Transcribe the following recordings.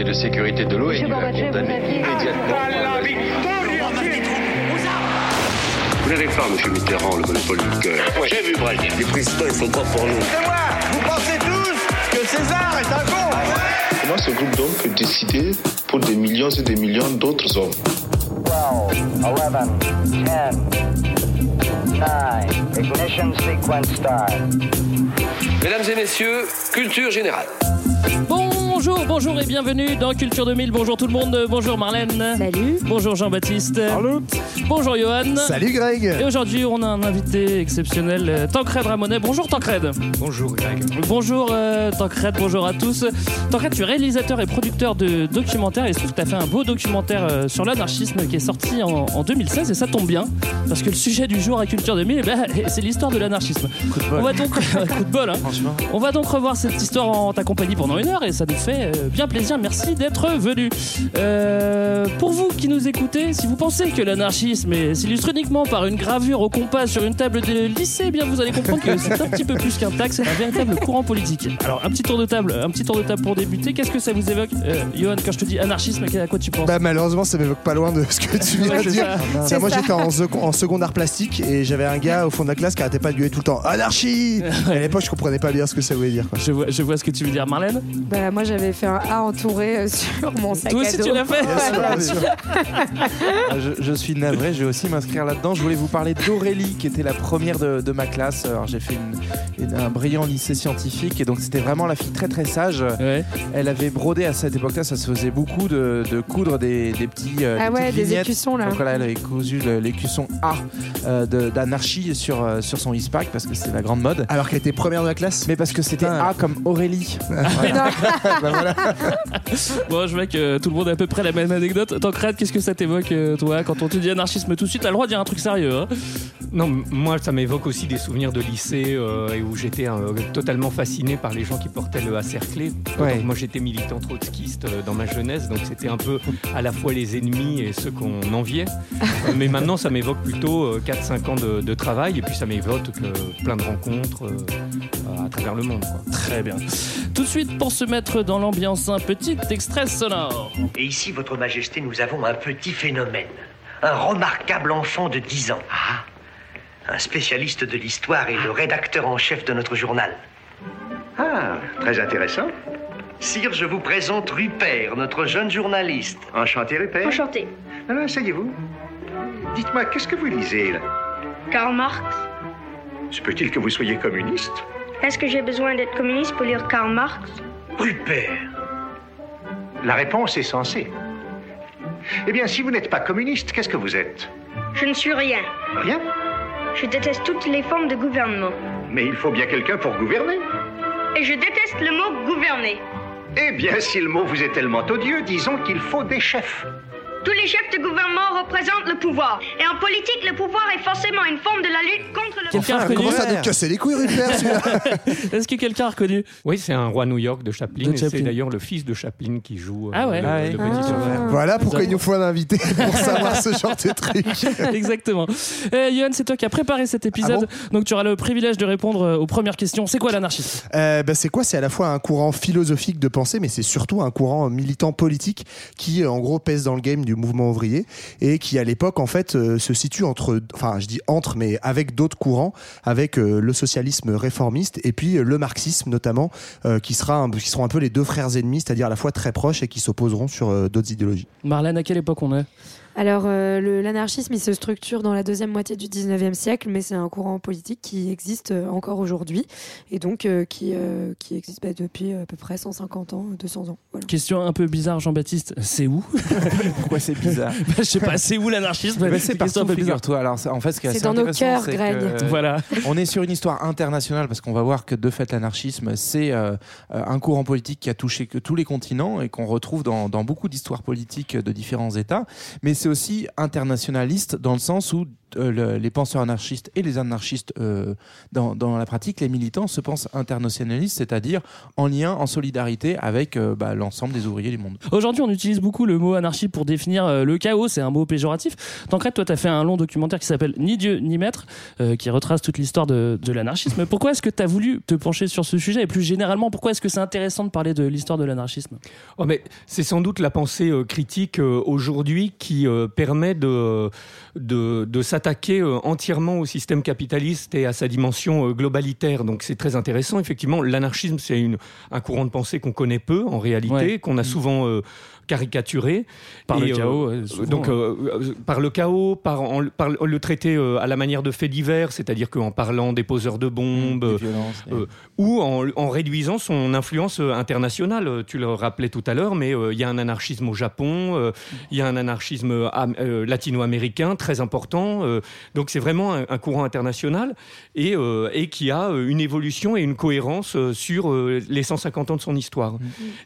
Conseil de sécurité de l'ONU a condamné immédiatement. Vous n'avez pas, M. Mitterrand, le monopole du cœur. Moi, j'ai vu Brel les présidents, ils font pas pour nous. C'est moi Vous pensez tous que César est un con Comment ce groupe d'hommes peut décider pour des millions et des millions d'autres hommes 12, 11, 10, 9, ignition sequence start. Mesdames et messieurs, culture générale. Bonjour, bonjour et bienvenue dans Culture 2000. Bonjour tout le monde, bonjour Marlène. Salut. Bonjour Jean-Baptiste. Bonjour Johan. Salut Greg. Et aujourd'hui, on a un invité exceptionnel, euh, Tancred Ramonet. Bonjour Tancred. Bonjour Greg. Bonjour euh, Tancred, bonjour à tous. Tancred, tu es réalisateur et producteur de documentaires et il se trouve que tu as fait un beau documentaire euh, sur l'anarchisme qui est sorti en, en 2016 et ça tombe bien parce que le sujet du jour à Culture 2000, eh ben, c'est l'histoire de l'anarchisme. On va donc coup de bol, hein. On va donc revoir cette histoire en ta compagnie pendant une heure et ça nous fait euh, bien plaisir. Merci d'être venu. Euh, pour vous qui nous écoutez, si vous pensez que l'anarchisme est- s'illustre uniquement par une gravure au compas sur une table de lycée, eh bien vous allez comprendre que c'est un petit peu plus qu'un taxe, c'est un véritable courant politique. Alors un petit tour de table, un petit tour de table pour débuter. Qu'est-ce que ça vous évoque, euh, Johan, quand je te dis anarchisme, à quoi tu penses Bah malheureusement ça m'évoque pas loin de ce que tu viens de dire. ça. Moi j'étais en, en seconde art plastique et j'avais un gars au fond de la classe qui arrêtait pas de gueuler tout le temps Anarchie Et à l'époque je comprenais pas bien ce que ça voulait dire. Quoi. Je vois, je vois ce que tu veux dire, Marlène. Bah, moi, j'avais fait un A entouré euh, sur mon sac Toi à aussi, dos. tu l'as fait Voilà. Bien sûr. Ah, Je, je suis navré, je vais aussi m'inscrire là-dedans. Je voulais vous parler d'Aurélie, qui était la première de, de ma classe. Alors, j'ai fait une- une- un brillant lycée scientifique, et donc c'était vraiment la fille très très sage. Ouais. Elle avait brodé à cette époque-là, ça se faisait beaucoup de, de coudre des, des petits. euh, Ah des ouais, petites des vignettes. écussons là. Donc voilà, elle avait cousu le- l'écusson A euh, de- d'anarchie sur, euh, sur son ISPAC parce que c'était la grande mode. Alors qu'elle était première de la classe? Mais parce que c'était Putain. A comme Aurélie. Bah voilà. Bon, je vois que tout le monde a à peu près la même anecdote. Tancred, qu'est-ce que ça t'évoque, euh, toi, quand on te dit anarchisme tout de suite T'as le droit de dire un truc sérieux, hein Non, moi, ça m'évoque aussi des souvenirs de lycée euh, et où j'étais euh, totalement fasciné par les gens qui portaient le A cerclé. Ouais. Moi, j'étais militant trotskiste euh, dans ma jeunesse, donc c'était un peu à la fois les ennemis et ceux qu'on enviait. Mais maintenant, ça m'évoque plutôt euh, 4-5 ans de, de travail et puis ça m'évoque euh, plein de rencontres euh, à travers le monde. quoi. Très bien. Tout de suite, pour se mettre dans l'ambiance, un petit extrait sonore. Et ici, Votre Majesté, nous avons un petit phénomène. Un remarquable enfant de 10 ans. Ah Un spécialiste de l'histoire et le rédacteur en chef de notre journal. Ah, très intéressant. Sire, je vous présente Rupert, notre jeune journaliste. Enchanté, Rupert. Enchanté. Alors, asseyez-vous. Dites-moi, qu'est-ce que vous lisez, là? Karl Marx. Se peut-il que vous soyez communiste? Est-ce que j'ai besoin d'être communiste pour lire Karl Marx? Rupert La réponse est censée. Eh bien, si vous n'êtes pas communiste, qu'est-ce que vous êtes? Je ne suis rien. Rien? Je déteste toutes les formes de gouvernement. Mais il faut bien quelqu'un pour gouverner. Et je déteste le mot gouverner. Eh bien, si le mot vous est tellement odieux, disons qu'il faut des chefs. Tous les chefs de gouvernement représentent le pouvoir. Et en politique, le pouvoir est forcément une forme de la lutte contre le Quelqu'un a Enfin, reconnu comment ça nous casser les couilles Rupert celui-là Est-ce que quelqu'un a reconnu Oui, c'est un roi New York de Chaplin, De et Chaplin. c'est d'ailleurs le fils de Chaplin qui joue euh, Ah ouais. le, Ah ouais. le petit Ah. Voilà pourquoi il nous faut un invité pour savoir ce genre de truc. Exactement. Eh, Johan, c'est toi qui as préparé cet épisode. Ah donc tu auras le privilège de répondre euh, aux premières questions. C'est quoi l'anarchisme? Euh, bah, c'est quoi? C'est à la fois un courant philosophique de pensée, mais c'est surtout un courant militant politique qui, euh, en gros, pèse dans le game du mouvement ouvrier et qui, à l'époque, en fait, euh, se situe entre, enfin, je dis entre, mais avec d'autres courants, avec euh, le socialisme réformiste et puis euh, le marxisme notamment, qui sera, un- qui seront un peu les deux frères ennemis, c'est-à-dire à la fois très proches et qui s'opposeront sur d'autres idéologies. Marlène, à quelle époque on est? Alors, euh, l'anarchisme, il se structure dans la deuxième moitié du 19e siècle, mais c'est un courant politique qui existe euh, encore aujourd'hui et donc euh, qui, euh, qui existe bah, depuis à peu près 150 ans, 200 ans. Voilà. Question un peu bizarre, Jean-Baptiste. C'est où? Pourquoi c'est bizarre? Bah, Je sais pas, c'est où l'anarchisme? C'est partout, un peu bizarre. figure-toi. Alors, en fait, C'est dans nos cœurs, Greg. que, euh, Voilà. On est sur une histoire internationale parce qu'on va voir que de fait l'anarchisme c'est un courant politique qui a touché que tous les continents et qu'on retrouve dans, dans beaucoup d'histoires politiques de différents États. Mais c'est aussi internationaliste dans le sens où euh, le- les penseurs anarchistes et les anarchistes euh, dans, dans la pratique, les militants se pensent internationalistes, c'est-à-dire en lien, en solidarité avec euh, bah, l'ensemble des ouvriers du monde. Aujourd'hui, on utilise beaucoup le mot anarchie pour définir euh, le chaos, c'est un mot péjoratif. Tancred, toi, tu as fait un long documentaire qui s'appelle Ni Dieu ni Maître, euh, qui retrace toute l'histoire de, de l'anarchisme. Pourquoi est-ce que tu as voulu te pencher sur ce sujet? Et plus généralement, pourquoi est-ce que c'est intéressant de parler de l'histoire de l'anarchisme? Oh, mais c'est sans doute la pensée euh, critique euh, aujourd'hui qui permet de, de, de s'attaquer euh, entièrement au système capitaliste et à sa dimension euh, globalitaire. Donc c'est très intéressant. Effectivement, l'anarchisme, c'est un courant de pensée qu'on connaît peu en réalité, Ouais. qu'on a souvent euh, caricaturé. Par le Et, chaos, souvent, donc, euh, euh, par le chaos, par, en- par le traiter euh, à la manière de faits divers, c'est-à-dire qu'en parlant des poseurs de bombes, euh, euh, ou en, en réduisant son influence euh, internationale. Euh, Tu le rappelais tout à l'heure, mais euh, il y a un anarchisme au Japon, euh, il y a un anarchisme euh, am- euh, latino-américain très important. euh, donc c'est vraiment un, un courant international et, euh, et qui a euh, une évolution et une cohérence euh, sur euh, les 150 ans de son histoire.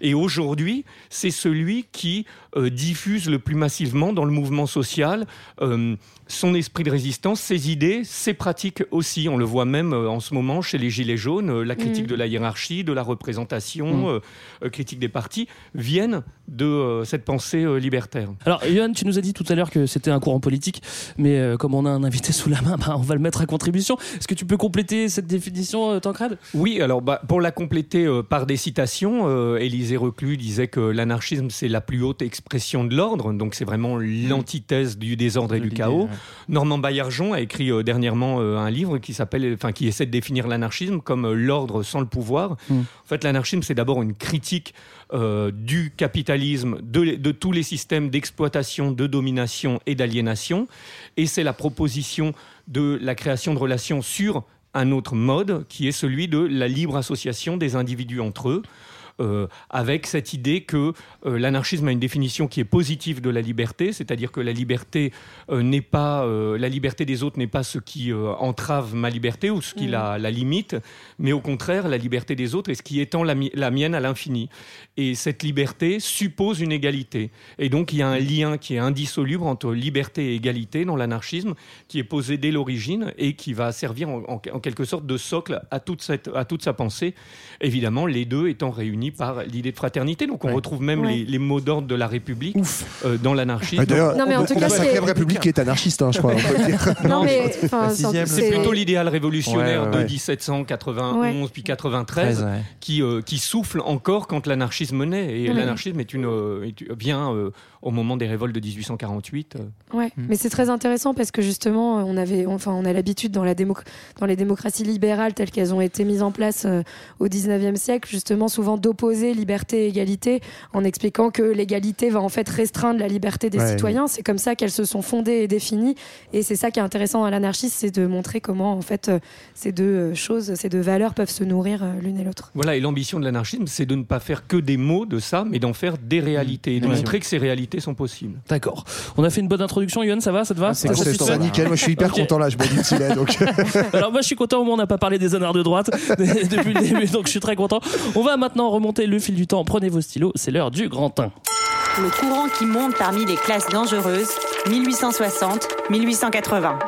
Et aujourd'hui, c'est celui qui euh, diffuse le plus massivement dans le mouvement social euh, son esprit de résistance, ses idées, ses pratiques aussi. On le voit même euh, en ce moment chez les Gilets jaunes, la critique Mm. de la hiérarchie, de la représentation, Mm. critique des partis, viennent de euh, cette pensée euh, libertaire. Alors, Yohan, tu nous as dit tout à l'heure que c'était un courant politique, mais euh, comme on a un invité sous la main, bah, on va le mettre à contribution. Est-ce que tu peux compléter cette définition, Tancred Oui, alors bah, pour la compléter par des citations, Élisée Reclus disait que l'anarchisme c'est la plus haute expression de l'ordre, donc c'est vraiment l'antithèse du désordre et du chaos. Normand Baillargeon a écrit dernièrement un livre qui s'appelle, enfin qui essaie de définir l'anarchisme comme l'ordre sans le pouvoir. Mm. En fait, l'anarchisme c'est d'abord une critique euh, du capitalisme, de, de tous les systèmes d'exploitation, de domination et d'aliénation, et c'est la proposition de la création de relations sur un autre mode qui est celui de la libre association des individus entre eux. Euh, avec cette idée que euh, l'anarchisme a une définition qui est positive de la liberté, c'est-à-dire que la liberté euh, n'est pas la liberté des autres n'est pas ce qui entrave ma liberté ou ce qui Mm. la, la limite, mais au contraire la liberté des autres est ce qui étend la, mi- la mienne à l'infini. Et cette liberté suppose une égalité. Et donc il y a un lien qui est indissoluble entre liberté et égalité dans l'anarchisme, qui est posé dès l'origine et qui va servir en, en- en quelque sorte de socle à toute, cette, à toute sa pensée. Évidemment, les deux étant réunis par l'idée de fraternité. Donc on retrouve même Ouais. les, les mots d'ordre de la République euh, dans l'anarchisme. Ah, D'ailleurs, Non, mais en on- tout on- cas, la c'est- 5ème République est anarchiste, hein, je crois. on peut le dire. Non, mais c'est- plutôt l'idéal révolutionnaire Ouais, ouais, ouais. de 1791 Ouais. puis 93 13, ouais. qui, euh, qui souffle encore quand l'anarchisme naît. Et Ouais. l'anarchisme est une, vient euh, au moment des révoltes de 1848. euh. Ouais, mais c'est très intéressant parce que justement, on avait, enfin, on a l'habitude dans la démo- dans les démocraties libérales telles qu'elles ont été mises en place euh, au 19e siècle, justement, souvent d'opposer liberté et égalité en expliquant que l'égalité va en fait restreindre la liberté des Ouais. citoyens. C'est comme ça qu'elles se sont fondées et définies. Et c'est ça qui est intéressant dans l'anarchisme, c'est de montrer comment en fait euh, ces deux euh, choses, ces deux valeurs peuvent se nourrir euh, l'une et l'autre. Voilà, et l'ambition de l'anarchisme, c'est de ne pas faire que des mots de ça, mais d'en faire des réalités, et de montrer que ces réalités sont possibles. D'accord. On a fait une bonne introduction, Yohan, ça va Ça te va c'est cool, satisfait ça, nickel. Moi, je suis hyper Ok. content là. Je bois du petit lait, donc. Alors moi je suis content, au moins on n'a pas parlé des honneurs de droite depuis le début, donc je suis très content. On va maintenant remonter le fil du temps. Prenez vos stylos, c'est l'heure du grand 1. Le courant qui monte parmi les classes dangereuses, 1860-1880.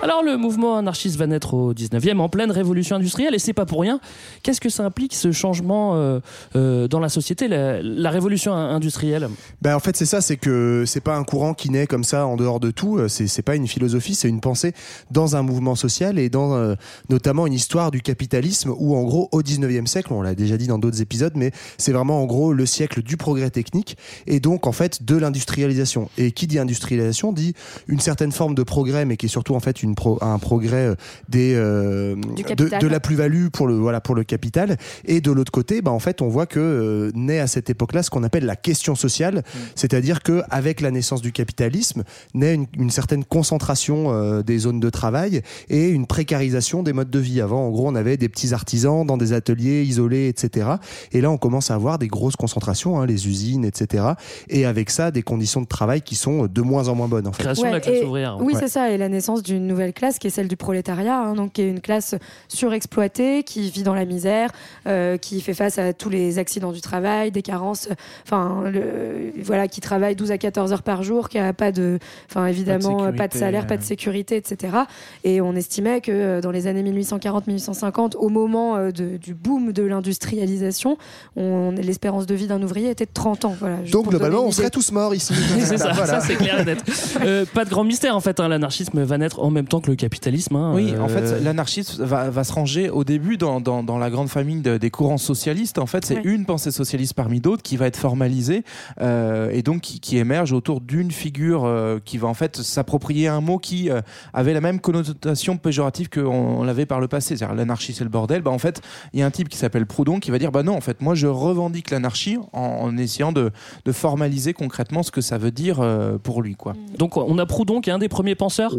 Alors le mouvement anarchiste va naître au 19e en pleine révolution industrielle et c'est pas pour rien. Qu'est-ce que ça implique ce changement euh, euh, dans la société, la, révolution industrielle? Ben en fait c'est ça, c'est que c'est pas un courant qui naît comme ça en dehors de tout. euh, C'est pas une philosophie, c'est une pensée dans un mouvement social et dans notamment une histoire du capitalisme où en gros au 19e siècle, on l'a déjà dit dans d'autres épisodes, mais c'est vraiment en gros le siècle du progrès technique et donc en fait de l'industrialisation. Et qui dit industrialisation dit une certaine forme de progrès, mais qui est surtout en fait une pro- un progrès euh, des euh, de, la plus-value pour le voilà pour le capital. Et de l'autre côté, bah en fait on voit que euh, naît à cette époque-là ce qu'on appelle la question sociale, c'est-à-dire que avec la naissance du capitalisme naît une, une certaine concentration euh, des zones de travail et une précarisation des modes de vie. Avant, en gros, on avait des petits artisans dans des ateliers isolés, etc. Et là, on commence à avoir des grosses concentrations, hein, les usines, etc. Et avec ça, des conditions de travail qui sont de moins en moins bonnes. En fait. Création de la classe et- ouvrière. Oui, Ouais. c'est ça, et la naissance d'une nouvelle classe qui est celle du prolétariat, hein, donc qui est une classe surexploitée, qui vit dans la misère, euh, qui fait face à tous les accidents du travail, des carences, enfin le- voilà, qui travaille 12 à 14 heures par jour, qui a pas de, enfin évidemment pas de, sécurité, salaire, pas de euh. sécurité, etc. Et on estimait que euh, dans les années 1840-1850, au moment de- du boom de l'industrialisation, on- l'espérance de vie d'un ouvrier était de 30 ans. Voilà, Donc globalement, on serait tous morts ici. c'est ça, Voilà. ça c'est clair et net. Euh, pas de grand mystère en fait, hein, l'anarchisme va naître en même temps que le capitalisme. hein, Oui, euh, en fait, l'anarchisme va, va se ranger au début dans, dans, dans la grande famille de- des courants socialistes. En fait, c'est Ouais. une pensée socialiste parmi d'autres qui va être formalisée euh, et donc qui, qui émerge autour d'une figure euh, qui va en fait s'approprier un mot qui euh, avait la même connotation péjorative qu'on on l'avait par le passé, c'est-à-dire l'anarchie c'est le bordel. Bah, en fait, il y a un type qui s'appelle Proudhon qui va dire bah non, en fait, moi je revendique l'anarchie en, en essayant de, de formaliser concrètement ce que ça veut dire euh, pour lui, quoi. Donc on a Proudhon qui est un des premiers penseurs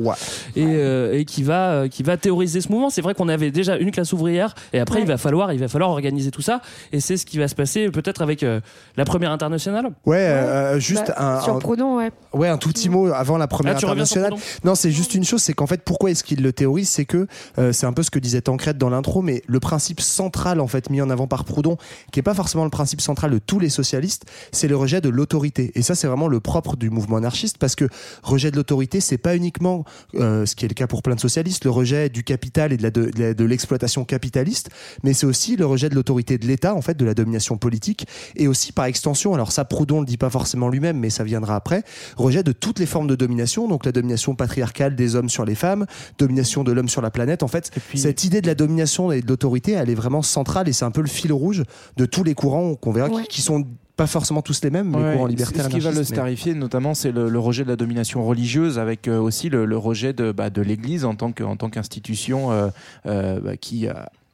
et, euh, et qui va euh, qui va théoriser ce mouvement. C'est vrai qu'on avait déjà une classe ouvrière et après Ouais. il va falloir il va falloir organiser tout ça et c'est ce qui va se passer peut-être avec euh, la première internationale. Ouais, euh, juste Bah, un, sur un- Proudhon, ouais. Ouais, un tout petit mot avant la première Ah, internationale. Non, c'est juste une chose, c'est qu'en fait, pourquoi est-ce qu'il le théorise? C'est que euh, c'est un peu ce que disait Tancred dans l'intro, mais le principe central en fait mis en avant par Proudhon, qui est pas forcément le principe central de tous les socialistes, c'est le rejet de l'autorité. Et ça, c'est vraiment le propre du mouvement anarchiste, parce que rejet de l'autorité, c'est pas uniquement euh, ce qui est le cas pour plein de socialistes, le rejet du capital et de la- de, de la- de l'exploitation capitaliste, mais c'est aussi le rejet de l'autorité de l'État, en fait, de la domination politique, et aussi par extension, alors ça Proudhon le dit pas forcément lui-même, mais ça viendra après, rejet de toutes les formes de domination, donc la domination patriarcale des hommes sur les femmes, domination de l'homme sur la planète. En fait, cette idée de la domination et de l'autorité, elle est vraiment centrale et c'est un peu le fil rouge de tous les courants qu'on verra qui sont pas forcément tous les mêmes, les Ouais, courants ce- libertaires. Ce qui va le mais- starifier, notamment, c'est le, le rejet de la domination religieuse, avec euh, aussi le, le rejet de, bah, de l'Église en tant qu'institution euh, euh, bah, qui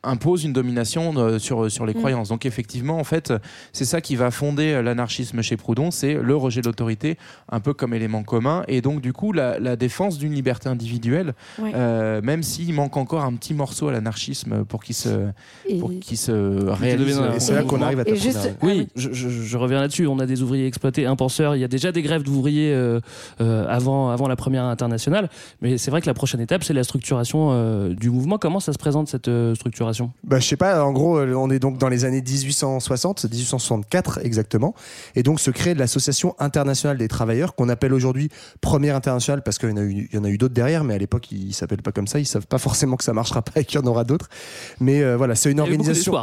impose une domination euh, sur, sur les Mm. croyances. Donc effectivement, en fait, c'est ça qui va fonder euh, l'anarchisme chez Proudhon, c'est le rejet de l'autorité, un peu comme élément commun, et donc du coup la, la défense d'une liberté individuelle, Ouais. euh, même s'il manque encore un petit morceau à l'anarchisme pour qu'il se, Et- pour qu'il se réalise. Et c'est là qu'on arrive à juste- Oui, je, je- je reviens là-dessus. On a des ouvriers exploités, un penseur. Il y a déjà des grèves d'ouvriers euh, euh, avant, avant la première internationale. Mais c'est vrai que la prochaine étape, c'est la structuration euh, du mouvement. Comment ça se présente cette euh, structuration Bah, je sais pas, en gros, euh, on est donc dans les années 1860, 1864 exactement, et donc se crée l'Association internationale des travailleurs, qu'on appelle aujourd'hui Première internationale, parce qu'il y en a eu, il y en a eu d'autres derrière, mais à l'époque, ils s'appellent pas comme ça, ils savent pas forcément que ça marchera pas et qu'il y en aura d'autres. Mais euh, voilà, c'est une organisation.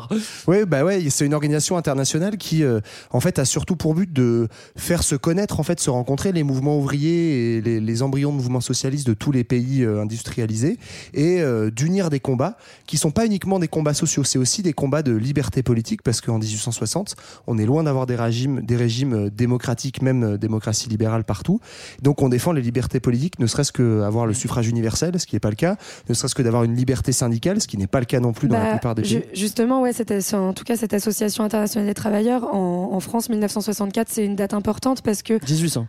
Ouais, bah ouais, c'est une organisation internationale qui, euh, en fait, a surtout pour but de faire se connaître, en fait, se rencontrer les mouvements ouvriers et les, les embryons de mouvements socialistes de tous les pays euh, industrialisés et d'unir des combats qui sont pas uniquement des combats sociaux, c'est aussi des combats de liberté politique parce qu'en 1860, on est loin d'avoir des régimes, des régimes euh, démocratiques, même euh, démocratie libérale partout. Donc, on défend les libertés politiques, ne serait-ce que avoir le suffrage universel, ce qui n'est pas le cas, ne serait-ce que d'avoir une liberté syndicale, ce qui n'est pas le cas non plus dans la Bah, plupart des pays. Justement, ouais, cette, en tout cas, cette association internationale des travailleurs en, en France, 1964, c'est une date importante parce que 1800.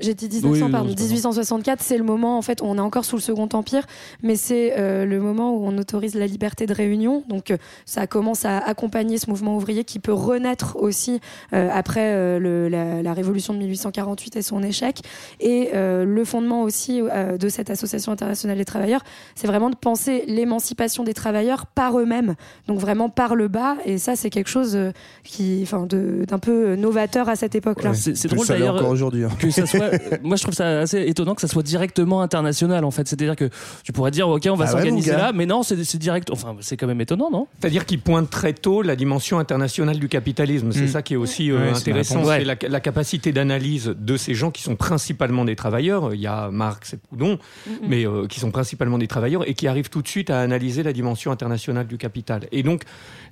J'ai dit 1900, Oui, oui, pardon. non, c'est pas grave. 1864, c'est le moment, en fait, où on est encore sous le Second Empire, mais c'est euh, le moment où on autorise la liberté de réunion. Donc, euh, ça commence à accompagner ce mouvement ouvrier qui peut renaître aussi euh, après euh, le- la, la révolution de 1848 et son échec. Et euh, le fondement aussi euh, de cette association internationale des travailleurs, c'est vraiment de penser l'émancipation des travailleurs par eux-mêmes, donc vraiment par le bas. Et ça, c'est quelque chose euh, qui, enfin, de- d'un peu novateur à cette époque-là. C'est c'est drôle d'ailleurs encore aujourd'hui. hein. que ça soit. Euh, moi, je trouve ça assez étonnant que ça soit directement international en fait. C'est-à-dire que tu pourrais dire, ok, on va Ah s'organiser là, mais non, c'est direct. Enfin, c'est quand même étonnant, non? C'est-à-dire qu'il pointe très tôt la dimension internationale du capitalisme. C'est Mm. ça qui est aussi euh, Ouais, intéressant. C'est la, la capacité d'analyse de ces gens qui sont principalement des travailleurs. Il y a Marx et Proudhon, mais euh, qui sont principalement des travailleurs et qui arrivent tout de suite à analyser la dimension internationale du capital. Et donc,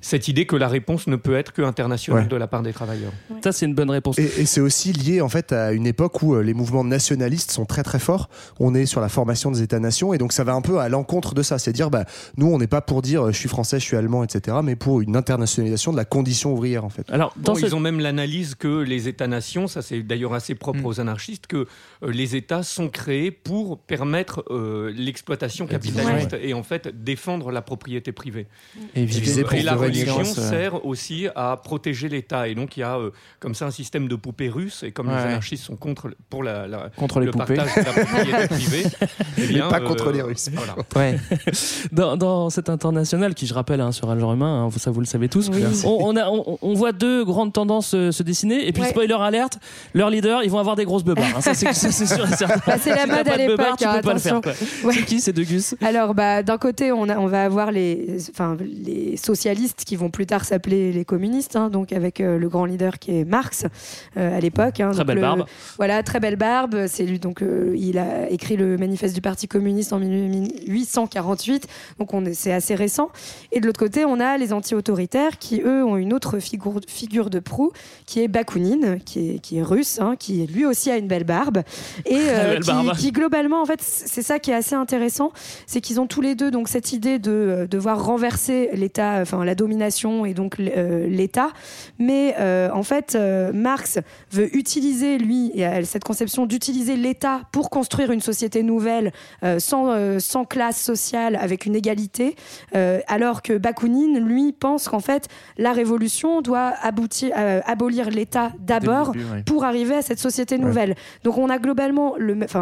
cette idée que la réponse ne peut être que internationale Ouais. de la part des travailleurs. Ça, c'est une bonne réponse. Et, et c'est aussi lié en fait à une époque où euh, les mouvements nationalistes sont très très forts. On est sur la formation des États-nations et donc ça va un peu à l'encontre de ça. C'est dire, bah, nous on n'est pas pour dire euh, je suis français, je suis allemand, etc. Mais pour une internationalisation de la condition ouvrière en fait. Alors, dans Bon, cette- Ils ont même l'analyse que les États-nations, ça c'est d'ailleurs assez propre Mm. aux anarchistes, que euh, les États sont créés pour permettre euh, l'exploitation capitaliste et en fait défendre la propriété privée. Et Et, viser pour et la religion euh, sert aussi à protéger l'État. Et donc il y a euh, comme ça un système de poupée russe. Et comme Ouais, les anarchistes sont contre, pour la, la- Contre les le poupées. partage de la propriété privée. eh Mais bien, pas euh, contre les Russes. voilà. Ouais. Dans, dans cet international, qui je rappelle hein, sur un genre humain, hein, ça vous le savez tous, Oui. on, on a, on, on voit deux grandes tendances euh, se dessiner. Et puis, Ouais. spoiler alerte, leurs leaders, ils vont avoir des grosses beubards. hein. Ça, c'est ça, c'est sûr. Bah, c'est la mode à l'époque, tu peux pas le faire. attention. quoi. Ouais. C'est qui ces deux gus? Alors, bah, d'un côté, on, a- on va avoir les, enfin, les socialistes qui vont plus tard s'appeler les communistes, hein, donc avec euh, le grand leader qui est Marx euh, à l'époque. hein, Très belle le- barbe. Voilà, très belle barbe. C'est lui, donc euh, il a écrit le manifeste du Parti communiste en 1848. Donc on est- c'est assez récent. Et de l'autre côté, on a les anti-autoritaires qui eux ont une autre figure, figure de proue, qui est Bakounine, qui est, qui est russe, hein, qui lui aussi a une belle barbe et euh, qui, globalement, en fait, c'est ça qui est assez intéressant, c'est qu'ils ont tous les deux donc cette idée de euh, devoir renverser l'État, enfin la domination et donc euh, l'État, mais euh, en fait, euh, Marx veut utiliser lui et a cette conception d'utiliser l'État pour construire une société nouvelle euh, sans euh, sans classe sociale avec une égalité, euh, alors que Bakounine lui pense qu'en fait la révolution doit aboutir euh, abolir l'État d'abord ouais. pour arriver à cette société nouvelle. Donc on a globalement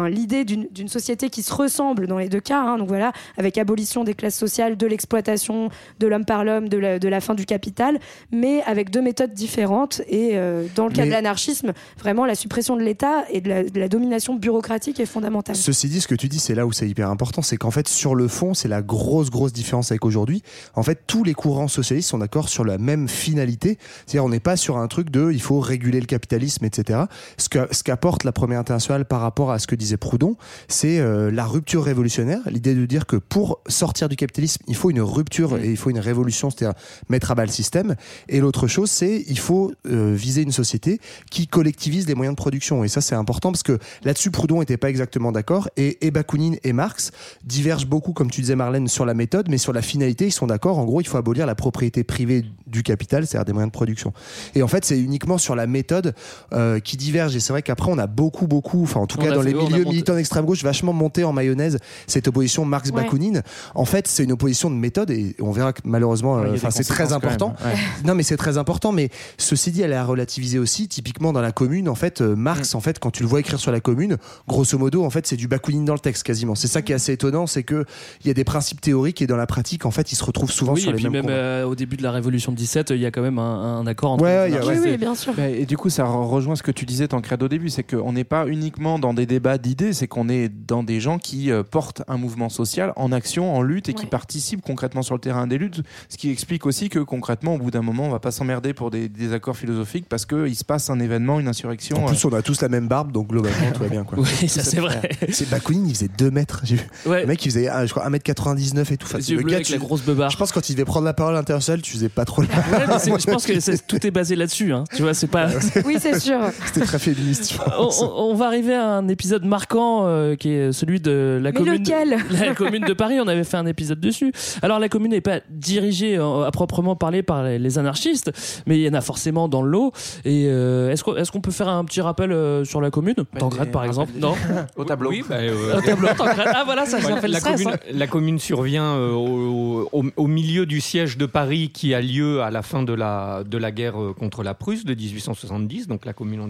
l'idée d'une société qui se ressemble dans les deux cas, hein, donc voilà, avec abolition des classes sociales, de l'exploitation de l'homme par l'homme, de la, de la fin du capital, mais avec deux méthodes différentes. Et euh, dans le cas Mais- de l'anarchisme, vraiment la suppression de l'État et de la, de la domination bureaucratique est fondamentale. Ceci dit, ce que tu dis, c'est là où c'est hyper important, c'est qu'en fait, sur le fond, c'est la grosse, grosse différence avec aujourd'hui. En fait, tous les courants socialistes sont d'accord sur la même finalité. C'est-à-dire, on n'est pas sur un truc de il faut réguler le capitalisme, etc. Ce que- ce qu'apporte la première internationale par rapport à ce que disait Proudhon, c'est euh, la rupture révolutionnaire, l'idée de dire que pour sortir du capitalisme, il faut une rupture et il faut une révolution, c'est-à-dire mettre à bas le système. Et l'autre chose, c'est il faut euh, viser une société qui collectivise les moyens de production. Et ça, c'est important parce que là-dessus, Proudhon n'était pas exactement d'accord. Et, et Bakounine et Marx divergent beaucoup, comme tu disais, Marlène, sur la méthode, mais sur la finalité, ils sont d'accord. En gros, il faut abolir la propriété privée du capital, c'est-à-dire des moyens de production. Et en fait, c'est uniquement sur la méthode euh, qui diverge. Et c'est vrai qu'après, on a beaucoup, beaucoup, enfin, en tout On cas, dans fait- les milieux monté- militants d'extrême gauche, vachement monté en mayonnaise cette opposition Marx-Bakounine. En fait, c'est une opposition de méthode et on verra que malheureusement, Ouais, euh, enfin, c'est très important. ouais. Non, mais c'est très important. Mais ceci dit, elle est à relativiser aussi. Typiquement, dans la commune, en fait, euh, Marx, Mm. en fait, quand tu le vois écrire sur la commune, grosso modo, en fait, c'est du Bakounine dans le texte quasiment. C'est ça qui est assez étonnant, c'est que il y a des principes théoriques et dans la pratique, en fait, ils se retrouvent souvent Oui, sur et les puis mêmes même euh, au début de la Révolution de 17, il y a quand même un, un accord entre Ouais, les anarchistes Oui, oui, bien sûr. Et du coup, ça re- rejoint ce que tu disais, Tancred, au début, c'est qu'on n'est pas uniquement dans des débats d'idées, c'est qu'on est dans des gens qui euh, portent un mouvement social en action, en lutte et qui participent concrètement sur le terrain des luttes. Ce qui explique aussi que concrètement, au bout d'un moment, on va pas s'emmerder pour des désaccords philosophiques parce qu'il se passe un événement, une insurrection. En plus, on a tous la même barbe, donc globalement, tout va bien. Quoi. Oui, ça c'est vrai. C'est Bakounine, il faisait 2 mètres. J'ai vu. Ouais. Le mec, il faisait, ah, je crois, 1m99 et tout. Enfin, le gars, avec tu- la grosse beubare. Je pense que quand il devait prendre la parole internationale, tu faisais pas trop la Ouais, je pense que tout est basé là-dessus. Hein. Tu vois, c'est pas. Oui, c'est sûr. C'était très féministe. je On, pense. on- on va arriver à un épisode marquant euh, qui est celui de la Mais commune. lequel La commune de Paris, on avait fait un épisode dessus. Alors la commune n'est pas dirigée euh, à proprement parler par les, les anarchistes, mais il y en a forcément dans le lot. Et euh, est-ce qu'on est-ce qu'on peut faire un petit rappel euh, sur la commune? Tancred par exemple? Non? Au tableau. Oui, bah, euh, Au tableau, Tancred. Ah voilà, ça, ça fait le la, stress. commune, hein. la commune survient euh, au, au- au milieu du siège de Paris qui a lieu à la fin de la, de la guerre contre la Prusse de 1870, donc la commune en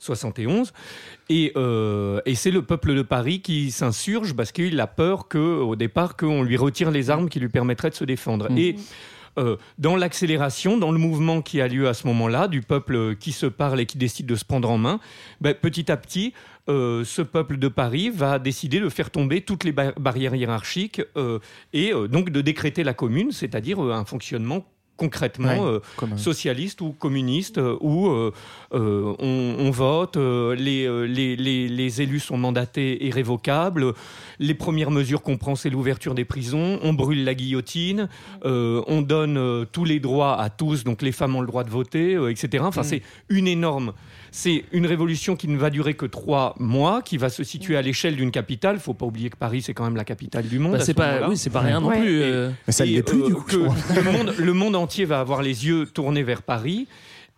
1871. Et, euh, et c'est le peuple de Paris qui s'insurge parce qu'il a peur que, au départ qu'on lui retire les armes qui lui permettraient de se défendre. Mm. Et euh, dans l'accélération, dans le mouvement qui a lieu à ce moment-là, du peuple qui se parle et qui décide de se prendre en main, ben, petit à petit, euh, ce peuple de Paris va décider de faire tomber toutes les ba- barrières hiérarchiques euh, et donc de décréter la commune, c'est-à-dire un fonctionnement concrètement Ouais, euh, comme un- socialiste ou communiste euh, où euh, euh, on, on vote, euh, les, euh, les, les, les élus sont mandatés et révocables. Les premières mesures qu'on prend, c'est l'ouverture des prisons. On brûle la guillotine. euh, on donne euh, tous les droits à tous. Donc les femmes ont le droit de voter, euh, etc. Enfin, Mm. c'est une énorme. C'est une révolution qui ne va durer que trois mois, qui va se situer à l'échelle d'une capitale. Il faut pas oublier que Paris, c'est quand même la capitale du monde. Bah, c'est ce pas, moment-là. oui, c'est pas rien non Ouais. plus. Et- euh. Mais ça ne et, l'est plus, euh, du coup. que le, monde, le monde entier va avoir les yeux tournés vers Paris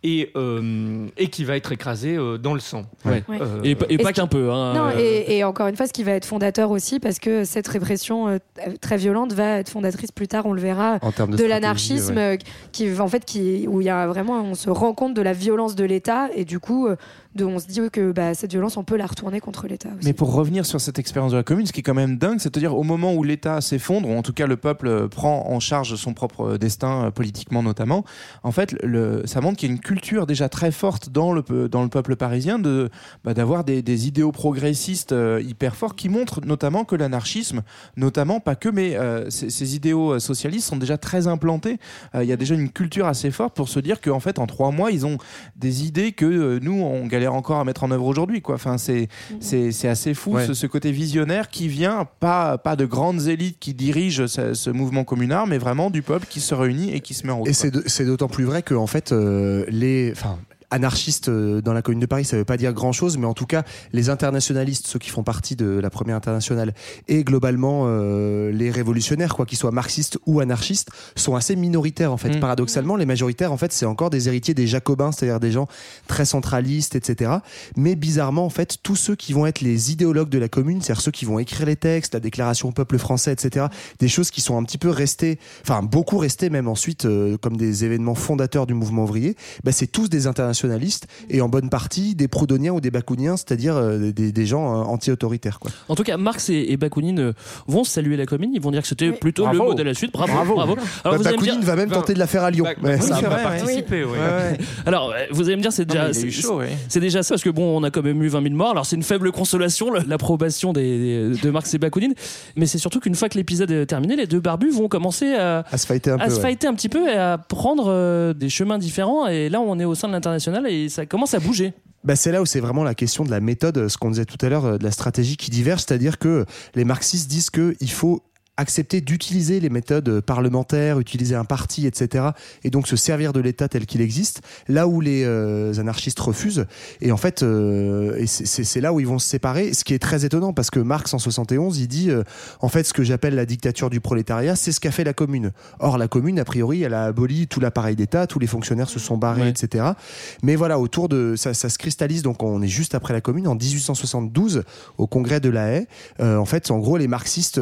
et, euh, et qui va être écrasé euh, dans le sang. Ouais. Ouais. Euh, Et, pas- et qu'un peu. Hein. Non, Euh, et, et encore une fois, ce qui va être fondateur aussi, parce que cette répression euh, très violente va être fondatrice plus tard, on le verra, de, l'anarchisme, ouais. qui en fait, qui, où il y a vraiment, on se rend compte de la violence de l'État, et du coup, euh, de, on se dit que bah, cette violence, on peut la retourner contre l'État. Mais pour revenir sur cette expérience de la commune, ce qui est quand même dingue, c'est-à-dire au moment où l'État s'effondre, ou en tout cas le peuple euh, prend en charge son propre destin, euh, politiquement notamment, en fait, ça montre qu'il y a une culture déjà très forte dans le, peuple parisien de, bah, d'avoir des, idéaux progressistes euh, hyper forts qui montrent notamment que l'anarchisme, notamment, pas que, mais euh, ces, idéaux euh, socialistes sont déjà très implantés. Euh, Il y a déjà une culture assez forte pour se dire qu'en fait, en trois mois, ils ont des idées que euh, nous, on galère encore à mettre en œuvre aujourd'hui. Quoi. Enfin, c'est, c'est, c'est assez fou Ouais. ce, ce côté visionnaire qui vient, pas, pas de grandes élites qui dirigent ce, ce mouvement communard, mais vraiment du peuple qui se réunit et qui se met en route. Et c'est de- c'est d'autant plus vrai que en fait euh, les, enfin anarchistes euh, dans la commune de Paris, ça veut pas dire grand chose, mais en tout cas les internationalistes, ceux qui font partie de la première internationale, et globalement euh, les révolutionnaires, quoi qu'ils soient marxistes ou anarchistes, sont assez minoritaires en fait. Mm. Paradoxalement, les majoritaires en fait c'est encore des héritiers des jacobins, c'est-à-dire des gens très centralistes, etc. Mais bizarrement en fait tous ceux qui vont être les idéologues de la commune, c'est-à-dire ceux qui vont écrire les textes, la déclaration au peuple français, etc. Des choses qui sont un petit peu restées, enfin beaucoup restées même ensuite euh, comme des événements fondateurs du mouvement ouvrier. Bah, c'est tous des internationalistes et en bonne partie des proudhoniens ou des bakouniens, c'est-à-dire euh, des, des gens euh, anti-autoritaires. Quoi. En tout cas, Marx et, et Bakounine euh, vont saluer la commune. Ils vont dire que c'était plutôt le Bravo. modèle à suite. Bravo, Bravo. bravo. Bah, vous Bakounine dire- va même tenter de la faire à Lyon. Bah, oui, ça va vrai, participer. ouais. Alors, vous allez me dire, c'est déjà, c'est- c'est déjà ça parce que bon, on a quand même eu 20 000 morts. Alors c'est une faible consolation, le- l'approbation des, de Marx et Bakounine, mais c'est surtout qu'une fois que l'épisode est terminé, les deux barbus vont commencer à, À se fighter un à peu. se ouais. fighter un petit peu et à prendre euh, des chemins différents. Et là, on est au sein de l'international et ça commence à bouger. Bah, c'est là où c'est vraiment la question de la méthode, euh, ce qu'on disait tout à l'heure, euh, de la stratégie qui diverge, c'est-à-dire que les marxistes disent qu'il faut accepter d'utiliser les méthodes parlementaires, utiliser un parti, etc., et donc se servir de l'État tel qu'il existe, là où les euh, anarchistes refusent. Et en fait, euh, c'est- là où ils vont se séparer, ce qui est très étonnant, parce que Marx, en 71, il dit, euh, en fait, ce que j'appelle la dictature du prolétariat, c'est ce qu'a fait la commune. Or, la commune, a priori, elle a aboli tout l'appareil d'État, tous les fonctionnaires se sont barrés, Ouais. etc. Mais voilà, autour de ça, ça se cristallise. Donc, on est juste après la Commune, en 1872, au congrès de la Haye. En fait, en gros, les marxistes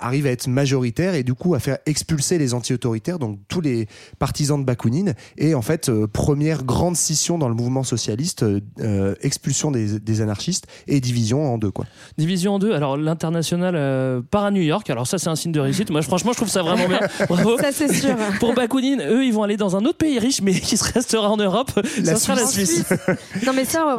arrivent à être majoritaires et du coup à faire expulser les anti-autoritaires, donc tous les partisans de Bakounine. Et en fait, euh, première grande scission dans le mouvement socialiste, euh, euh, expulsion des, des anarchistes et division en deux, quoi. Division en deux. Alors l'international euh, part à New York. Alors ça, c'est un signe de réussite. Moi, franchement, je trouve ça vraiment bien. Bravo. Ça, c'est sûr. Pour Bakounine, eux, ils vont aller dans un autre pays riche, mais qui se restera en Europe. La ça sera la Suisse. Non mais ça,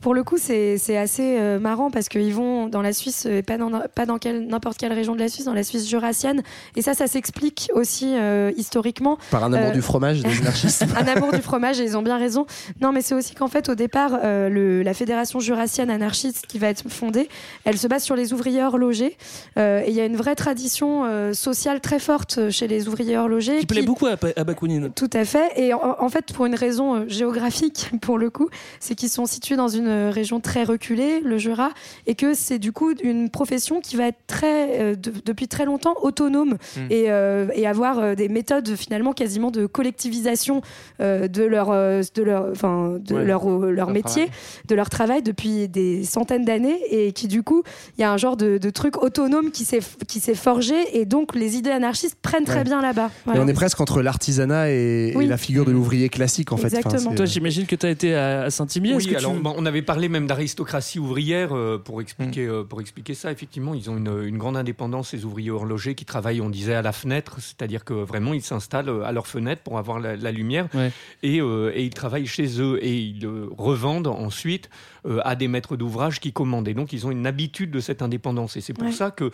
pour le coup, c'est c'est assez euh, marrant parce qu'ils vont dans la Suisse, euh, pas dans pas dans quelle- n'importe quelle région de la Suisse, dans la Suisse jurassienne. Et ça, ça s'explique aussi euh, historiquement. Par un amour Euh, du fromage des anarchistes. un amour du fromage et ils ont bien raison. Non, mais c'est aussi qu'en fait, au départ, euh, le- la fédération jurassienne anarchiste qui va être fondée, elle se base sur les ouvriers horlogers. Euh, et il y a une vraie tradition euh, sociale très forte chez les ouvriers horlogers. Qui plaît beaucoup à, à Bakounine. Tout à fait. Et en, en fait, pour une raison géographique, pour le coup, c'est qu'ils sont situés dans une région très reculée, le Jura, et que c'est du coup une profession qui va être très, euh, de- depuis très longtemps autonome Mm. et, euh, et avoir euh, des méthodes finalement quasiment de collectivisation euh, de leur, euh, de leur, enfin, de Ouais. leur, euh, leur Leur métier, travail. de leur travail depuis des centaines d'années, et qui du coup, il y a un genre de, de truc autonome qui s'est qui s'est forgé, et donc les idées anarchistes prennent très Ouais. bien là-bas. Et on est presque entre l'artisanat et, la figure de l'ouvrier classique, en fait. Enfin, Toi, j'imagine que tu as été à, à Saint-Imier. Oui, tu- bah, on avait parlé même d'aristocratie ouvrière euh, pour expliquer euh, pour expliquer ça. Effectivement, ils ont une, une grande indépendance ces ouvriers horlogers qui travaillent, on disait, à la fenêtre, c'est-à-dire que vraiment ils s'installent euh, à leur fenêtre pour avoir la, la lumière Ouais. et, euh, et ils travaillent chez eux et ils euh, revendent ensuite euh, à des maîtres d'ouvrage qui commandent. Et donc ils ont une habitude de cette indépendance et c'est pour Ouais. ça que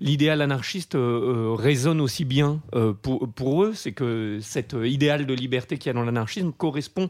l'idéal anarchiste résonne aussi bien euh, pour, pour eux, c'est que cet idéal de liberté qu'il y a dans l'anarchisme correspond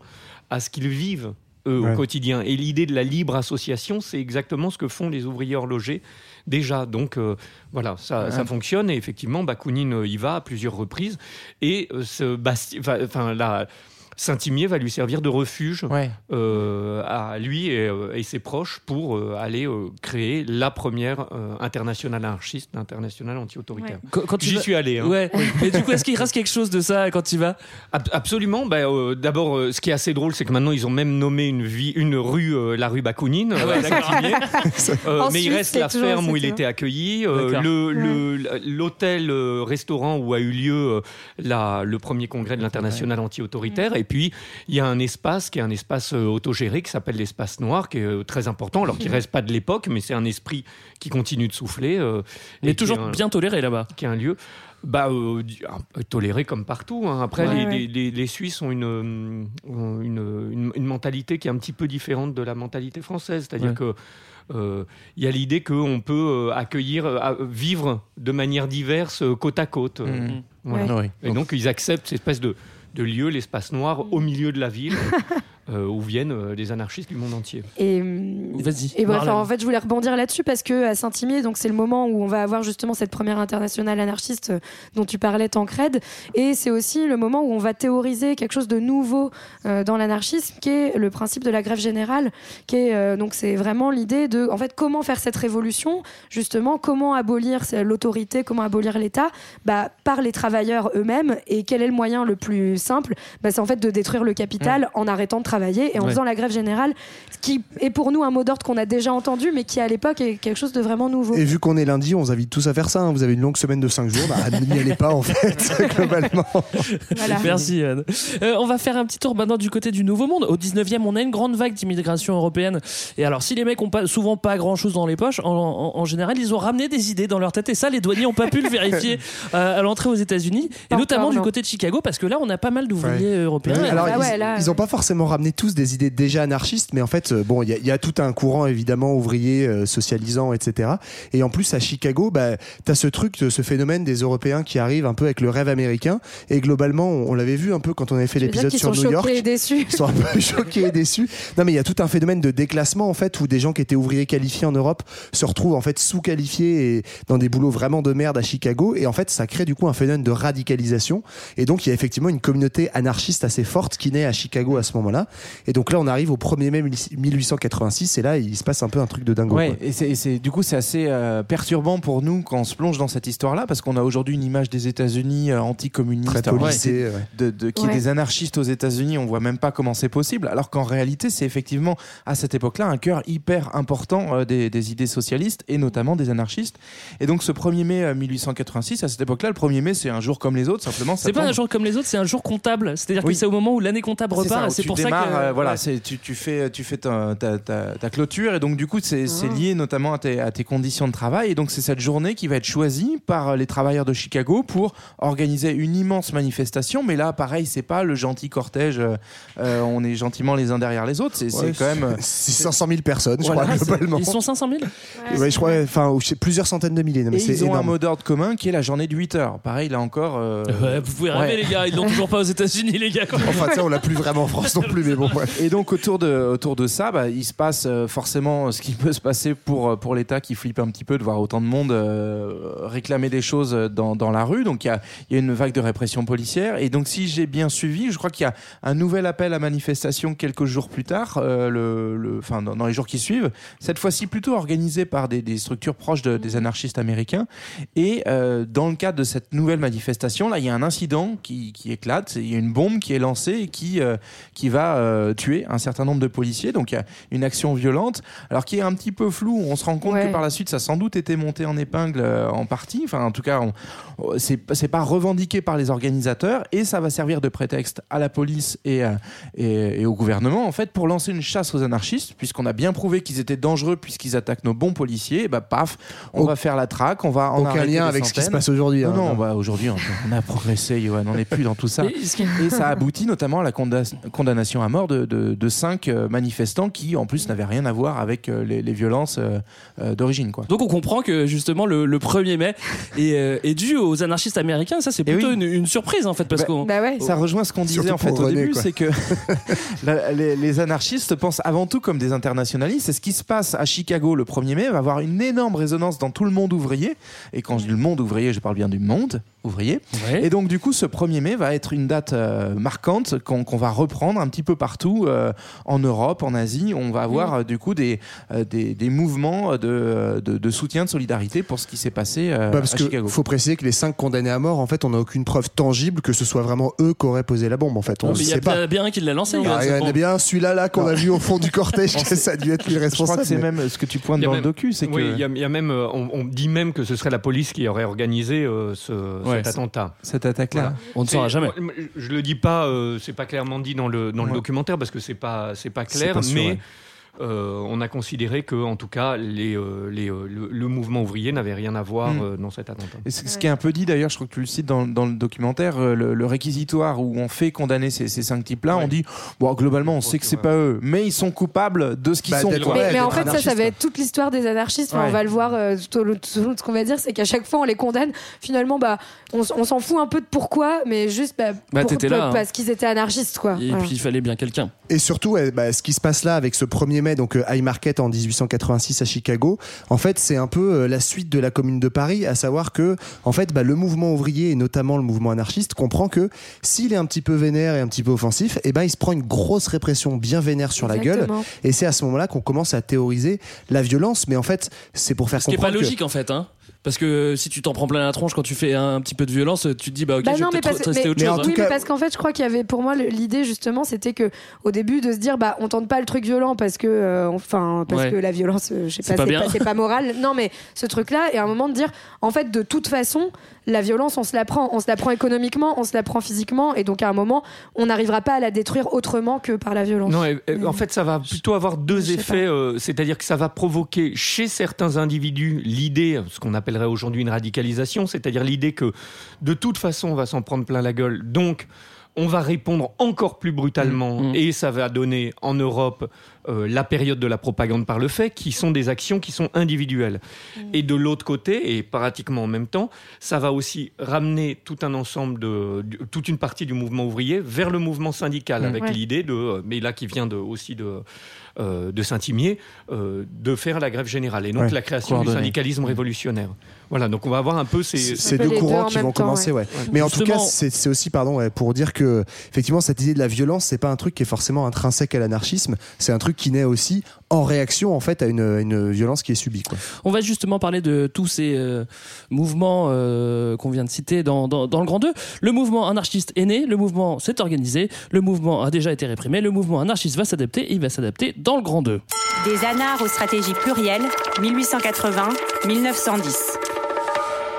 à ce qu'ils vivent eux, Ouais. au quotidien. Et l'idée de la libre association, c'est exactement ce que font les ouvriers horlogers déjà. Donc euh, voilà, ça, ça fonctionne. Et effectivement, Bakounine euh, y va à plusieurs reprises. Et euh, ce basti- enfin, enfin, la Saint-Imier va lui servir de refuge Ouais. euh, à lui et, euh, et ses proches pour euh, aller euh, créer la première euh, internationale anarchiste, l'internationale anti-autoritaire. Quand, quand tu J'y vas- suis allé. hein. Ouais. Mais du coup, est-ce qu'il reste quelque chose de ça quand tu vas? Ab- Absolument. Bah, euh, D'abord, euh, ce qui est assez drôle, c'est que maintenant ils ont même nommé une, vie, une rue, euh, la rue Bakounine, En mais il reste la toujours- ferme où il était accueilli, euh, D'accord. le- le- l'hôtel euh, restaurant où a eu lieu euh, la, le premier congrès de l'international anti-autoritaire, et puis, il y a un espace qui est un espace euh, autogéré qui s'appelle l'espace noir, qui est euh, très important, alors qu'il reste pas de l'époque, mais c'est un esprit qui continue de souffler. euh, Mais toujours est un- bien toléré là-bas. qui est un lieu bah, euh, toléré comme partout. hein. Après, Ouais, les, ouais. les- les- les Suisses ont une, ont une, une- une mentalité qui est un petit peu différente de la mentalité française. C'est-à-dire Ouais. que euh, y a l'idée qu'on peut accueillir, vivre de manière diverse côte à côte. Mhm. voilà. Ouais. Et donc, ils acceptent cette espèce de, de lieu, l'espace noir, au milieu de la ville, euh, où viennent euh, des anarchistes du monde entier. Et, Vas-y. et voilà, en fait, je voulais rebondir là-dessus parce que à Saint-Imier, donc c'est le moment où on va avoir justement cette première internationale anarchiste euh, dont tu parlais, Tancred, et c'est aussi le moment où on va théoriser quelque chose de nouveau euh, dans l'anarchisme, qui est le principe de la grève générale, qui est euh, donc c'est vraiment l'idée de, en fait, comment faire cette révolution, justement, comment abolir l'autorité, comment abolir l'État, bah, par les travailleurs eux-mêmes, et quel est le moyen le plus simple, bah, c'est en fait de détruire le capital en arrêtant de travailler et en Ouais. faisant la grève générale, ce qui est pour nous un mot d'ordre qu'on a déjà entendu, mais qui à l'époque est quelque chose de vraiment nouveau. Et vu qu'on est lundi, on vous invite tous à faire ça. hein. Vous avez une longue semaine de 5 jours, bah, n'y allez pas en fait, globalement. Voilà. Merci Yann. Euh, on va faire un petit tour maintenant du côté du Nouveau Monde. Au 19e, on a une grande vague d'immigration européenne. Et alors, si les mecs ont pas, souvent pas grand chose dans les poches, en, en- en général, ils ont ramené des idées dans leur tête. Et ça, les douaniers n'ont pas pu le vérifier euh, à l'entrée aux États-Unis. Et notamment encore, du côté de Chicago, parce que là, on a pas mal d'ouvriers Ouais. européens. Alors, bah ils, ouais, là, ils ont pas forcément ramené tous des idées déjà anarchistes, mais en fait, euh, bon, il y, a- il y a tout un courant évidemment ouvrier, euh, socialisant, etc. Et en plus, à Chicago, bah, tu as ce truc, ce phénomène des Européens qui arrivent un peu avec le rêve américain. Et globalement, on, on l'avait vu un peu quand on avait fait l'épisode sur New York. choqués et déçus. Ils sont un peu choqués et déçus. Non, mais il y a tout un phénomène de déclassement en fait où des gens qui étaient ouvriers qualifiés en Europe se retrouvent en fait sous-qualifiés et dans des boulots vraiment de merde à Chicago. Et en fait, ça crée du coup un phénomène de radicalisation. Et donc, il y a effectivement une communauté anarchiste assez forte qui naît à Chicago à ce moment-là. Et donc là, on arrive au 1er mai 1886 et là, il se passe un peu un truc de dingo. Ouais, et c'est, et c'est- du coup, c'est assez euh, perturbant pour nous quand on se plonge dans cette histoire-là, parce qu'on a aujourd'hui une image des États-Unis euh, anticommunistes, Très ouais. de, de, qui Ouais. est des anarchistes aux États-Unis, on voit même pas comment c'est possible, alors qu'en réalité, c'est effectivement à cette époque-là un cœur hyper important euh, des, des idées socialistes et notamment des anarchistes. Et donc, ce 1er mai euh, 1886, à cette époque-là, le 1er mai, c'est un jour comme les autres, simplement. ça C'est pas tombe. un jour comme les autres, c'est un jour comptable. C'est-à-dire Oui. que c'est au moment où l'année comptable C'est ça, repart. et c'est tu pour ça que. euh, voilà, ouais. c'est tu, tu fais tu fais ta, ta, ta- ta clôture et donc du coup c'est c'est Ah. lié notamment à tes, à tes conditions de travail et donc c'est cette journée qui va être choisie par les travailleurs de Chicago pour organiser une immense manifestation. Mais là, pareil, c'est pas le gentil cortège. euh, euh, on est gentiment les uns derrière les autres. C'est Ouais, quand même. euh, C'est 500 000 personnes, je crois, c'est- globalement. Ils sont 500 000 Ouais, je crois, enfin, plusieurs centaines de milliers. Non, mais Et c'est ils ont un énorme. mot d'ordre commun qui est la journée de 8 heures. Pareil, là encore. euh, Ouais, vous pouvez rêver, ouais. les gars. Ils l'ont toujours pas aux États-Unis, les gars. Enfin, tu sais, on l'a plus vraiment en France non plus, mais Et donc autour de, autour de ça, bah, il se passe euh, forcément ce qui peut se passer pour, euh, pour l'État qui flippe un petit peu de voir autant de monde euh, réclamer des choses dans, dans la rue. Donc il y a, y a une vague de répression policière. Et donc si j'ai bien suivi, je crois qu'il y a un nouvel appel à manifestation quelques jours plus tard, le, le, enfin, dans, les jours qui suivent. Cette fois-ci plutôt organisé par des, structures proches de- des anarchistes américains. Et dans le cadre de cette nouvelle manifestation, là, il y a un incident qui, qui éclate. Il y a une bombe qui est lancée et qui, qui va euh, tuer un certain nombre de policiers. Donc il y a une action violente, alors qui est un petit peu floue. On se rend compte Ouais. que par la suite, ça a sans doute été monté en épingle euh, en partie. Enfin, en tout cas, on- c'est c'est pas revendiqué par les organisateurs et ça va servir de prétexte à la police et, à- et, et au gouvernement en fait pour lancer une chasse aux anarchistes, puisqu'on a bien prouvé qu'ils étaient dangereux puisqu'ils attaquent nos bons policiers. Et bah paf, on Au- va faire la traque, on va en Aucun lien avec ce qui se passe aujourd'hui. Non, hein. non, bah, aujourd'hui, on, on a progressé, Johan, on n'est plus dans tout ça. Et ce qui- Et ça aboutit notamment à la conda- condamnation à mort de, de- de cinq euh, manifestants qui, en plus, n'avaient rien à voir avec euh, les, les violences euh, d'origine. quoi. Donc on comprend que justement le, le 1er mai est, est dû aux anarchistes américains. Ça c'est Eh plutôt oui. une, une surprise en fait parce Bah, qu'on Bah ouais. Ça rejoint ce qu'on disait Surtout en fait au René, début, quoi. c'est que la- les, les anarchistes pensent avant tout comme des internationalistes. Et ce qui se passe à Chicago le 1er mai va avoir une énorme résonance dans tout le monde ouvrier. Et quand je dis le monde ouvrier, je parle bien du monde ouvrier. Ouais. Et donc du coup, ce 1er mai va être une date euh, marquante qu'on va reprendre un petit peu partout euh, en Europe, en Asie. On va avoir euh, du coup des, euh, des, des mouvements de, de, de soutien, de solidarité pour ce qui s'est passé euh, Bah, parce à que Chicago. faut préciser que les cinq condamnés à mort, en fait, on n'a aucune preuve tangible que ce soit vraiment eux qui auraient posé la bombe. En fait, on Non, mais il y a sait pas. bien, un qui l'a lancé. Ah, il y c'est en a bien celui-là là qu'on a vu au fond du cortège, que ça a dû être lui le Je crois responsable. que c'est mais- même ce que tu pointes Il dans même- le docu, c'est Oui, il y, a- il y a même, on, on dit même que ce serait la police qui aurait organisé euh, ce, Ouais, cet attentat. cette attaque-là. On ne saura jamais. Je le dis pas, euh, c'est pas clairement dit dans le dans le documentaire parce que c'est pas c'est pas clair, pas sûr, mais ouais. On a considéré que en tout cas les, euh, les, euh, le, le mouvement ouvrier n'avait rien à voir Mm. euh, dans cet attentat. Et ce qui est un peu dit d'ailleurs, je crois que tu le cites dans, dans le documentaire, euh, le, le réquisitoire où on fait condamner ces, ces cinq types-là, on dit bon globalement on sait que c'est pas eux, mais ils sont coupables de ce qu'ils Bah, sont. quoi. Mais, mais en fait, ça, ça va être toute l'histoire des anarchistes. Enfin. On va le voir euh, tout au long tout de ce qu'on va dire, c'est qu'à chaque fois, on les condamne. Finalement, bah, on, s'en fout un peu de pourquoi, mais juste bah, Bah, pour- t'étais là, hein. parce qu'ils étaient anarchistes, quoi. Et Voilà. puis il fallait bien quelqu'un. Et surtout, eh, bah, ce qui se passe là avec ce 1er mai, donc euh, High Market en 1886 à Chicago, en fait, c'est un peu euh, la suite de la Commune de Paris, à savoir que, en fait, bah, le mouvement ouvrier et notamment le mouvement anarchiste comprend que s'il est un petit peu vénère et un petit peu offensif, eh ben, il se prend une grosse répression bien vénère sur la gueule. Et c'est à ce moment-là qu'on commence à théoriser la violence. Mais en fait, c'est pour faire Ce qui est pas comprendre que- logique en fait, hein. Parce que si tu t'en prends plein la tronche quand tu fais un petit peu de violence, tu te dis bah ok, Bah je vais non, mais peut-être parce, tester mais- autre mais chose. en hein. tout oui, cas- mais parce qu'en fait, je crois qu'il y avait pour moi l'idée justement, c'était que au début de se dire, bah, on tente pas le truc violent parce que, euh, enfin, parce Ouais. que la violence, euh, je sais C'est pas, c'est pas, c'est pas moral. Non, mais ce truc-là, et à un moment de dire, en fait, de toute façon, la violence, on se la prend, on se la prend économiquement, on se la prend physiquement, et donc à un moment, on n'arrivera pas à la détruire autrement que par la violence. Non, et- et Mais- en fait, ça va plutôt avoir deux effets. euh, C'est-à-dire que ça va provoquer chez certains individus l'idée, ce qu'on appellerait aujourd'hui une radicalisation, c'est-à-dire l'idée que de toute façon, on va s'en prendre plein la gueule. Donc, on va répondre encore plus brutalement Mm, mm. et ça va donner en Europe euh, la période de la propagande par le fait, qui sont des actions qui sont individuelles. Et de l'autre côté, et pratiquement en même temps, ça va aussi ramener tout un ensemble de, de- toute une partie du mouvement ouvrier vers le mouvement syndical, Mm. avec Ouais. l'idée de, euh, mais là qui vient de, aussi de euh, de Saint-Imier, euh, de faire la grève générale et donc Ouais, la création du syndicalisme révolutionnaire. Voilà, donc on va avoir un peu ces, deux courants qui vont temps, commencer, ouais. Mais en tout cas, c'est aussi, pardon, ouais, pour dire que effectivement, cette idée de la violence, c'est pas un truc qui est forcément intrinsèque à l'anarchisme. C'est un truc qui naît aussi en réaction, en fait, à une, une violence qui est subie. Quoi. On va justement parler de tous ces euh, mouvements euh, qu'on vient de citer dans, dans, dans le Grand 2. Le mouvement anarchiste est né, le mouvement s'est organisé, le mouvement a déjà été réprimé, le mouvement anarchiste va s'adapter et il va s'adapter dans le Grand 2. Des anards aux stratégies plurielles, 1880-1910.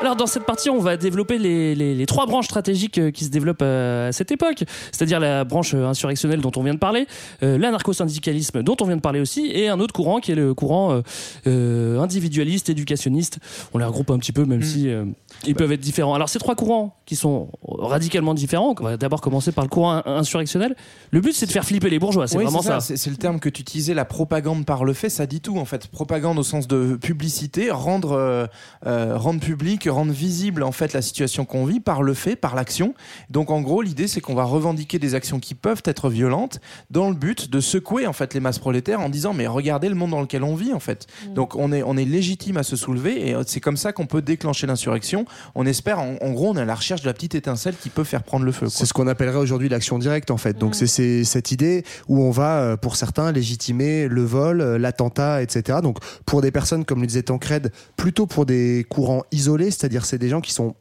Alors dans cette partie, on va développer les, les- les trois branches stratégiques euh, qui se développent euh, à cette époque, c'est-à-dire la branche euh, insurrectionnelle dont on vient de parler, euh, l'anarcho-syndicalisme dont on vient de parler aussi, et un autre courant qui est le courant euh, individualiste, éducationniste. On les regroupe un petit peu, même Mm. si euh, ils peuvent être différents. Alors ces trois courants qui sont radicalement différents, on va d'abord commencer par le courant in- insurrectionnel. Le but c'est de faire flipper les bourgeois, c'est Oui, vraiment c'est ça. C'est le terme que tu utilisais, la propagande par le fait, ça dit tout en fait. Propagande au sens de publicité, rendre, rendre public, rendre visible en fait la situation qu'on vit par le fait, par l'action. Donc en gros, l'idée c'est qu'on va revendiquer des actions qui peuvent être violentes dans le but de secouer en fait les masses prolétaires en disant mais regardez le monde dans lequel on vit en fait. Donc on est, on est légitime à se soulever et euh, c'est comme ça qu'on peut déclencher l'insurrection. On espère, en, en gros, on est à la recherche de la petite étincelle qui peut faire prendre le feu. C'est ce qu'on appellerait aujourd'hui l'action directe, en fait. Donc, c'est- c'est cette idée où on va, euh, pour certains, légitimer le vol, euh, l'attentat, etc. Donc, pour des personnes, comme le disait Tancred, plutôt pour des courants isolés, c'est-à-dire c'est des gens qui sont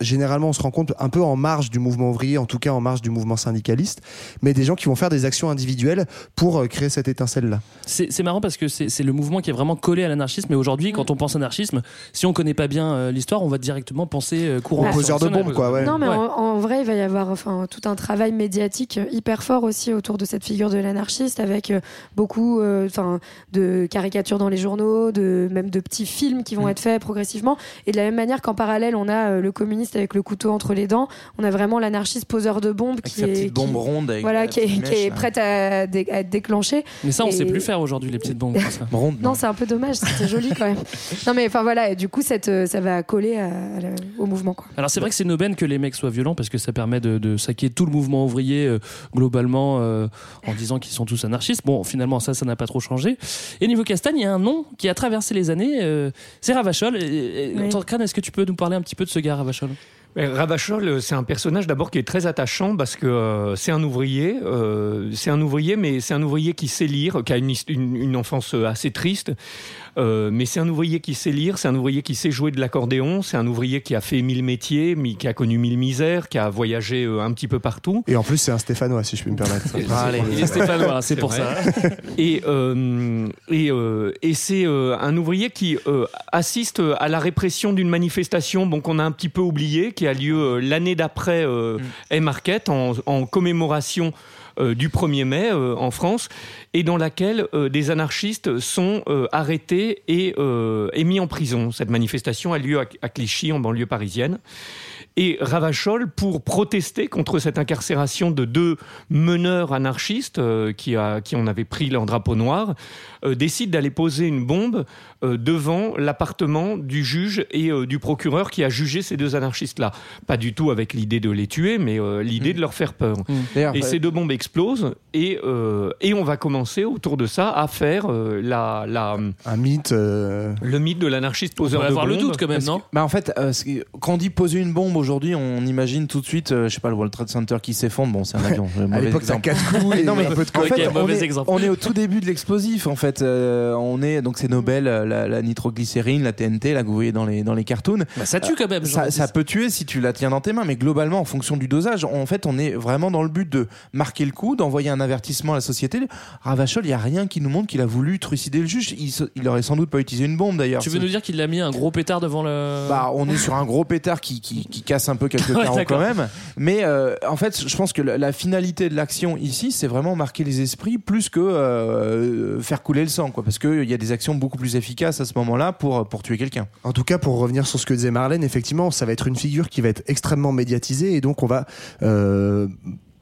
généralement on se rend compte un peu en marge du mouvement ouvrier, en tout cas en marge du mouvement syndicaliste, mais des gens qui vont faire des actions individuelles pour euh, créer cette étincelle-là. C'est c'est marrant parce que c'est c'est le mouvement qui est vraiment collé à l'anarchisme. Et aujourd'hui, quand on pense anarchisme, si on connaît pas bien euh, l'histoire, on va directement penser euh, courant. Bah, Poseur de bombes, quoi, ouais. Non, mais Ouais. en, en vrai, il va y avoir enfin, tout un travail médiatique hyper fort aussi autour de cette figure de l'anarchiste, avec euh, beaucoup euh, enfin, de caricatures dans les journaux, de, même de petits films qui vont Mm. être faits progressivement. Et de la même manière qu'en parallèle, on a le communiste avec le couteau entre les dents, on a vraiment l'anarchiste poseur de bombes Avec qui sa est, petite bombe qui- ronde avec voilà, qui est, qui prête à, dé- à être déclenchée. Mais ça, on Et- sait plus faire aujourd'hui, les petites bombes. comme ça. Ronde, Non, c'est un peu dommage, c'était joli quand même. Non, mais enfin voilà, et du coup, cette, euh, ça va coller à- à la- au mouvement. Quoi. Alors c'est vrai que c'est une aubaine que les mecs soient violents parce que ça permet de, de saquer tout le mouvement ouvrier euh, globalement euh, en disant qu'ils sont tous anarchistes. Bon, finalement ça, ça n'a pas trop changé. Et niveau Castagne, il y a un nom qui a traversé les années, euh, c'est Ravachol. Oui. Est-ce que tu peux nous parler un petit peu de ce gars Ravachol? Ravachol, euh, c'est un personnage d'abord qui est très attachant parce que euh, c'est un ouvrier, euh, c'est un ouvrier, mais c'est un ouvrier qui sait lire, qui a une, une- enfance assez triste, euh, mais c'est un ouvrier qui sait lire, c'est un ouvrier qui sait jouer de l'accordéon, c'est un ouvrier qui a fait mille métiers, mi- qui a connu mille misères, qui a voyagé euh, un petit peu partout. Et en plus, c'est un Stéphanois, si je puis me permettre. Allez. Il est stéphanois, c'est pour vrai. ça. Et, euh, et, euh, et c'est euh, un ouvrier qui euh, assiste à la répression d'une manifestation bon, qu'on a un petit peu oubliée, qui a lieu euh, l'année d'après euh, Haymarket en, en commémoration du 1er mai euh, en France et dans laquelle euh, des anarchistes sont euh, arrêtés et, euh, mis en prison. Cette manifestation a lieu à Clichy en banlieue parisienne. Et Ravachol, pour protester contre cette incarcération de deux meneurs anarchistes euh, qui, a, qui en avaient pris leur drapeau noir, euh, décide d'aller poser une bombe euh, devant l'appartement du juge et euh, du procureur qui a jugé ces deux anarchistes-là. Pas du tout avec l'idée de les tuer, mais euh, l'idée de leur faire peur. D'ailleurs, Et ces deux bombes explosent et, euh, et on va commencer autour de ça à faire euh, la, la, Un mythe. euh, le mythe de l'anarchiste poseur va de avoir le doute quand même, Parce non? que- bah en fait, euh, quand on dit poser une bombe aujourd'hui, on imagine tout de suite, euh, je sais pas, le World Trade Center qui s'effondre. Bon, c'est un avion. euh, À l'époque, quatre coups et non, mais un peu de en fait, on, est, exemple. on est au tout début de l'explosif. En fait, Euh, on est donc c'est Nobel, euh, la, la nitroglycérine, la TNT, là que vous voyez dans les dans les cartoons. Bah, ça tue quand même. Ça, genre. ça peut tuer si tu la tiens dans tes mains, mais globalement, en fonction du dosage, en fait, on est vraiment dans le but de marquer le coup, d'envoyer un avertissement à la société. Ravachol, il y a rien qui nous montre qu'il a voulu trucider le juge. Il, il aurait sans doute pas utilisé une bombe d'ailleurs. Tu veux nous dire qu'il a mis un gros pétard devant le. bah, on est sur un gros pétard qui, qui, qui casse un peu quelques Ouais, carreaux quand même. Mais euh, en fait, je pense que la, la finalité de l'action ici, c'est vraiment marquer les esprits plus que euh, faire couler le sang, quoi. Parce qu'il y a des actions beaucoup plus efficaces à ce moment-là pour, pour tuer quelqu'un. En tout cas, pour revenir sur ce que disait Marlène, effectivement, ça va être une figure qui va être extrêmement médiatisée et donc on va euh,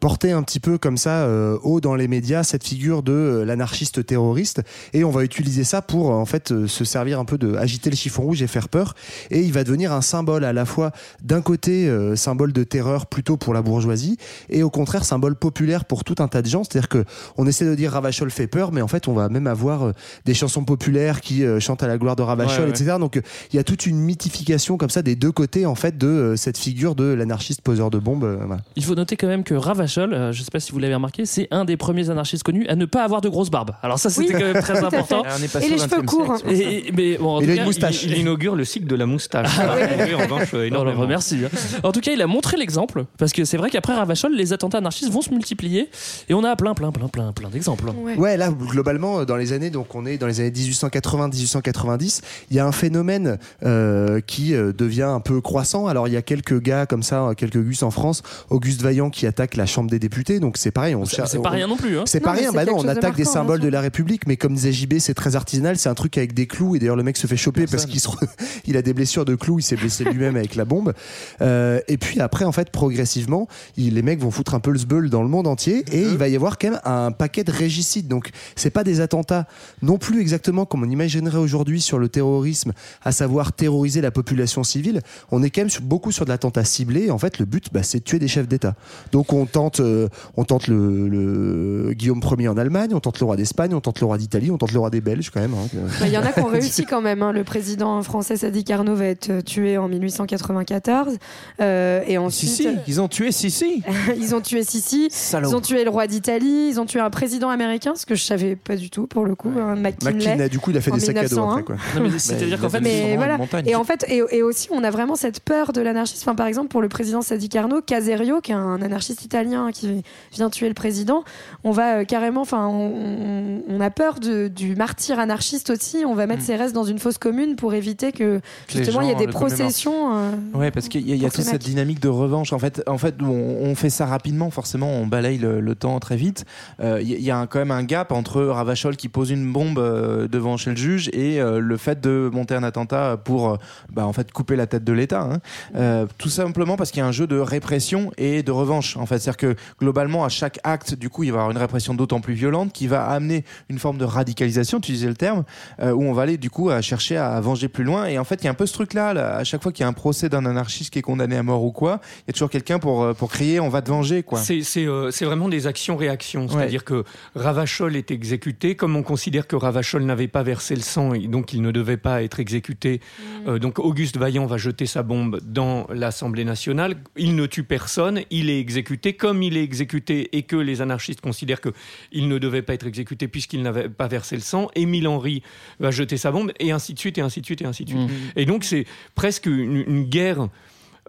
porter un petit peu comme ça euh, haut dans les médias cette figure de euh, l'anarchiste terroriste et on va utiliser ça pour euh, en fait se servir un peu de agiter le chiffon rouge et faire peur et il va devenir un symbole à la fois d'un côté symbole de terreur plutôt pour la bourgeoisie et au contraire symbole populaire pour tout un tas de gens c'est-à-dire que on essaie de dire Ravachol fait peur mais en fait on va même avoir des chansons populaires qui chantent à la gloire de Ravachol Ouais, ouais. etc donc il y a toute une mythification comme ça des deux côtés en fait de cette figure de l'anarchiste poseur de bombes voilà. Il faut noter quand même que Ravachol, euh, je sais pas si vous l'avez remarqué, c'est un des premiers anarchistes connus à ne pas avoir de grosse barbe. Alors ça, c'était Oui, quand même très important. On est passé Et les cheveux 20e courts. Et, et- mais bon, en Il tout a cas, une moustache. Il, il inaugure le cycle de la moustache. Oui, en revanche, On le énormément. remercie. hein. En tout cas, il a montré l'exemple parce que c'est vrai qu'après Ravachol, les attentats anarchistes vont se multiplier et on a plein, plein, plein, plein, plein d'exemples. Ouais. Ouais, là, globalement, dans les années, donc on est dans les années 1880-1890, il y a un phénomène euh, qui euh, devient un peu croissant. Alors, il y a quelques gars comme ça, quelques gus en France, Auguste Vaillant qui attaque la Chambre des députés, donc c'est pareil. On C'est cherche- c'est pas rien non plus. Hein. C'est pas rien, bah non, on de attaque des symboles de la République, mais comme disait JB, c'est très artisanal, c'est un truc avec des clous, et d'ailleurs le mec se fait choper parce qu'il se re- il a des blessures de clous, il s'est blessé lui-même avec la bombe. Euh, et puis après, en fait, progressivement, il- les mecs vont foutre un peu le sbeul dans le monde entier, et il va y avoir quand même un paquet de régicides. Donc, c'est pas des attentats non plus exactement comme on imaginerait aujourd'hui sur le terrorisme, à savoir terroriser la population civile. On est quand même sur- beaucoup sur de l'attentat ciblé. En fait, le but, bah, c'est de tuer des chefs d'État. Donc, on tente, euh, on tente le, le Guillaume Ier en Allemagne, on tente le roi d'Espagne, on tente le roi d'Italie, on tente le roi des Belges quand même. hein. Bah, Il y en a qui ont réussi quand même. hein. Le président français Sadi Carnot va être euh, tué en 1894. Euh, et ensuite, Sissi, ils ont tué Sissi. ils ont tué Sissi. Salaud. Ils ont tué le roi d'Italie. Ils ont tué un président américain, ce que je savais pas du tout pour le coup, hein, McKinley. McKinley, du coup, il a fait des sacs à dos 1901. après. C'est-à-dire qu'en fait, Mais voilà. Montagne. Et en fait, et, et aussi, on a vraiment cette peur de l'anarchisme. Enfin, par exemple, pour le président Sadi Carnot, Caserio, qui est un anarchiste italien qui vient tuer le président, on va euh, carrément, enfin, on, on a peur de- du martyr anarchiste aussi. On va mettre Mm. ses restes dans une fosse commune pour éviter que Que justement il y ait des processions. euh, Ouais, parce qu'il y a, toute cette dynamique de revanche. En fait, en fait on, on fait ça rapidement, forcément, on balaye le, le temps très vite. Euh, Il y, a- il y a un- quand même un gap entre Ravachol qui pose une bombe euh, devant chez le juge et euh, le fait de monter un attentat pour, bah, en fait, couper la tête de l'État. hein. Tout simplement parce qu'il y a un jeu de répression et de revanche. En fait, c'est-à-dire que globalement, à chaque acte, du coup, il va y avoir une répression d'autant plus violente qui va amener une forme de radicalisation, tu disais le terme, euh, où on va aller du coup à chercher à venger plus loin. Et en fait, il y a un peu ce truc-là, là, à chaque fois qu'il y a un procès d'un anarchiste qui est condamné à mort ou quoi, il y a toujours quelqu'un pour, euh, pour crier on va te venger, quoi. C'est c'est, euh, c'est vraiment des actions-réactions. C'est-à-dire que Ravachol est exécuté. Comme on considère que Ravachol n'avait pas versé le sang et donc il ne devait pas être exécuté, euh, donc Auguste Vaillant va jeter sa bombe dans l'Assemblée nationale. Il ne tue personne, il est exécuté. Comme il est exécuté et que les anarchistes considèrent qu'il ne devait pas être exécuté puisqu'il n'avait pas versé le sang, Émile Henry va jeter sa bombe et ainsi de suite et ainsi de suite et ainsi de suite. Mm. Et donc c'est presque une, une guerre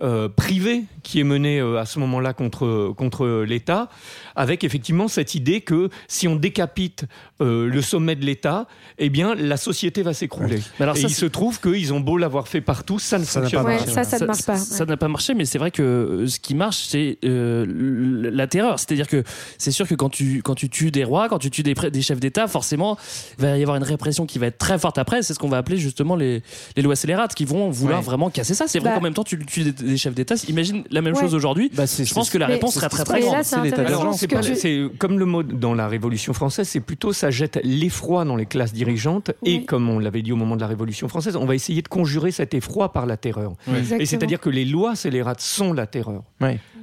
euh, privée qui est menée euh, à ce moment-là contre, contre l'État, avec effectivement cette idée que si on décapite euh, le sommet de l'État, eh bien la société va s'écrouler. Mais alors Et ça, il se trouve qu'ils ont beau l'avoir fait partout, ça ne Ça fonctionne pas ça, ça ne marche pas. Ça n'a pas marché, mais c'est vrai que euh, ce qui marche, c'est euh, la terreur. C'est-à-dire que c'est sûr que quand tu, quand tu tues des rois, quand tu tues des, chefs d'État, forcément, il va y avoir une répression qui va être très forte après. C'est ce qu'on va appeler justement les, les lois scélérates qui vont vouloir Ouais. vraiment casser ça. C'est vrai Bah- qu'en même temps, tu tues des, chefs d'État. Imagine la même Ouais. chose aujourd'hui. Bah, c'est- Je pense que la réponse serait très très grande. c'est comme le mot dans la Révolution française, c'est plutôt ça jette l'effroi dans les classes dirigeantes et comme on l'avait dit au moment de la Révolution française, on va essayer de conjurer cet effroi par la terreur. Et c'est-à-dire que les lois scélérates sont la terreur.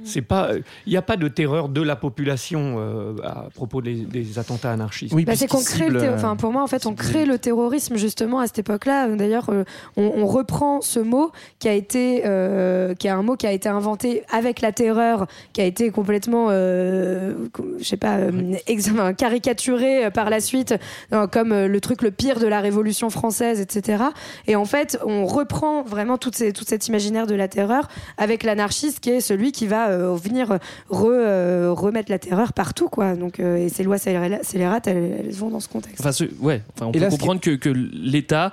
C'est pas, il n'y a pas de terreur de la population euh, à propos des, des attentats anarchistes. Oui, Bah, c'est qu'on crée cible, euh, enfin pour moi en fait on crée le terrorisme justement à cette époque-là. D'ailleurs euh, on, on reprend ce mot qui a été euh, qui est un mot qui a été inventé avec la terreur qui a été complètement euh, je sais pas euh, caricaturé par la suite euh, comme le truc le pire de la révolution française etc et en fait on reprend vraiment toute, ces, toute cet imaginaire de la terreur avec l'anarchiste qui est celui qui va euh, venir re- euh, remettre la terreur partout quoi. Donc euh, et ces lois scéléra- scélérates elles, elles vont dans ce contexte. Enfin, ce- ouais, enfin, on Et peut là, comprendre que, que l'État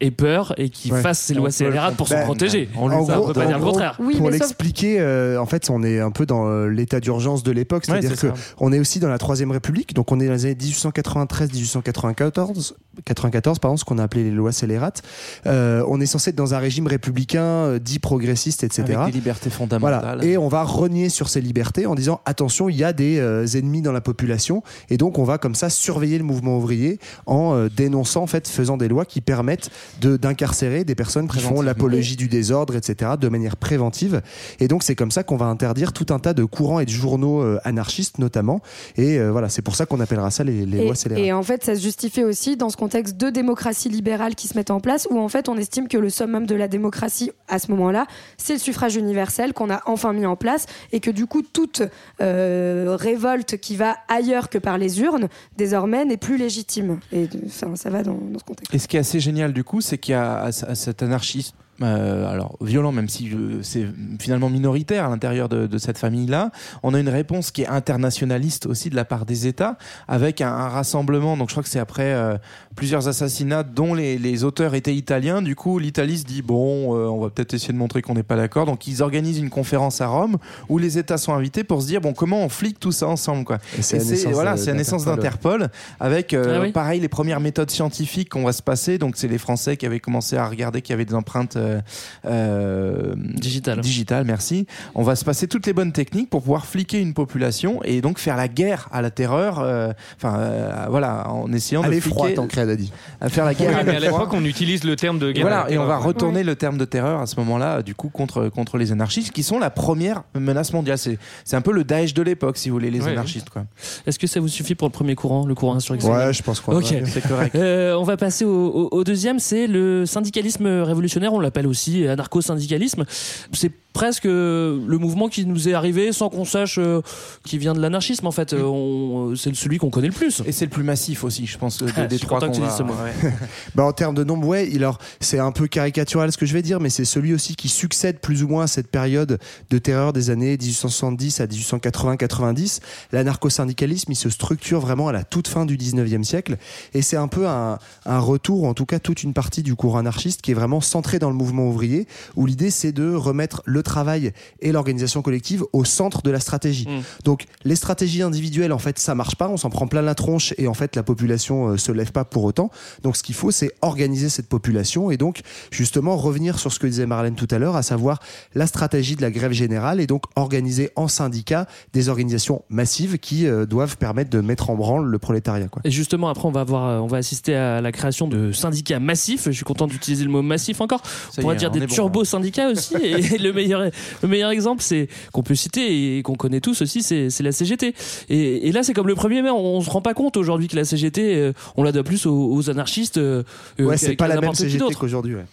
ait peur et qu'il Ouais. fasse ses On lois scélérates pour se protéger. On gros- peut pas dire le contraire. Oui, pour l'expliquer, euh, en fait, on est un peu dans euh, l'état d'urgence de l'époque, Ouais, c'est-à-dire c'est que ça. on est aussi dans la Troisième République, donc on est dans les années 1893-1894, 94, pardon, ce qu'on a appelé les lois scélérates. Euh, on est censé être dans un régime républicain euh, dit progressiste, etc. Avec des libertés fondamentales. Voilà. Et on va renier sur ces libertés en disant attention, il y a des euh, ennemis dans la population. Et donc, on va comme ça surveiller le mouvement ouvrier en euh, dénonçant, en fait, faisant des lois qui permettent de- d'incarcérer des personnes qui font l'apologie du désordre, etc., de manière préventive. Et donc, c'est comme ça qu'on va interdire tout un tas de courants et de journaux euh, anarchistes, notamment. Et euh, voilà, c'est pour ça qu'on appellera ça les, les Et, lois scélérates. et en fait, ça se justifie aussi dans ce contexte de démocratie libérale qui se met en place, où en fait, on estime que le summum de la démocratie à ce moment-là, c'est le suffrage universel qu'on a enfin mis en place, et que du coup, toute euh, révolte qui va ailleurs que par les urnes, désormais, n'est plus légitime. Et enfin, ça va dans, dans ce contexte. Et ce qui est assez génial du coup, c'est qu'il y a cet anarchisme, euh, alors violent, même si euh, c'est finalement minoritaire à l'intérieur de, cette famille-là, on a une réponse qui est internationaliste aussi de la part des États, avec un, un rassemblement. Donc je crois que c'est après euh, plusieurs assassinats dont les, les auteurs étaient italiens. Du coup, l'Italie se dit bon, euh, on va peut-être essayer de montrer qu'on n'est pas d'accord. Donc ils organisent une conférence à Rome où les États sont invités pour se dire bon, comment on flique tout ça ensemble, quoi. Et c'est voilà, c'est la naissance d'Interpol, avec euh, Ah oui. pareil les premières méthodes scientifiques qu'on va se passer. Donc c'est les Français qui avaient commencé à regarder qu'il y avait des empreintes euh, euh, Digital. digitales. Merci. On va se passer toutes les bonnes techniques pour pouvoir fliquer une population et donc faire la guerre à la terreur. euh, Enfin euh, voilà, en essayant À de fliquer, Tancred a dit. à faire la Oui, guerre. à mais à l'époque, on utilise le terme de guerre. voilà, et on va retourner le terme de terreur à ce moment-là, du coup, contre, contre les anarchistes, qui sont la première menace mondiale. C'est, c'est un peu le Daesh de l'époque, si vous voulez, les Ouais. anarchistes. Quoi. Est-ce que ça vous suffit pour le premier courant, le courant insurrectionnel Ouais, je pense qu'on Ok. C'est correct. Euh, on va passer au, au- au deuxième, c'est le syndicalisme révolutionnaire, on l'appelle aussi anarcho-syndicalisme. C'est presque le mouvement qui nous est arrivé sans qu'on sache euh, qui vient de l'anarchisme en fait. Euh, on- C'est celui qu'on connaît le plus. Et c'est le plus massif aussi, je pense, de- Ah, des trois qu'on tu va- dises ce mot. ouais. Bah, en termes de nombre, ouais, il- alors c'est un peu caricatural ce que je vais dire, mais c'est celui aussi qui succède plus ou moins à cette période de terreur des années 1870 à 1880-90. L'anarcho-syndicalisme, il se structure vraiment à la toute fin du 19e siècle, et c'est un peu un, un retour, en tout cas toute une partie du courant anarchiste qui est vraiment centré dans le mouvement ouvrier, où l'idée c'est de remettre le travail et l'organisation collective au centre de la stratégie. Mm. Donc les stratégies individuelles, en fait, ça marche pas, on s'en prend plein la tronche, et en fait la population euh, se lève pas pour autant. Donc ce qu'il faut, c'est organiser cette population et donc justement revenir sur ce que disait Marlène tout à l'heure, à savoir la stratégie de la grève générale et donc organiser en syndicat des organisations massives qui euh, doivent permettre de mettre en branle le prolétariat. Quoi. Et justement, après, on va avoir, euh, on va assister à la création de syndicats massifs. Je suis content d'utiliser le mot massif encore. Ça On pourrait dire on des est bon, turbo syndicats aussi. Et le meilleur, le meilleur exemple, c'est qu'on peut citer et qu'on connaît tous aussi, c'est la CGT. Et, et là, c'est comme le 1er mai. On, on se rend pas compte aujourd'hui que la CGT, euh, on la doit plus aux, aux anarchistes. euh, euh, Ouais, c'est pas la même CGT qu'aujourd'hui. ouais.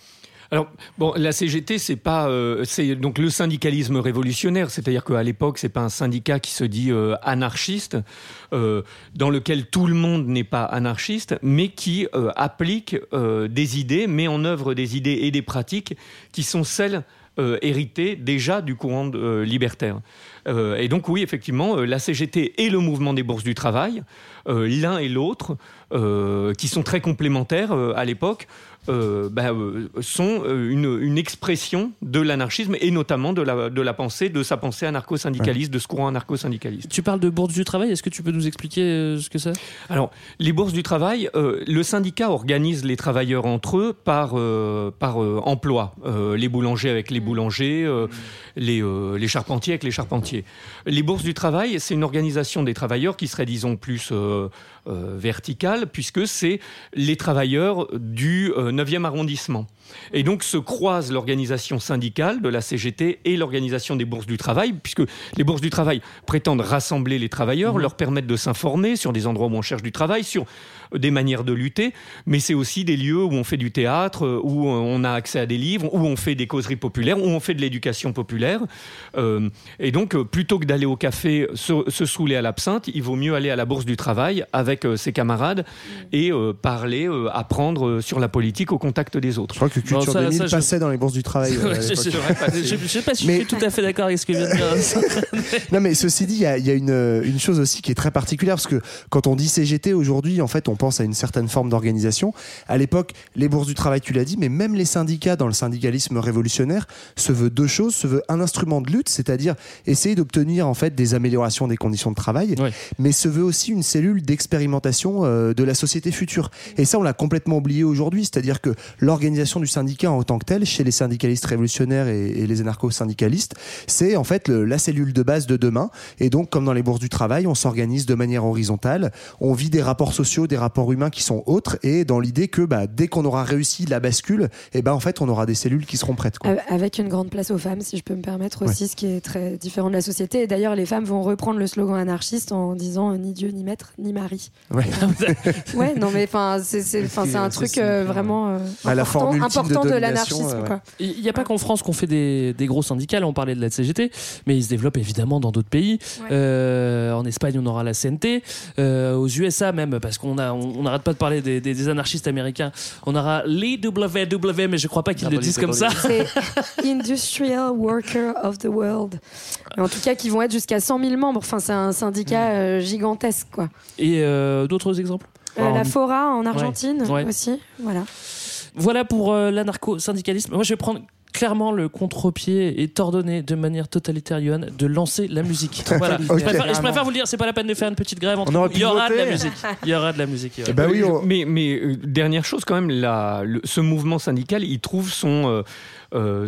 Alors, bon, la CGT, c'est pas, euh, c'est donc le syndicalisme révolutionnaire, c'est-à-dire qu'à l'époque, c'est pas un syndicat qui se dit euh, anarchiste, euh, dans lequel tout le monde n'est pas anarchiste, mais qui euh, applique euh, des idées, met en œuvre des idées et des pratiques qui sont celles euh, hérité déjà du courant euh, libertaire. Euh, et donc oui, effectivement, euh, la CGT et le mouvement des bourses du travail, euh, l'un et l'autre, qui sont très complémentaires euh, à l'époque, euh, bah, euh, sont euh, une, une expression de l'anarchisme et notamment de la, de la pensée, de sa pensée anarcho-syndicaliste, de ce courant anarcho-syndicaliste. Tu parles de bourse du travail, est-ce que tu peux nous expliquer ce que c'est? Alors, les bourses du travail, euh, le syndicat organise les travailleurs entre eux par, euh, par euh, emploi. Euh, les boulangers avec les boulangers, euh, les, euh, les charpentiers avec les charpentiers. Les bourses du travail, c'est une organisation des travailleurs qui serait, disons, plus euh, euh, verticale, puisque c'est les travailleurs du euh, 9e arrondissement. Et donc se croisent l'organisation syndicale de la CGT et l'organisation des bourses du travail, puisque les bourses du travail prétendent rassembler les travailleurs, leur permettre de s'informer sur des endroits où on cherche du travail, sur des manières de lutter, mais c'est aussi des lieux où on fait du théâtre, euh, où on a accès à des livres, où on fait des causeries populaires, où on fait de l'éducation populaire. Euh, et donc, euh, plutôt que d'aller au café se, se saouler à l'absinthe, il vaut mieux aller à la bourse du travail avec euh, ses camarades et euh, parler, euh, apprendre euh, sur la politique au contact des autres. Je crois que Culture ça- 2000 ça, je- passait dans les bourses du travail. euh, je, je- je- je sais pas si Mais- je suis tout à fait d'accord avec ce que vient de dire. Non, mais ceci dit, il y a, il y a une, une chose aussi qui est très particulière parce que quand on dit CGT aujourd'hui, en fait, on pense à une certaine forme d'organisation. À l'époque, les bourses du travail, tu l'as dit, mais même les syndicats dans le syndicalisme révolutionnaire se veut deux choses, se veut un instrument de lutte, c'est-à-dire essayer d'obtenir en fait des améliorations des conditions de travail, mais se veut aussi une cellule d'expérimentation euh, de la société future. Et ça, on l'a complètement oublié aujourd'hui, c'est-à-dire que l'organisation du syndicat en tant que telle, chez les syndicalistes révolutionnaires et, et les anarcho-syndicalistes, c'est en fait le- la cellule de base de demain. Et donc, comme dans les bourses du travail, on s'organise de manière horizontale, on vit des rapports sociaux, des rapports humains qui sont autres, et dans l'idée que bah, dès qu'on aura réussi la bascule, et ben en fait, on aura des cellules qui seront prêtes. quoi. Euh, Avec une grande place aux femmes, si je peux me permettre aussi, ce qui est très différent de la société. Et d'ailleurs, les femmes vont reprendre le slogan anarchiste en disant euh, ni Dieu, ni maître, ni mari. Ouais. ouais, non, mais enfin, c'est c'est- enfin, c'est un truc euh, vraiment euh, À la important, de important de, l'anarchisme. euh, ouais. quoi. Il n'y a pas qu'en France qu'on fait des, des gros syndicats, là on parlait de la CGT, mais il se développe évidemment dans d'autres pays. Euh, en Espagne, on aura la CNT. Euh, aux USA même, parce qu'on a, on on n'arrête pas de parler des, des- des anarchistes américains, on aura les WW, mais je crois pas qu'ils le disent comme ça. C'est Industrial Worker of the World. Mais en tout cas, qui vont être jusqu'à 100 000 membres. Enfin, c'est un syndicat euh, gigantesque, quoi. Et euh, d'autres exemples? Euh, la Fora en Argentine Ouais. aussi. Voilà. Voilà pour euh, l'anarcho-syndicalisme. Moi, je vais prendre clairement le contre-pied et t'ordonner de manière totalitaire, Johan, de lancer la musique. Voilà. Je, préfère, je préfère vous le dire, c'est pas la peine de faire une petite grève. Entre On Il y aura de la musique. Il y aura de la musique. Johan. Euh, mais, mais euh, dernière chose quand même, la- le- ce mouvement syndical, il trouve son euh,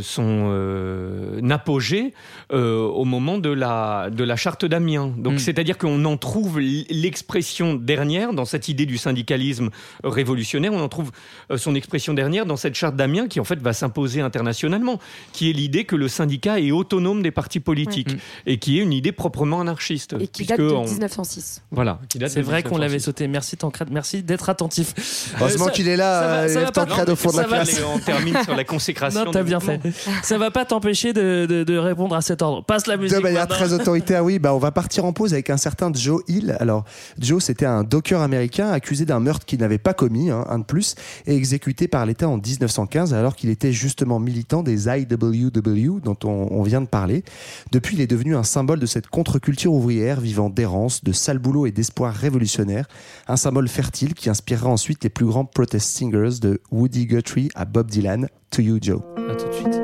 son euh, apogée euh, au moment de la de la charte d'Amiens. Donc c'est-à-dire qu'on en trouve l'expression dernière dans cette idée du syndicalisme révolutionnaire. On en trouve euh, son expression dernière dans cette charte d'Amiens qui en fait va s'imposer internationalement, qui est l'idée que le syndicat est autonome des partis politiques et qui est une idée proprement anarchiste. Et qui date de on- 1906. Voilà, qui date C'est vrai qu'on l'avait 1906. sauté. Merci Tancred, merci d'être attentif. Heureusement Euh, qu'il est là, ça va- euh, ça va lève pas- Tancred au fond de la classe. On termine sur la consécration. Non, t'as du bien fait. Ça va pas t'empêcher de, de- de répondre à cet ordre. Passe la musique. De manière maintenant. très autoritaire, oui. Bah, on va partir en pause avec un certain Joe Hill. Alors, Joe, c'était un docker américain accusé d'un meurtre qu'il n'avait pas commis, hein, un de plus, et exécuté par l'État en 1915, alors qu'il était justement militant des IWW, dont on, on vient de parler. Depuis, il est devenu un symbole de cette contre-culture ouvrière, vivant d'errance, de sale boulot et d'espoir révolutionnaire. Un symbole fertile qui inspirera ensuite les plus grands protest singers de Woody Guthrie à Bob Dylan. To you, Joe. À tout de suite.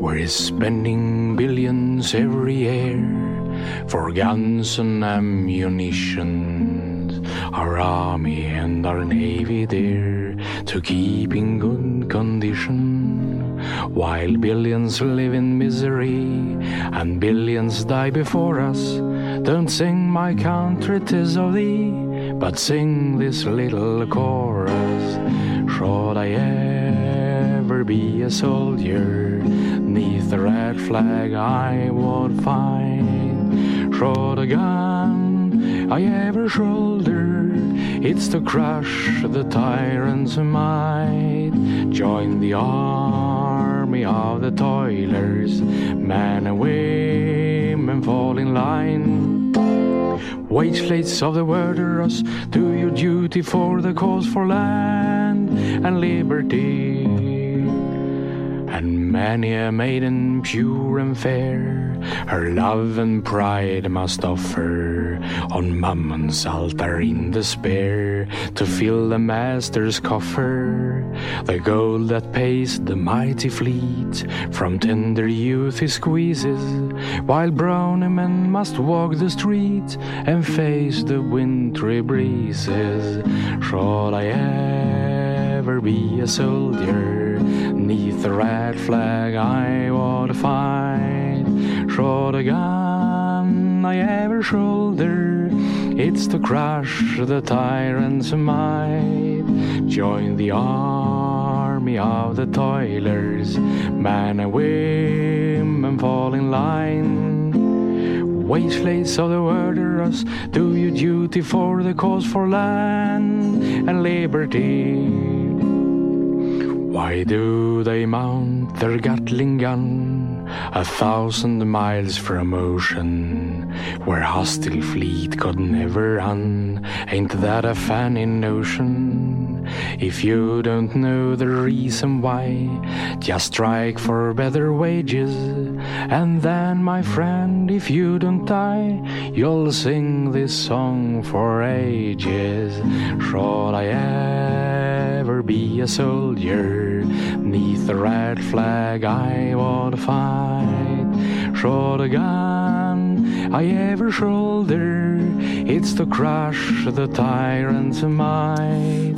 We're spending billions every year for guns and ammunition. Our army and our navy there to keep in good condition. While billions live in misery and billions die before us. Don't sing my country tis of thee, but sing this little chorus. Should I ever be a soldier, neath the red flag I would fight. Should a gun I ever shoulder, it's to crush the tyrant's might. Join the army of the toilers, men and women fall in line. White slates of the worlders, do your duty for the cause for land and liberty. And many a maiden pure and fair, her love and pride must offer on Mammon's altar in despair to fill the master's coffer. The gold that pays the mighty fleet from tender youth he squeezes, while browny men must walk the street and face the wintry breezes. Shall I ever be a soldier? Neath the red flag I would to fight. Should a gun I ever shoulder, it's to crush the tyrant's might. Join the army of the toilers, man and women fall in line. Wage slaves of the murderers, do your duty for the cause for land and liberty. Why do they mount their Gatling gun a thousand miles from ocean, where hostile fleet could never run? Ain't that a funny notion? If you don't know the reason why, just strike for better wages. And then, my friend, if you don't die, you'll sing this song for ages. Shall I ever be a soldier? Neath the red flag I would fight. Should a gun I ever shoulder, it's to crush the tyrant's might.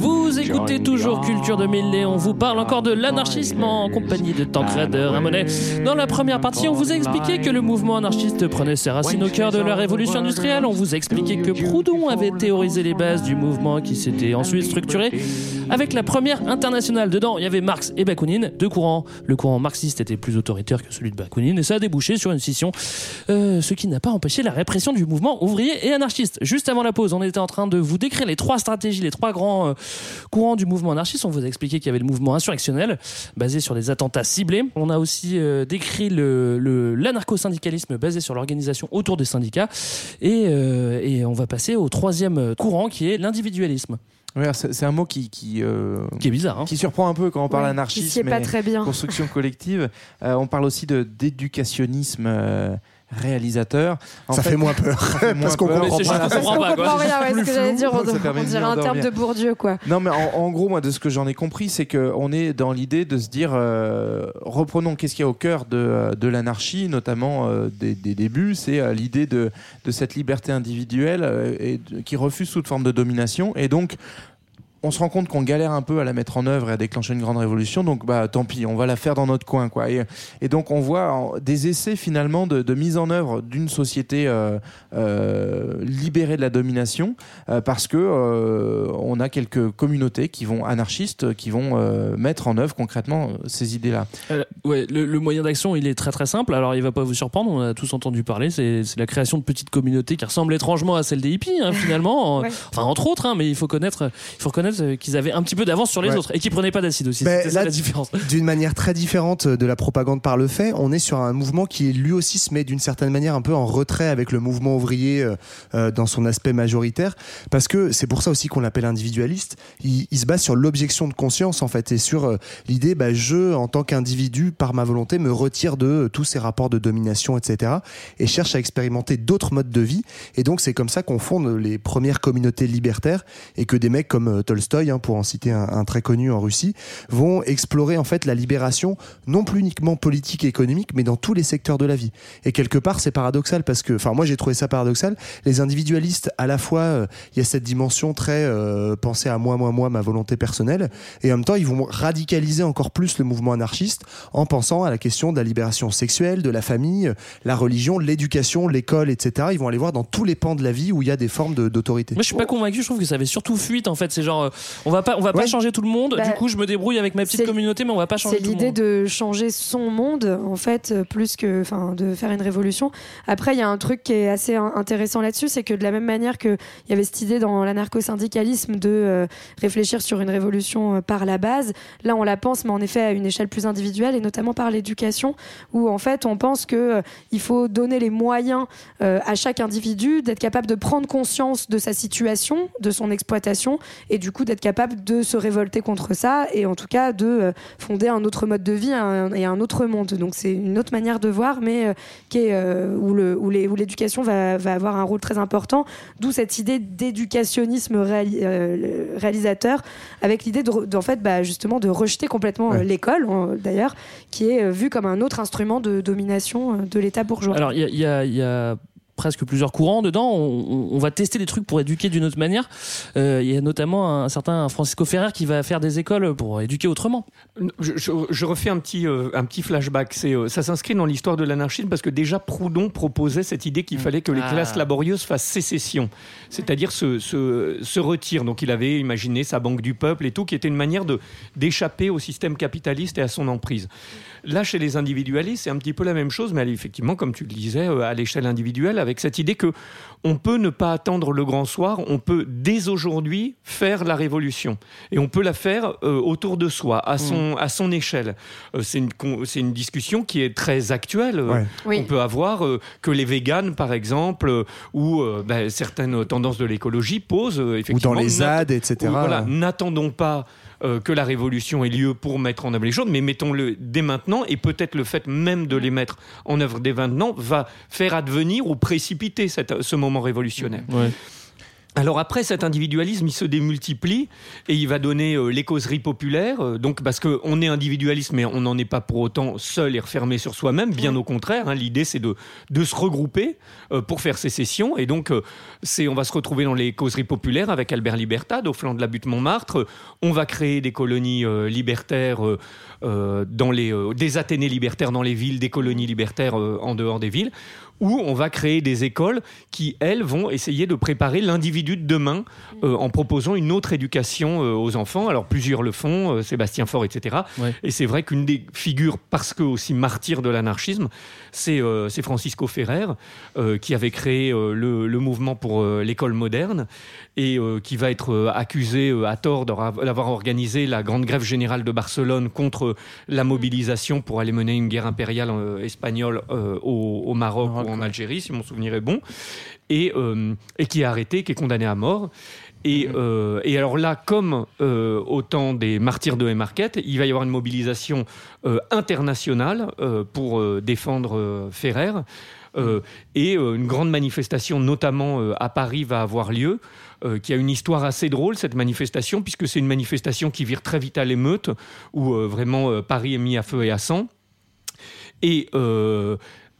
Écoutez toujours Culture 2000 et on vous parle encore de l'anarchisme en compagnie de Tancred Ramonet. Dans la première partie, on vous a expliqué que le mouvement anarchiste prenait ses racines au cœur de la révolution industrielle. On vous a expliqué que Proudhon avait théorisé les bases du mouvement qui s'était ensuite structuré avec la première internationale. Dedans, il y avait Marx et Bakounine, deux courants. Le courant marxiste était plus autoritaire que celui de Bakounine et ça a débouché sur une scission, euh, ce qui n'a pas empêché la répression du mouvement ouvrier et anarchiste. Juste avant la pause, on était en train de vous décrire les trois stratégies, les trois grands euh, courants du mouvement anarchiste. On vous a expliqué qu'il y avait le mouvement insurrectionnel basé sur des attentats ciblés. On a aussi euh, décrit le, le- l'anarcho-syndicalisme basé sur l'organisation autour des syndicats. Et, euh, et on va passer au troisième courant qui est l'individualisme. Ouais, c'est un mot qui qui, euh, Qui est bizarre, hein. qui surprend un peu quand on parle Ouais, anarchisme pas et très bien. construction collective. Euh, on parle aussi de d'éducationnisme euh, réalisateur. En Ça fait moins peur, fait moins parce qu'on comprend pas. qu'on comprend pas, quoi. rien, ouais, ce que j'allais dire, on, on de dirait un terme de Bourdieu, quoi. Non, mais en, en gros, moi, de ce que j'en ai compris, c'est qu'on est dans l'idée de se dire, euh, reprenons qu'est-ce qu'il y a au cœur de, de l'anarchie, notamment euh, des, des débuts, c'est euh, l'idée de, de cette liberté individuelle euh, et de- qui refuse toute forme de domination. Et donc, on se rend compte qu'on galère un peu à la mettre en œuvre et à déclencher une grande révolution, donc bah tant pis, on va la faire dans notre coin, quoi. Et, et donc on voit des essais finalement de, de mise en œuvre d'une société euh, euh, libérée de la domination, euh, parce que euh, on a quelques communautés qui vont anarchistes, qui vont euh, mettre en œuvre concrètement ces idées-là. Euh, ouais, le, le moyen d'action, il est très très simple. Alors, il va pas vous surprendre. On a tous entendu parler. C'est la création de petites communautés qui ressemblent étrangement à celle des hippies, hein, finalement. Ouais. Enfin, entre autres, hein, mais il faut connaître, il faut reconnaître euh, qu'ils avaient un petit peu d'avance sur les Ouais. autres et qu'ils prenaient pas d'acide aussi. Ça là, la différence. D'une manière très différente de la propagande par le fait, on est sur un mouvement qui lui aussi se met d'une certaine manière un peu en retrait avec le mouvement ouvrier euh, euh, dans son aspect majoritaire, parce que c'est pour ça aussi qu'on l'appelle individualiste. Il, il se base sur l'objection de conscience en fait et sur euh, l'idée, bah, je en tant qu'individu par ma volonté me retire de euh, tous ces rapports de domination, etc. et cherche à expérimenter d'autres modes de vie. Et donc c'est comme ça qu'on fonde les premières communautés libertaires et que des mecs comme euh, Tolstoï, hein, pour en citer un, très connu en Russie, vont explorer en fait la libération non plus uniquement politique et économique, mais dans tous les secteurs de la vie. Et quelque part, c'est paradoxal parce que, enfin, moi j'ai trouvé ça paradoxal. Les individualistes, à la fois, euh, il y a cette dimension très euh, penser à moi, moi, moi, ma volonté personnelle, et en même temps, ils vont radicaliser encore plus le mouvement anarchiste en pensant à la question de la libération sexuelle, de la famille, la religion, l'éducation, l'école, etc. Ils vont aller voir dans tous les pans de la vie où il y a des formes d'autorité. Moi, je suis pas convaincu. Je trouve que ça avait surtout fuite. En fait, c'est genre on va pas, on va pas changer tout le monde. Bah, du coup, je me débrouille avec ma petite c'est- communauté, mais on va pas changer C'est tout le l'idée monde. de changer son monde, en fait, euh, plus que, enfin, de faire une révolution. Après, il y a un truc qui est assez in- intéressant là-dessus, c'est que de la même manière qu'il y avait cette idée dans l'anarcho-syndicalisme de euh, réfléchir sur une révolution euh, par la base, là, on la pense, mais en effet à une échelle plus individuelle, et notamment par l'éducation, où en fait, on pense que euh, il faut donner les moyens euh, à chaque individu d'être capable de prendre conscience de sa situation, de son exploitation, et du coup d'être capable de se révolter contre ça, et en tout cas de euh, fonder un autre mode de vie un- et un autre monde. Donc c'est une autre manière de voir, mais euh, qui est, euh, où le- l'éducation va, va avoir un rôle très important, d'où cette idée d'éducationnisme réali- euh, réalisateur, avec l'idée de, fait bah, justement de rejeter complètement l'école, euh, d'ailleurs, qui est euh, vue comme un autre instrument de domination de l'État bourgeois. Alors, il y a, il y a- il y a presque plusieurs courants dedans. On, on- on va tester des trucs pour éduquer d'une autre manière. Euh, Il y a notamment un certain Francisco Ferrer qui va faire des écoles pour éduquer autrement. Je, je- je refais un petit, euh, un petit flashback. C'est, euh, ça s'inscrit dans l'histoire de l'anarchisme parce que déjà Proudhon proposait cette idée qu'il fallait que les Ah. classes laborieuses fassent sécession, c'est-à-dire se, se, se retirent. Donc il avait imaginé sa banque du peuple et tout, qui était une manière de, d'échapper au système capitaliste et à son emprise. Là, chez les individualistes, c'est un petit peu la même chose, mais elle est effectivement, comme tu le disais, euh, à l'échelle individuelle, avec cette idée que on peut ne pas attendre le grand soir, on peut dès aujourd'hui faire la révolution. Et on peut la faire euh, autour de soi, à son, à son échelle. Euh, c'est, une, une discussion qui est très actuelle. Euh, Ouais. Oui. On peut avoir euh, que les véganes, par exemple, euh, ou euh, ben, certaines tendances de l'écologie posent euh, Ou effectivement... dans les ZAD, etc. voilà, n'attendons pas euh, que la révolution ait lieu pour mettre en œuvre les choses, mais mettons-le dès maintenant, et peut-être le fait même de les mettre en œuvre dès maintenant va faire advenir ou précipiter cette- ce moment révolutionnaire. Alors après, cet individualisme, il se démultiplie et il va donner euh, les causeries populaires. euh, donc parce qu'on est individualiste, mais on n'en est pas pour autant seul et refermé sur soi-même. Bien au contraire, hein, l'idée c'est de, de se regrouper euh, pour faire sécession. Et donc, euh, c'est, on va se retrouver dans les causeries populaires avec Albert Libertad au flanc de la butte Montmartre. On va créer des colonies euh, libertaires dans les, euh, des Athénées libertaires dans les villes, des colonies libertaires euh, en dehors des villes où on va créer des écoles qui, elles, vont essayer de préparer l'individu de demain euh, en proposant une autre éducation euh, aux enfants. Alors plusieurs le font, euh, Sébastien Faure, etc. Et c'est vrai qu'une des figures, parce que aussi martyr de l'anarchisme, c'est Francisco Ferrer, qui avait créé le, le mouvement pour l'école moderne et euh, qui va être euh, accusé euh, à tort d'avoir organisé la grande grève générale de Barcelone contre la mobilisation pour aller mener une guerre impériale euh, espagnole euh, au, au Maroc ou en Algérie, si mon souvenir est bon, et, euh, et qui est arrêté, qui est condamné à mort. Et, euh, et alors là, comme euh, au temps des martyrs de Haymarket, il va y avoir une mobilisation euh, internationale euh, pour euh, défendre euh, Ferrer. Euh, et euh, une grande manifestation, notamment euh, à Paris, va avoir lieu, euh, qui a une histoire assez drôle, cette manifestation, puisque c'est une manifestation qui vire très vite à l'émeute, où euh, vraiment euh, Paris est mis à feu et à sang. Et,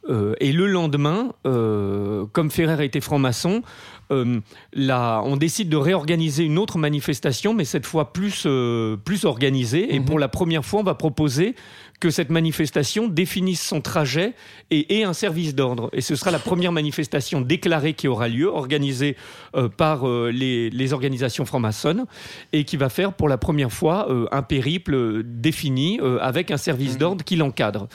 euh, et le lendemain, euh, comme Ferrer était franc-maçon, euh, là, on décide de réorganiser une autre manifestation, mais cette fois plus, plus organisée. Et pour la première fois, on va proposer que cette manifestation définisse son trajet et ait un service d'ordre. Et ce sera la première manifestation déclarée qui aura lieu, organisée euh, par euh, les, les organisations franc-maçonnes, et qui va faire pour la première fois euh, un périple défini avec un service d'ordre qui l'encadre.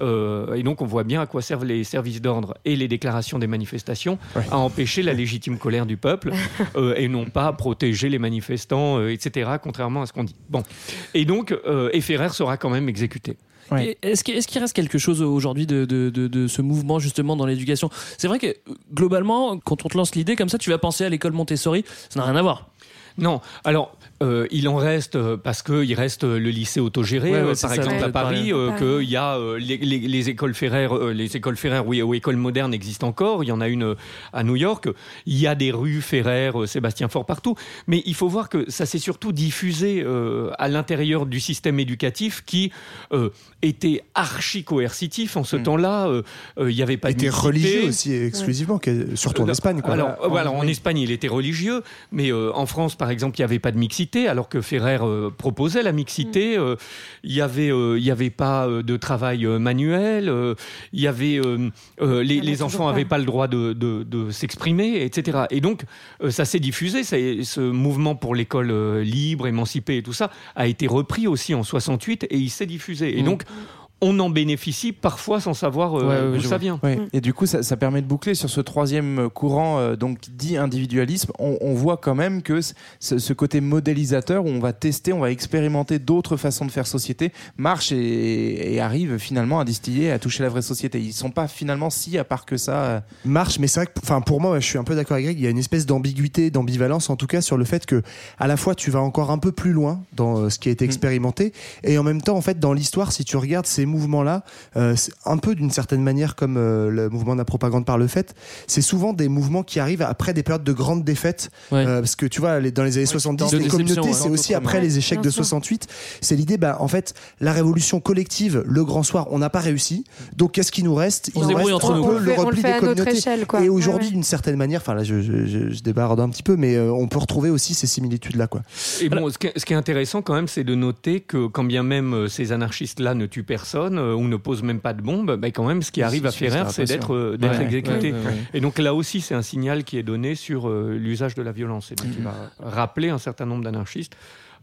Euh, et donc on voit bien à quoi servent les services d'ordre et les déclarations des manifestations à empêcher la légitime colère du peuple et non pas à protéger les manifestants, etc., contrairement à ce qu'on dit. Bon. Et donc, et Ferrer sera quand même exécuté. Et Est-ce qu'il reste quelque chose aujourd'hui de, de, de- de ce mouvement justement dans l'éducation? C'est vrai que globalement, quand on te lance l'idée comme ça, tu vas penser à l'école Montessori, ça n'a rien à voir. Non, alors euh, il en reste euh, parce qu'il reste euh, le lycée autogéré, Ouais, ouais, c'est par ça, exemple à Paris, euh, qu'il y a euh, les, les- les écoles ferraires, euh, les écoles ferraires, oui, ou écoles modernes existent encore. Il y en a une à New York. Il y a des rues ferraires, euh, Sébastien Faure partout. Mais il faut voir que ça s'est surtout diffusé euh, à l'intérieur du système éducatif qui euh, était archi coercitif en ce temps-là. Euh, euh, Il n'y avait pas de était religieux aussi exclusivement, surtout en Euh, Espagne. Quoi. Alors, en Espagne, il était religieux, mais euh, en France, par exemple, il n'y avait pas de mixité. Mixité, alors que Ferrer euh, proposait la mixité. euh, Il y avait, euh, il y avait pas de travail manuel. Il y avait, les, les enfants n'avaient pas le droit de, de- de s'exprimer, etc. Et donc, ça s'est diffusé. ça- ce mouvement pour l'école libre, émancipée et tout ça a été repris aussi en 68 et il s'est diffusé. Et Mm. donc, on en bénéficie parfois sans savoir euh, d'où ça vient. Ouais. Et du coup, ça, ça permet de boucler sur ce troisième courant, euh, donc dit individualisme. On, on voit quand même que ce, côté modélisateur où on va tester, on va expérimenter d'autres façons de faire société, marche et, et arrive finalement à distiller, à toucher la vraie société. Ils sont pas finalement si à part que ça. euh, marche mais c'est vrai que enfin pour moi je suis un peu d'accord avec Greg il y a une espèce d'ambiguïté d'ambivalence en tout cas sur le fait que à la fois tu vas encore un peu plus loin dans euh, ce qui a été expérimenté et en même temps en fait dans l'histoire si tu regardes ces mouvements là c'est un peu d'une certaine manière comme euh, le mouvement de la propagande par le fait c'est souvent des mouvements qui arrivent après des périodes de grandes défaites Euh, parce que tu vois les- dans les années 70 de les communautés ouais. c'est aussi après Ouais. les échecs de sûr. 68 c'est l'idée bah en fait la révolution collective le grand soir on n'a pas réussi donc qu'est-ce qui nous reste? On Il se nous reste entre un nous. peu On le fait- on le repli fait des à notre communautés échelle, quoi. et aujourd'hui ouais. d'une certaine manière enfin là je, je, je, je débarde un petit peu mais euh, on peut retrouver aussi ces similitudes là quoi Et bon, ce qui, est, ce qui est intéressant quand même, c'est de noter que quand bien même euh, ces anarchistes-là ne tuent personne euh, ou ne posent même pas de bombes, bah, quand même, ce qui arrive à Ferrer, c'est d'être euh, d'être Ouais, exécuté. ouais, ouais, ouais. Et donc là aussi, c'est un signal qui est donné sur euh, l'usage de la violence. Et donc il va rappeler un certain nombre d'anarchistes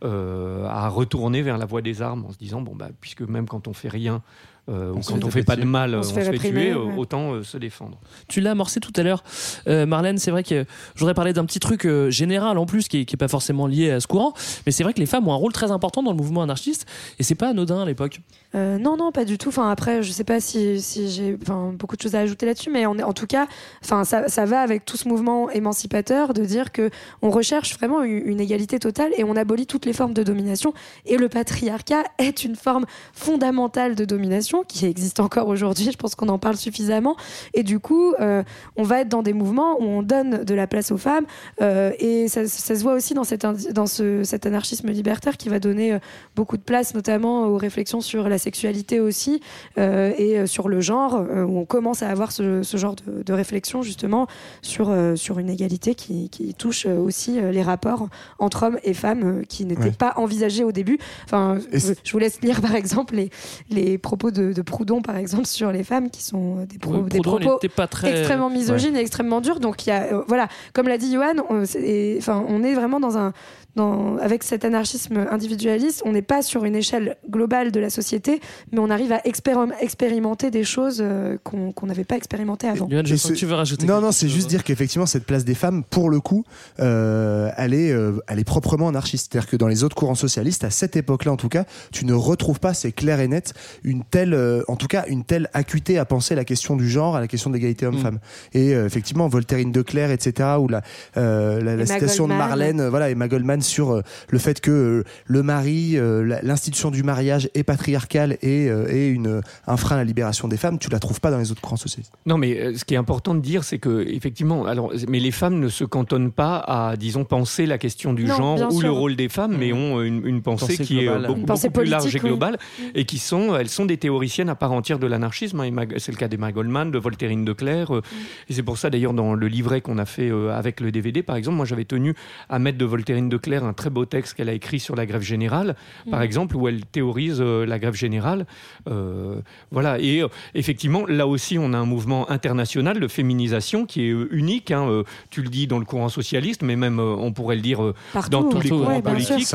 euh, à retourner vers la voie des armes en se disant bon bah puisque même quand on fait rien euh, ou quand on fait pas de mal, On on se se fait réprimer, tuer, euh, ouais. autant euh, se défendre. Tu l'as amorcé tout à l'heure, euh, Marlène. C'est vrai que je voudrais parler d'un petit truc euh, général en plus qui n'est pas forcément lié à ce courant, mais c'est vrai que les femmes ont un rôle très important dans le mouvement anarchiste et c'est pas anodin à l'époque. Euh, non, non, pas du tout. Enfin, après, je sais pas si, si j'ai enfin, beaucoup de choses à ajouter là-dessus, mais on est, en tout cas, enfin, ça, ça va avec tout ce mouvement émancipateur de dire que on recherche vraiment une, une égalité totale et on abolit toutes les formes de domination. Et le patriarcat est une forme fondamentale de domination qui existe encore aujourd'hui. Je pense qu'on en parle suffisamment. Et du coup, euh, on va être dans des mouvements où on donne de la place aux femmes. euh, et ça, ça se voit aussi dans, cet, indi- dans ce, cet anarchisme libertaire qui va donner euh, beaucoup de place, notamment aux réflexions sur la sexualité aussi euh, et sur le genre, où on commence à avoir ce, ce genre de, de réflexion justement sur, sur une égalité qui, qui touche aussi les rapports entre hommes et femmes qui n'étaient Ouais. pas envisagés au début. Enfin, je, vous laisse lire par exemple les, les propos de, de Proudhon par exemple sur les femmes qui sont euh, des, pro- des propos pas très- extrêmement misogynes et extrêmement durs. Donc il y a, euh, voilà, comme l'a dit Johan, on, et, enfin, on est vraiment dans un dans, avec cet anarchisme individualiste, on n'est pas sur une échelle globale de la société, mais on arrive à expérim- expérimenter des choses euh, qu'on n'avait pas expérimentées avant. Johan, je sens que tu veux rajouter. Non, non, c'est juste dire qu'effectivement, cette place des femmes, pour le coup, euh, elle, est, euh, elle est proprement anarchiste. C'est-à-dire que dans les autres courants socialistes, à cette époque-là, en tout cas, tu ne retrouves pas, c'est clair et net, une telle, euh, en tout cas, une telle acuité à penser la question du genre, à la question de l'égalité homme-femme. Et euh, effectivement, Voltairine de Clerc, etc., ou la, euh, la, la Emma citation de. Marlène, voilà, Emma Goldman sur euh, le fait que euh, le mari, euh, l'institution du mariage est patriarcale et, euh, et une, un frein à la libération des femmes, tu la trouves pas dans les autres courants socialistes. Non, mais euh, ce qui est important de dire, c'est que effectivement, alors, mais les femmes ne se cantonnent pas à, disons, penser la question du Non, genre ou sûr. le rôle des femmes, mais ont une, une pensée, Pensée qui est beaucoup, Une pensée beaucoup plus large et oui. globale, et qui sont, elles sont des théoriciennes à part entière de l'anarchisme. hein. Emma- C'est le cas d'Emma Goldman, de Voltairine de Clerc, euh, et c'est pour ça d'ailleurs dans le livret qu'on a fait euh, avec le DVD, par exemple, moi j'avais tenu à mettre de Voltairine de Clerc un très beau texte qu'elle a écrit sur la grève générale, par Mhm. exemple, où elle théorise euh, la grève générale. Euh, voilà, et euh, effectivement, là aussi, on a un mouvement international de féminisation qui est euh, unique. hein, euh, tu le dis dans le courant socialiste, mais même euh, on pourrait le dire euh, Partout, dans tous les courants ouais, politiques,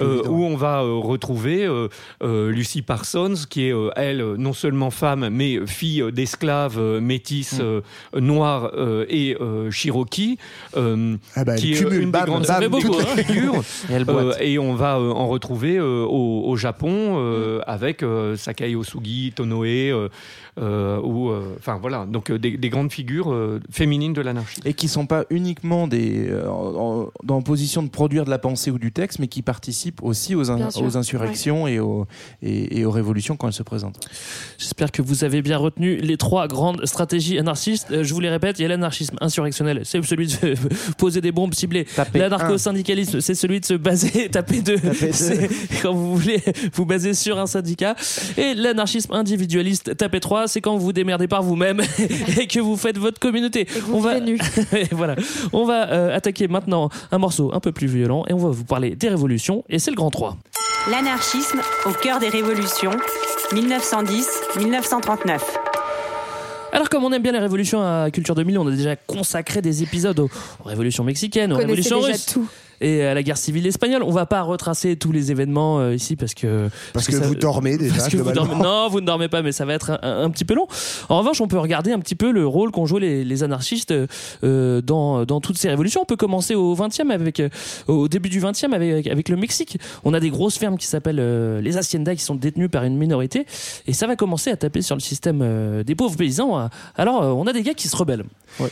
euh, où on va euh, retrouver euh, euh, Lucy Parsons, qui est euh, elle euh, non seulement femme, mais fille d'esclaves euh, métis euh, noirs euh, et euh, cherokee, euh, Ah bah, qui est cumule, une bam, des grandes bam, beaucoup, hein. figures. Et elle Euh, boite. et on va euh, en retrouver euh, au, au Japon euh, avec euh, Sakai Osugi, Tonoe, ou euh, enfin voilà, donc euh, des, des grandes figures euh, féminines de l'anarchie. et qui sont pas uniquement des, euh, en, position de produire de la pensée ou du texte, mais qui participent aussi aux, in- insurrections et, aux, et, et aux révolutions quand elles se présentent. J'espère que vous avez bien retenu les trois grandes stratégies anarchistes. Euh, je vous les répète, il y a l'anarchisme insurrectionnel, c'est celui de poser des bombes ciblées. Taper. L'anarcho-syndicalisme, c'est celui de se baser, taper deux, c'est quand vous voulez vous baser sur un syndicat. Et l'anarchisme individualiste, taper 3, c'est quand vous vous démerdez par vous-même et que vous faites votre communauté. vous on va, vivez nu. Et voilà. On va euh, attaquer maintenant un morceau un peu plus violent et on va vous parler des révolutions et c'est le grand 3. L'anarchisme au cœur des révolutions, 1910-1939. Alors comme on aime bien les révolutions à Culture 2000, on a déjà consacré des épisodes aux, révolutions mexicaines, aux révolutions russes. tout. Et à la guerre civile espagnole, on va pas retracer tous les événements euh, ici parce que Parce que vous dormez déjà, parce que vous globalement. dormez- non, vous ne dormez pas, mais ça va être un, un- un petit peu long. En revanche, on peut regarder un petit peu le rôle qu'ont joué les, les anarchistes euh, dans, dans toutes ces révolutions. On peut commencer au 20e avec euh, au début du 20e avec avec le Mexique. On a des grosses fermes qui s'appellent euh, les haciendas qui sont détenues par une minorité et ça va commencer à taper sur le système euh, des pauvres paysans. Alors, euh, on a des gars qui se rebellent.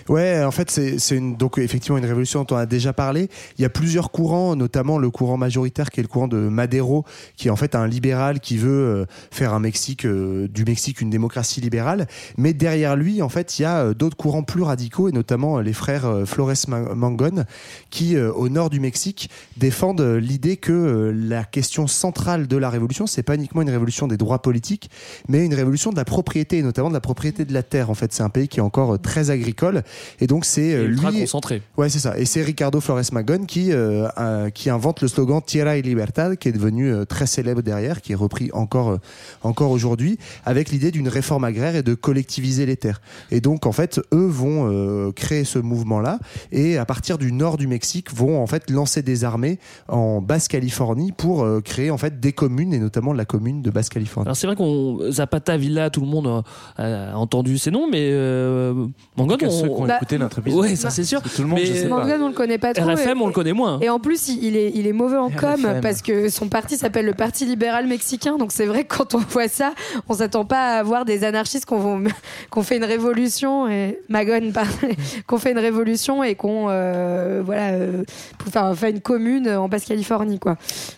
Ouais, en fait, c'est une donc effectivement une révolution dont on a déjà parlé. Il y a plusieurs courants, notamment le courant majoritaire qui est le courant de Madero, qui est en fait un libéral qui veut euh, faire un Mexique euh, du Mexique une démocratie libérale. Mais derrière lui, en fait, il y a euh, d'autres courants plus radicaux et notamment les frères Flores Ma- Mangon, qui au nord du Mexique défendent l'idée que la question centrale de la révolution, c'est pas uniquement une révolution des droits politiques, mais une révolution de la propriété, et notamment de la propriété de la terre. En fait, c'est un pays qui est encore très agricole, et donc c'est lui. concentré. Ouais, c'est ça. Et c'est Ricardo Flores Magón qui euh, qui invente le slogan Tierra y Libertad, qui est devenu euh, très célèbre derrière, qui est repris encore euh, encore aujourd'hui, avec l'idée d'une réforme agraire et de collectiviser les terres. Et donc en fait, eux vont euh, créer ce mouvement-là, et à partir du nord du Mexique, vont en fait lancer des armées en Basse-Californie pour euh, créer en fait des communes, et notamment la commune de Basse-Californie. Alors c'est vrai qu'on Zapata, Villa, tout le monde a, entendu ces noms, mais euh, on- ceux qui ont Bah, écouté notre épisode. Ouais, ça c'est sûr. Tout le monde, Mais- je sais pas. On le connaît pas trop. RFM, et- on le connaît moins. Et en plus, il est, il est mauvais en com parce que son parti s'appelle le Parti libéral mexicain. Donc c'est vrai que quand on voit ça, on s'attend pas à voir des anarchistes qu'on fait une révolution et Magon pardon, qu'on fait une révolution et qu'on euh, voilà euh, pour faire, faire une commune en Basse-Californie quoi.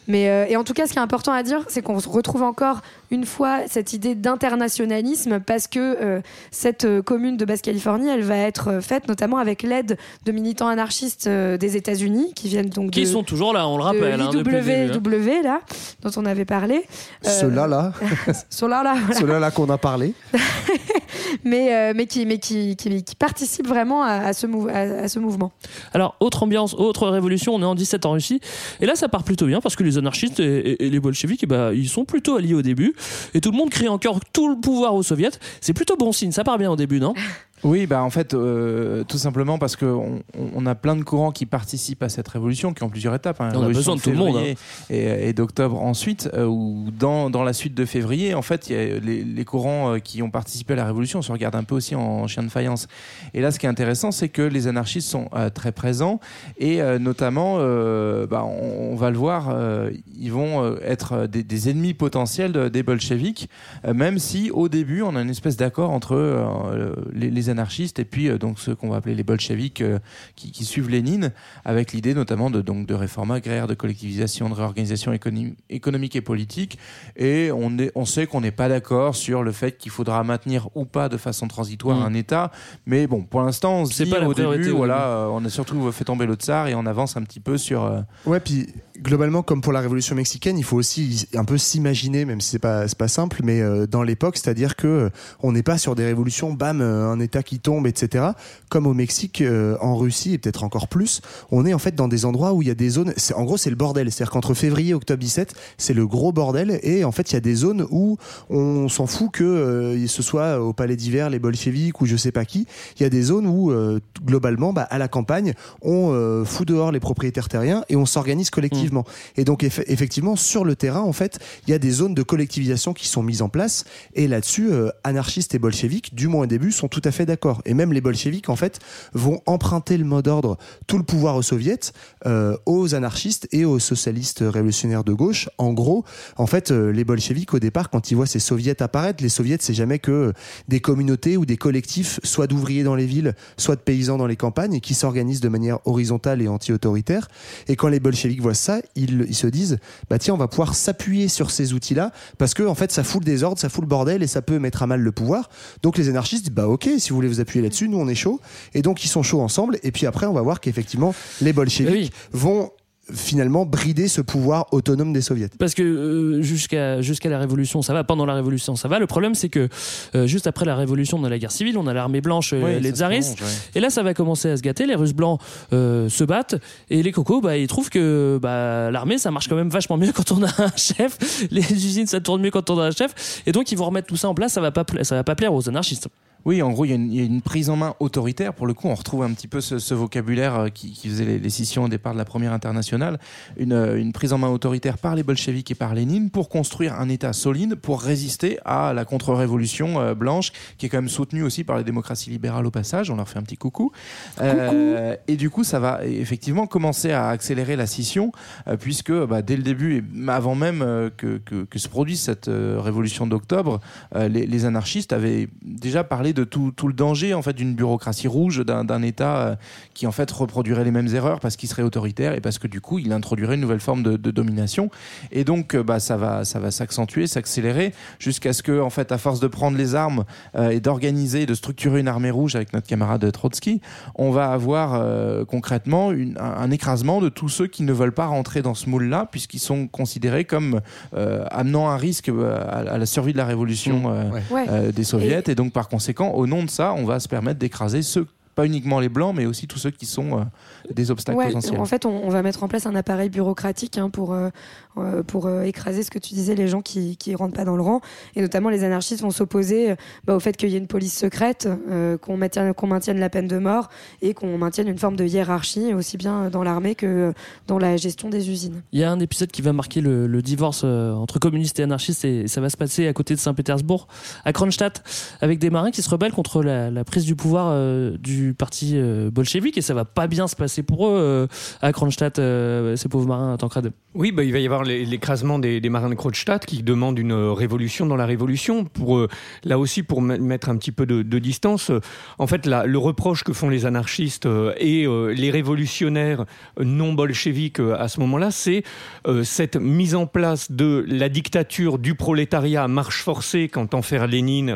Mais euh, et en tout cas, ce qui est important à dire, c'est qu'on se retrouve encore une fois cette idée d'internationalisme parce que euh, cette euh, commune de Basse-Californie, elle va être euh, faite notamment avec l'aide de militants anarchistes euh, des États-Unis qui viennent donc Qui de, sont toujours là, on le de rappelle. hein, le début, hein. l'IWW, là, dont on avait parlé. Euh, Ceux-là, là, Ceux-là, là, voilà. ceux-là, là qu'on a parlé. Mais, euh, mais, qui, mais qui, qui, qui participent vraiment à, à ce, mou- à, à ce mouvement. Alors, autre ambiance, autre révolution, on est en 17 en Russie. Et là, ça part plutôt bien parce que les anarchistes et, et- et les bolcheviks, eh ben, ils sont plutôt alliés au début. Et tout le monde crie encore tout le pouvoir aux soviets. C'est plutôt bon signe, ça part bien au début, non? Oui, bah en fait, euh, tout simplement parce qu'on on a plein de courants qui participent à cette révolution, qui ont plusieurs étapes. hein. On a besoin de tout le monde, février Et, et d'octobre ensuite, euh, ou dans, dans la suite de février, en fait, il y a les, les courants euh, qui ont participé à la révolution se regardent un peu aussi en chien de faïence. Et là, ce qui est intéressant, c'est que les anarchistes sont euh, très présents et euh, notamment, euh, bah, on, on va le voir, euh, ils vont être des, des ennemis potentiels de- des bolcheviks, euh, même si au début, on a une espèce d'accord entre euh, les, les anarchistes et puis euh, donc ceux qu'on va appeler les bolcheviks euh, qui, qui suivent Lénine, avec l'idée notamment de, donc, de réforme agraire, de collectivisation, de réorganisation économique, économique et politique. Et on, est, on sait qu'on n'est pas d'accord sur le fait qu'il faudra maintenir ou pas de façon transitoire Mm. un État. Mais bon, pour l'instant, on se C'est dit pas au début, voilà, euh, on a surtout fait tomber le tsar et on avance un petit peu sur. euh, Ouais, puis globalement, comme pour la révolution mexicaine, il faut aussi un peu s'imaginer, même si c'est pas pas simple, mais euh, dans l'époque, c'est-à-dire que euh, on n'est pas sur des révolutions, bam, euh, un État qui tombe, etc. Comme au Mexique, en Russie et peut-être encore plus, on est en fait dans des endroits où il y a des zones. En gros, c'est le bordel. C'est-à-dire qu'entre février et octobre 17, c'est le gros bordel, et en fait, il y a des zones où on s'en fout que euh, ce soit au Palais d'hiver, les bolcheviks ou je sais pas qui. Il y a des zones où euh, globalement, bah, à la campagne, on euh, fout dehors les propriétaires terriens et on s'organise collectivement. Et donc eff- effectivement, sur le terrain, en fait, il y a des zones de collectivisation qui sont mises en place. Et là-dessus, euh, anarchistes et bolcheviks, du moins au début, sont tout à fait d'accord. Et même les bolcheviks, en fait, vont emprunter le mot d'ordre, tout le pouvoir aux soviets, euh, aux anarchistes et aux socialistes révolutionnaires de gauche. En gros, en fait, euh, les bolcheviks, au départ, quand ils voient ces soviets apparaître, les soviets, c'est jamais que des communautés ou des collectifs, soit d'ouvriers dans les villes, soit de paysans dans les campagnes, et qui s'organisent de manière horizontale et anti-autoritaire. Et quand les bolcheviks voient ça, ils, ils se disent, bah tiens, on va pouvoir s'appuyer sur ces outils-là, parce que en fait, ça fout le désordre, ça fout le bordel, et ça peut mettre à mal le pouvoir. Donc les anarchistes disent, bah ok, si vous voulez vous appuyer là-dessus, nous on est chaud. Et donc ils sont chauds ensemble. Et puis après, on va voir qu'effectivement, les bolcheviks vont finalement brider ce pouvoir autonome des soviets. Parce que euh, jusqu'à jusqu'à la révolution, ça va. Pendant la révolution, ça va. Le problème, c'est que euh, juste après la révolution, on a la guerre civile, on a l'armée blanche, euh, Ouais, les tsaristes. ouais. Et là, ça va commencer à se gâter. Les Russes blancs euh, se battent et les cocos, bah, ils trouvent que bah, l'armée, ça marche quand même vachement mieux quand on a un chef. Les usines, ça tourne mieux quand on a un chef. Et donc, ils vont remettre tout ça en place. Ça va pas, ça va pas plaire aux anarchistes. Oui, en gros, il y, a une- il y a une prise en main autoritaire. Pour le coup, on retrouve un petit peu ce, ce vocabulaire euh, qui, qui faisait les, les scissions au départ de la première internationale. Une, euh, une prise en main autoritaire par les bolcheviks et par Lénine pour construire un État solide pour résister à la contre-révolution euh, blanche, qui est quand même soutenue aussi par les démocraties libérales au passage. On leur fait un petit coucou. Euh, et du coup, ça va effectivement commencer à accélérer la scission, euh, puisque bah, dès le début, et avant même que, que- que se produise cette révolution d'octobre, euh, les, les anarchistes avaient déjà parlé de tout, tout le danger en fait d'une bureaucratie rouge, d'un État euh, qui en fait reproduirait les mêmes erreurs parce qu'il serait autoritaire et parce que du coup il introduirait une nouvelle forme de, de domination. Et donc euh, bah, ça va, ça va s'accentuer, s'accélérer jusqu'à ce que en fait à force de prendre les armes euh, et d'organiser, de structurer une armée rouge avec notre camarade Trotsky, on va avoir euh, concrètement une- un, un écrasement de tous ceux qui ne veulent pas rentrer dans ce moule-là puisqu'ils sont considérés comme euh, amenant un risque à, à la survie de la révolution euh, Ouais. euh, des soviets et... donc par conséquent au nom de ça on va se permettre d'écraser ceux pas uniquement les blancs mais aussi tous ceux qui sont euh, des obstacles Ouais, potentiels. en fait, on, on va mettre en place un appareil bureaucratique hein, pour, euh, euh, pour euh, écraser ce que tu disais, les gens qui qui rentrent pas dans le rang. Et notamment, les anarchistes vont s'opposer bah, au fait qu'il y ait une police secrète, euh, qu'on maintienne, la peine de mort et qu'on maintienne une forme de hiérarchie, aussi bien dans l'armée que dans la gestion des usines. Il y a un épisode qui va marquer le, le divorce euh, entre communistes et anarchistes et ça va se passer à côté de Saint-Pétersbourg, à Kronstadt, avec des marins qui se rebellent contre la, la prise du pouvoir euh, du parti euh, bolchevique et ça va pas bien se passer pour eux euh, à Kronstadt, euh, ces pauvres marins à Tancred. Oui, bah, il va y avoir l'é- l'écrasement des, marins de Kronstadt qui demandent une euh, révolution dans la révolution. Pour là aussi, pour me- mettre un petit peu de, distance, en fait, le reproche que font les anarchistes et les révolutionnaires non bolcheviques à ce moment-là, c'est cette mise en place de la dictature du prolétariat à marche forcée qu'entend faire Lénine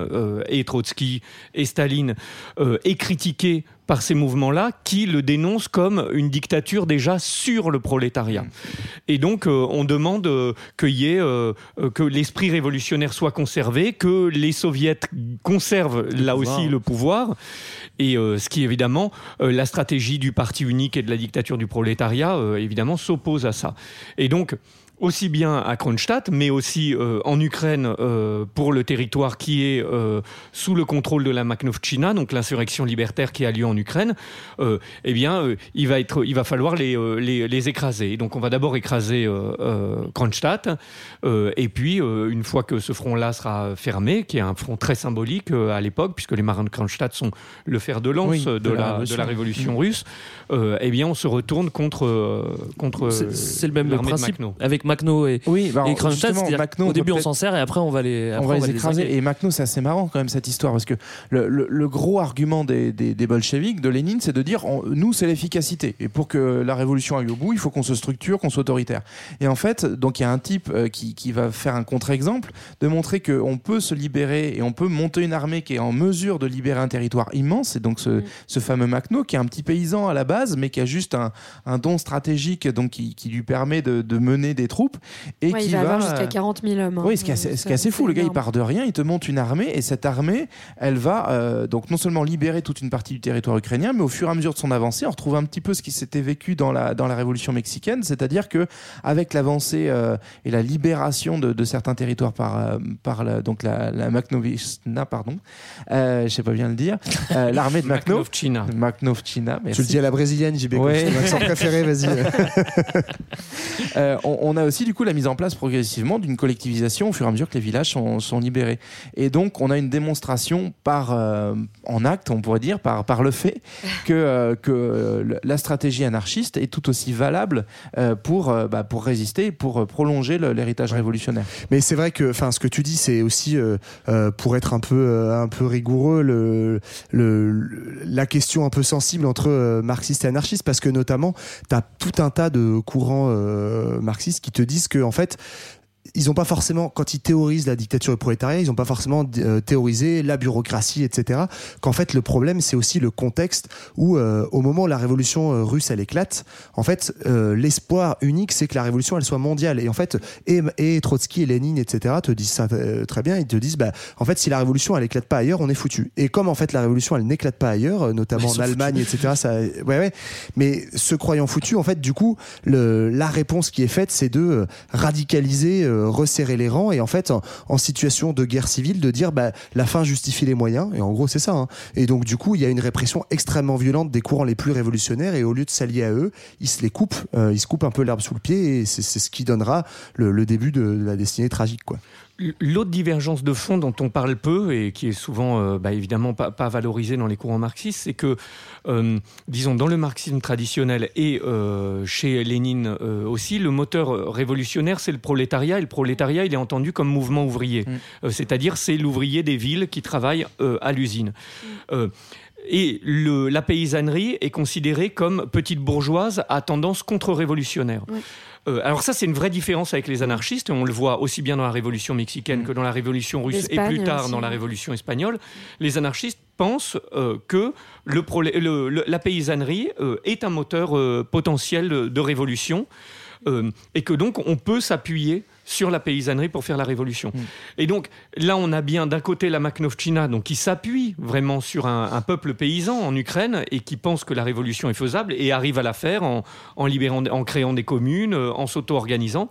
et Trotsky et Staline est critiquée par ces mouvements-là qui le dénoncent comme une dictature déjà sur le prolétariat. Et donc, euh, on demande euh, qu'il y ait, euh, euh, que l'esprit révolutionnaire soit conservé, que les soviets conservent là pouvoir. aussi le pouvoir. Et euh, ce qui, évidemment, euh, la stratégie du parti unique et de la dictature du prolétariat, euh, évidemment, s'oppose à ça. Et donc, aussi bien à Kronstadt, mais aussi euh, en Ukraine euh, pour le territoire qui est euh, sous le contrôle de la Makhnovchina, donc l'insurrection libertaire qui a lieu en Ukraine, euh, eh bien, euh, il, va être, il va falloir les, euh, les, les écraser. Donc, on va d'abord écraser euh, euh, Kronstadt, euh, et puis, euh, une fois que ce front-là sera fermé, qui est un front très symbolique euh, à l'époque, puisque les marins de Kronstadt sont le fer de lance Oui, de, de la la, de révolution. la révolution russe, euh, eh bien, on se retourne contre, euh, contre C'est- C'est le même de principe Makhno. avec Makhno et, Oui, bah, et Kronstadt. Au début, on s'en sert et après, on va les, on après, va on va les les écraser. Et Makhno, c'est assez marrant quand même cette histoire parce que le, le- le gros argument des, des, des bolcheviks, de Lénine, c'est de dire on- nous, c'est l'efficacité. Et pour que la révolution aille au bout, il faut qu'on se structure, qu'on soit autoritaire. Et en fait, donc il y a un type euh, qui, qui va faire un contre-exemple de montrer qu'on peut se libérer et on peut monter une armée qui est en mesure de libérer un territoire immense. Et donc ce, ce fameux Makhno, qui est un petit paysan à la base, mais qui a juste un, un don stratégique donc qui, qui lui permet de, de mener des troupes et Ouais, qui il va, avoir euh, jusqu'à 40 000 hommes. hein. oui, ce qui est assez, ce qui est assez C'est fou. Le gars, il part de rien, il te monte une armée, et cette armée, elle va euh, donc non seulement libérer toute une partie du territoire ukrainien, mais au fur et à mesure de son avancée, on retrouve un petit peu ce qui s'était vécu dans la, dans la révolution mexicaine, c'est-à-dire que avec l'avancée euh, et la libération de, de certains territoires par, euh, par la, donc la, la Makhnovchina, pardon, euh, je sais pas bien le dire, euh, l'armée de Makhno, Makhnovchina. Makhnovchina, Tu le dis à la brésilienne, JB. Ouais. Accent préféré, vas-y. Euh, on, on a aussi du coup la mise en place progressivement d'une collectivisation au fur et à mesure que les villages sont, sont libérés. Et donc on a une démonstration par euh, en acte, on pourrait dire, par, par le fait que, euh, que euh, la stratégie anarchiste est tout aussi valable euh, pour, euh, bah, pour résister, pour prolonger l'héritage révolutionnaire. Mais c'est vrai que, enfin, ce que tu dis, c'est aussi euh, euh, pour être un peu, euh, un peu rigoureux, le, le, la question un peu sensible entre euh, marxistes et anarchistes, parce que notamment, tu as tout un tas de courants euh, marxistes qui te disent que, en fait, ils ont pas forcément, quand ils théorisent la dictature du prolétariat, ils ont pas forcément euh, théorisé la bureaucratie, etc. Qu'en fait, le problème, c'est aussi le contexte où, euh, au moment où la révolution euh, russe, elle éclate, en fait, euh, l'espoir unique, c'est que la révolution, elle soit mondiale. Et en fait, et, et Trotsky et Lénine, etc., te disent ça euh, très bien. Ils te disent, bah, en fait, si la révolution, elle éclate pas ailleurs, on est foutu. Et comme en fait, la révolution, elle n'éclate pas ailleurs, notamment en Allemagne, etc., ça, ouais, ouais. Mais se croyant foutu, en fait, du coup, le, la réponse qui est faite, c'est de radicaliser, resserrer les rangs et en fait, en, situation de guerre civile, de dire, bah, la fin justifie les moyens. Et en gros, c'est ça. hein. Et donc, du coup, il y a une répression extrêmement violente des courants les plus révolutionnaires et au lieu de s'allier à eux, ils se les coupent, euh, ils se coupent un peu l'herbe sous le pied et c'est ce qui donnera le, début de la destinée tragique, quoi. L'autre divergence de fond dont on parle peu et qui est souvent euh, bah, évidemment pas, pas valorisée dans les courants marxistes, c'est que, euh, disons, dans le marxisme traditionnel et euh, chez Lénine euh, aussi, le moteur révolutionnaire, c'est le prolétariat. Et le prolétariat, il est entendu comme mouvement ouvrier. Euh, C'est-à-dire, c'est l'ouvrier des villes qui travaille euh, à l'usine. Euh, et le, la paysannerie est considérée comme petite bourgeoise à tendance contre-révolutionnaire. Euh, alors ça, c'est une vraie différence avec les anarchistes. On le voit aussi bien dans la révolution mexicaine que dans la révolution russe et plus tard aussi, dans la révolution espagnole. Les anarchistes pensent euh, que le prolé- le- le- la paysannerie euh, est un moteur potentiel de, de révolution et que donc on peut s'appuyer sur la paysannerie pour faire la révolution. Et donc là, on a bien d'un côté la Makhnovchina, donc qui s'appuie vraiment sur un, un peuple paysan en Ukraine et qui pense que la révolution est faisable et arrive à la faire en, en libérant, en créant des communes, euh, en s'auto-organisant.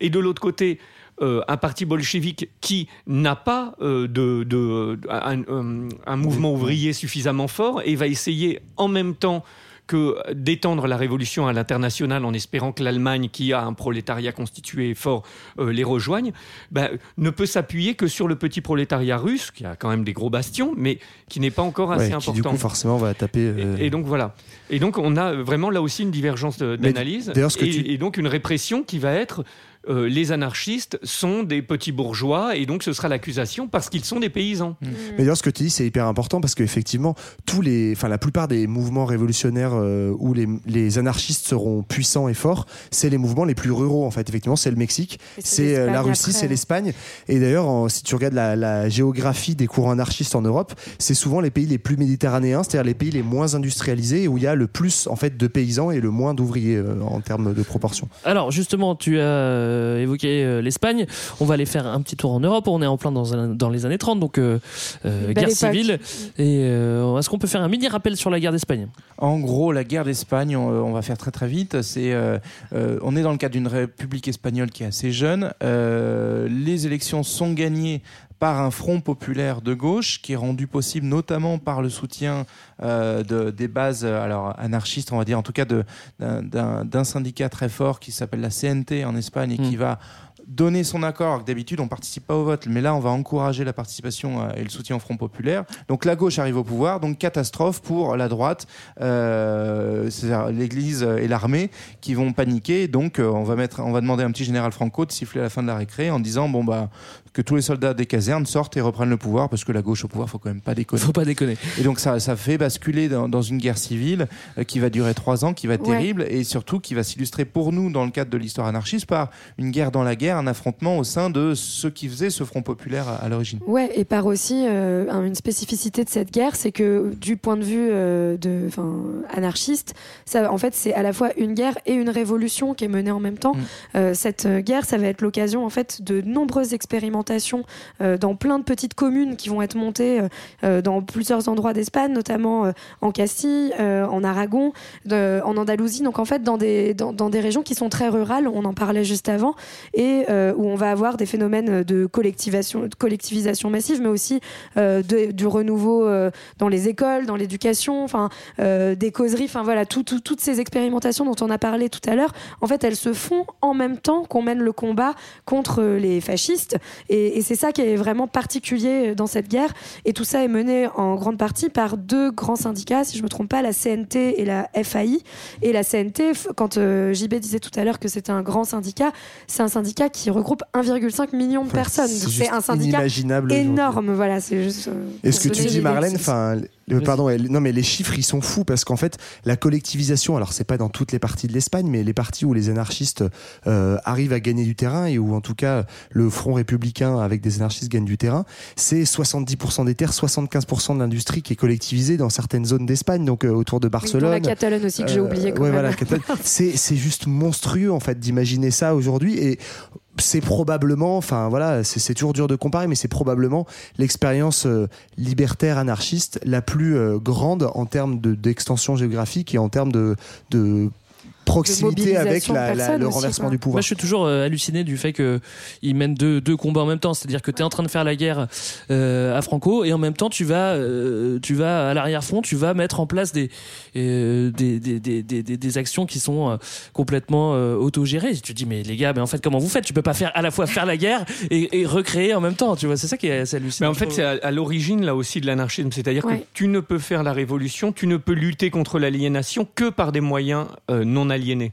Et de l'autre côté, euh, un parti bolchevique qui n'a pas euh, de, de- un, un- un mouvement ouvrier suffisamment fort et va essayer en même temps que d'étendre la révolution à l'international en espérant que l'Allemagne, qui a un prolétariat constitué fort, euh, les rejoigne, ben, ne peut s'appuyer que sur le petit prolétariat russe, qui a quand même des gros bastions, mais qui n'est pas encore assez Ouais, qui important. du coup, forcément, va taper. euh, Et donc voilà. Et donc on a vraiment là aussi une divergence d'analyse et, tu- et donc une répression qui va être euh, les anarchistes sont des petits bourgeois et donc ce sera l'accusation parce qu'ils sont des paysans. Mais d'ailleurs, ce que tu dis, c'est hyper important parce qu'effectivement, tous les, enfin, la plupart des mouvements révolutionnaires euh, où les, les anarchistes seront puissants et forts, c'est les mouvements les plus ruraux. En fait, effectivement, c'est le Mexique, c'est euh, la Russie, c'est l'Espagne. Et d'ailleurs, si tu regardes la, la géographie des courants anarchistes en Europe, c'est souvent les pays les plus méditerranéens, c'est-à-dire les pays les moins industrialisés où il y a le plus en fait de paysans et le moins d'ouvriers euh, en termes de proportion. Alors justement, tu as euh, évoqué euh, l'Espagne. On va aller faire un petit tour en Europe. On est en plein dans, un- dans les années 30, donc euh, guerre époque. civile. Et euh, est-ce qu'on peut faire un mini rappel sur la guerre d'Espagne? En gros, la guerre d'Espagne, on, on va faire très très vite. C'est, euh, euh, on est dans le cadre d'une république espagnole qui est assez jeune. Euh, les élections sont gagnées par un front populaire de gauche qui est rendu possible notamment par le soutien euh, de, des bases euh, alors anarchistes, on va dire en tout cas d'un- syndicat très fort qui s'appelle la CNT en Espagne et qui va donner son accord. D'habitude, on participe pas au vote, mais là, on va encourager la participation euh, et le soutien au Front populaire. Donc la gauche arrive au pouvoir, donc catastrophe pour la droite, euh, c'est-à-dire l'Église et l'armée qui vont paniquer. Donc on va mettre, on va demander à un petit général Franco de siffler à la fin de la récré en disant bon bah que tous les soldats des casernes sortent et reprennent le pouvoir parce que la gauche au pouvoir, faut quand même pas déconner. Faut pas déconner. Et donc ça, ça fait basculer dans, dans une guerre civile euh, qui va durer trois ans, qui va être Ouais. terrible et surtout qui va s'illustrer pour nous dans le cadre de l'histoire anarchiste par une guerre dans la guerre, un affrontement au sein de ceux qui faisaient ce front populaire à, à l'origine. Ouais, et par aussi euh, un- une spécificité de cette guerre, c'est que du point de vue euh, de, enfin, anarchiste, ça, en fait, c'est à la fois une guerre et une révolution qui est menée en même temps. Euh, cette guerre, ça va être l'occasion en fait de nombreuses expérimentations euh, dans plein de petites communes qui vont être montées euh, euh, dans plusieurs endroits d'Espagne, notamment en Castille, en Aragon, en Andalousie. Donc en fait, dans des dans, des régions qui sont très rurales, on en parlait juste avant, et où on va avoir des phénomènes de collectivisation, massive, mais aussi du renouveau dans les écoles, dans l'éducation, enfin des causeries, enfin voilà, tout- tout- toutes ces expérimentations dont on a parlé tout à l'heure, en fait, elles se font en même temps qu'on mène le combat contre les fascistes, et c'est ça qui est vraiment particulier dans cette guerre. Et tout ça est mené en grande partie par deux grands syndicats, si je me trompe pas, la CNT et la FAI. Et la CNT, quand euh, JB disait tout à l'heure que c'était un grand syndicat, c'est un syndicat qui regroupe 1,5 million de personnes. c'est un syndicat énorme. Voilà, c'est juste. euh, Et ce que tu dis. Marlène, enfin, le- pardon, elle- non mais les chiffres ils sont fous parce qu'en fait la collectivisation, alors c'est pas dans toutes les parties de l'Espagne, mais les parties où les anarchistes euh, arrivent à gagner du terrain et où en tout cas le Front républicain avec des anarchistes gagne du terrain, c'est 70% des terres, 75% de l'industrie qui est collectivisée dans certaines zones d'Espagne, donc euh, autour de Barcelone. la Catalogne aussi que j'ai Euh, oublié quand ouais, même. voilà, Catalogne. c'est c'est juste monstrueux en fait d'imaginer ça aujourd'hui et c'est probablement, enfin voilà, c'est c'est toujours dur de comparer, mais c'est probablement l'expérience euh, libertaire anarchiste la plus euh, grande en termes de- d'extension géographique et en termes de, de proximité avec la- la- le renversement du pouvoir. Moi, je suis toujours euh, halluciné du fait qu'ils mènent deux, deux combats en même temps. C'est-à-dire que tu es en train de faire la guerre euh, à Franco et en même temps, tu vas, euh, tu vas à l'arrière-front, tu vas mettre en place des, euh, des, des, des, des, actions qui sont euh, complètement euh, autogérées. Tu te dis, mais les gars, mais en fait, comment vous faites? Tu peux pas faire à la fois faire la guerre et, et recréer en même temps. Tu vois, c'est ça qui est assez Mais hallucinant. en fait, c'est à, à l'origine là aussi de l'anarchisme, c'est-à-dire Ouais. que tu ne peux faire la révolution, tu ne peux lutter contre l'aliénation que par des moyens euh, non aliénés.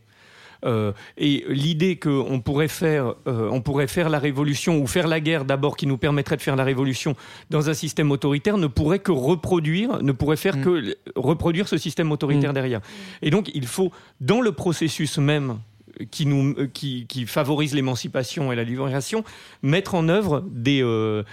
Euh, et l'idée qu'on pourrait faire, euh, on pourrait faire la révolution ou faire la guerre d'abord, qui nous permettrait de faire la révolution dans un système autoritaire, ne pourrait que reproduire, ne pourrait faire que l- reproduire ce système autoritaire derrière. Et donc, il faut dans le processus même qui, nous, euh, qui, qui favorise l'émancipation et la libération, mettre en œuvre des, euh,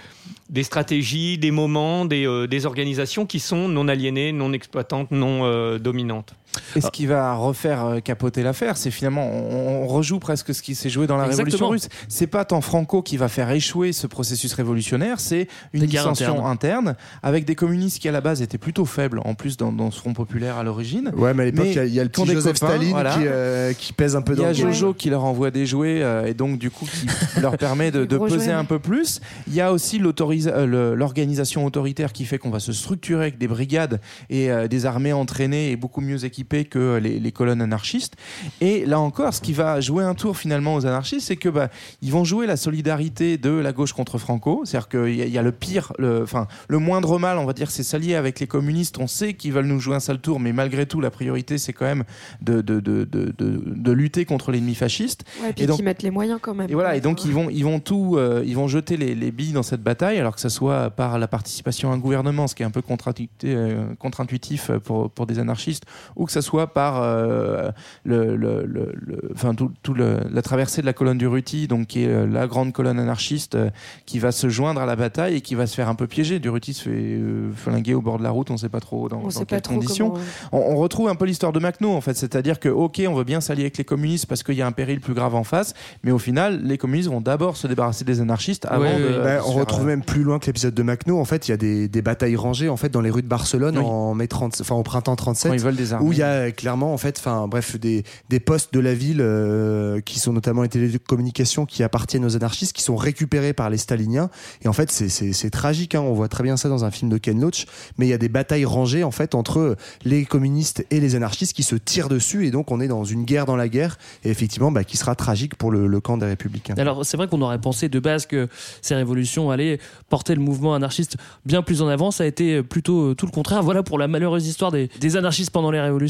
des stratégies, des moments, des, euh, des organisations qui sont non aliénées, non exploitantes, non euh, dominantes. Et ce qui va refaire euh, capoter l'affaire, c'est finalement, on, on rejoue presque ce qui s'est joué dans la Exactement. révolution russe. C'est pas tant Franco qui va faire échouer ce processus révolutionnaire, c'est une dissension interne avec des communistes qui à la base étaient plutôt faibles, en plus dans, dans ce Front populaire à l'origine. Ouais, mais à l'époque, il y a- il y, a le petit Joseph copains, Staline voilà. qui, euh, qui pèse un peu Il dans y a le game. Jojo qui leur envoie des jouets euh, et donc du coup qui leur permet de, peser jouets, un peu plus. Il y a aussi le- l'organisation autoritaire qui fait qu'on va se structurer avec des brigades et euh, des armées entraînées et beaucoup mieux équipées que les, les colonnes anarchistes. Et là encore, ce qui va jouer un tour finalement aux anarchistes, c'est que bah, ils vont jouer la solidarité de la gauche contre Franco. C'est-à-dire qu'il y, y a le pire, le, enfin le moindre mal, on va dire, c'est s'allier avec les communistes. On sait qu'ils veulent nous jouer un sale tour, mais malgré tout, la priorité, c'est quand même de, de, de, de, de- lutter contre l'ennemi fasciste. Ouais, et puis Et donc- qui mettent les moyens quand même. et voilà, et donc ils vont, ils vont tout, euh, ils vont jeter les, les billes dans cette bataille, alors que ce soit par la participation à un gouvernement, ce qui est un peu contre-intuitif euh, contre-intuitif pour, pour des anarchistes, ou que ce soit par euh, le, le, le- le- enfin tout, tout le- la traversée de la colonne du Ruti, donc qui est euh, la grande colonne anarchiste euh, qui va se joindre à la bataille et qui va se faire un peu piéger. Du Ruti se fait euh, flinguer au bord de la route, on ne sait pas trop dans, On dans sait quelles pas conditions. comment- On, on retrouve un peu l'histoire de Macno en fait, c'est-à-dire que ok, on veut bien s'allier avec les communistes parce qu'il y a un péril plus grave en face, mais au final, les communistes vont d'abord se débarrasser des anarchistes avant Ouais, de. bah, on retrouve euh, même plus loin que l'épisode de Macno. En fait, il y a des, des batailles rangées en fait dans les rues de Barcelone Oui. en mai 30, enfin au printemps 37, Quand ils veulent des armées. où il y a clairement en fait, bref, des, postes de la ville euh, qui sont notamment les télécommunications qui appartiennent aux anarchistes, qui sont récupérés par les staliniens. Et en fait, c'est- tragique. Hein. On voit très bien ça dans un film de Ken Loach. Mais il y a des batailles rangées en fait entre les communistes et les anarchistes qui se tirent dessus. Et donc on est dans une guerre dans la guerre. Et effectivement, bah, qui sera tragique pour le, camp des républicains. Alors c'est vrai qu'on aurait pensé de base que ces révolutions allaient porter le mouvement anarchiste bien plus en avant. Ça a été plutôt euh, tout le contraire. Voilà pour la malheureuse histoire des anarchistes pendant les révolutions.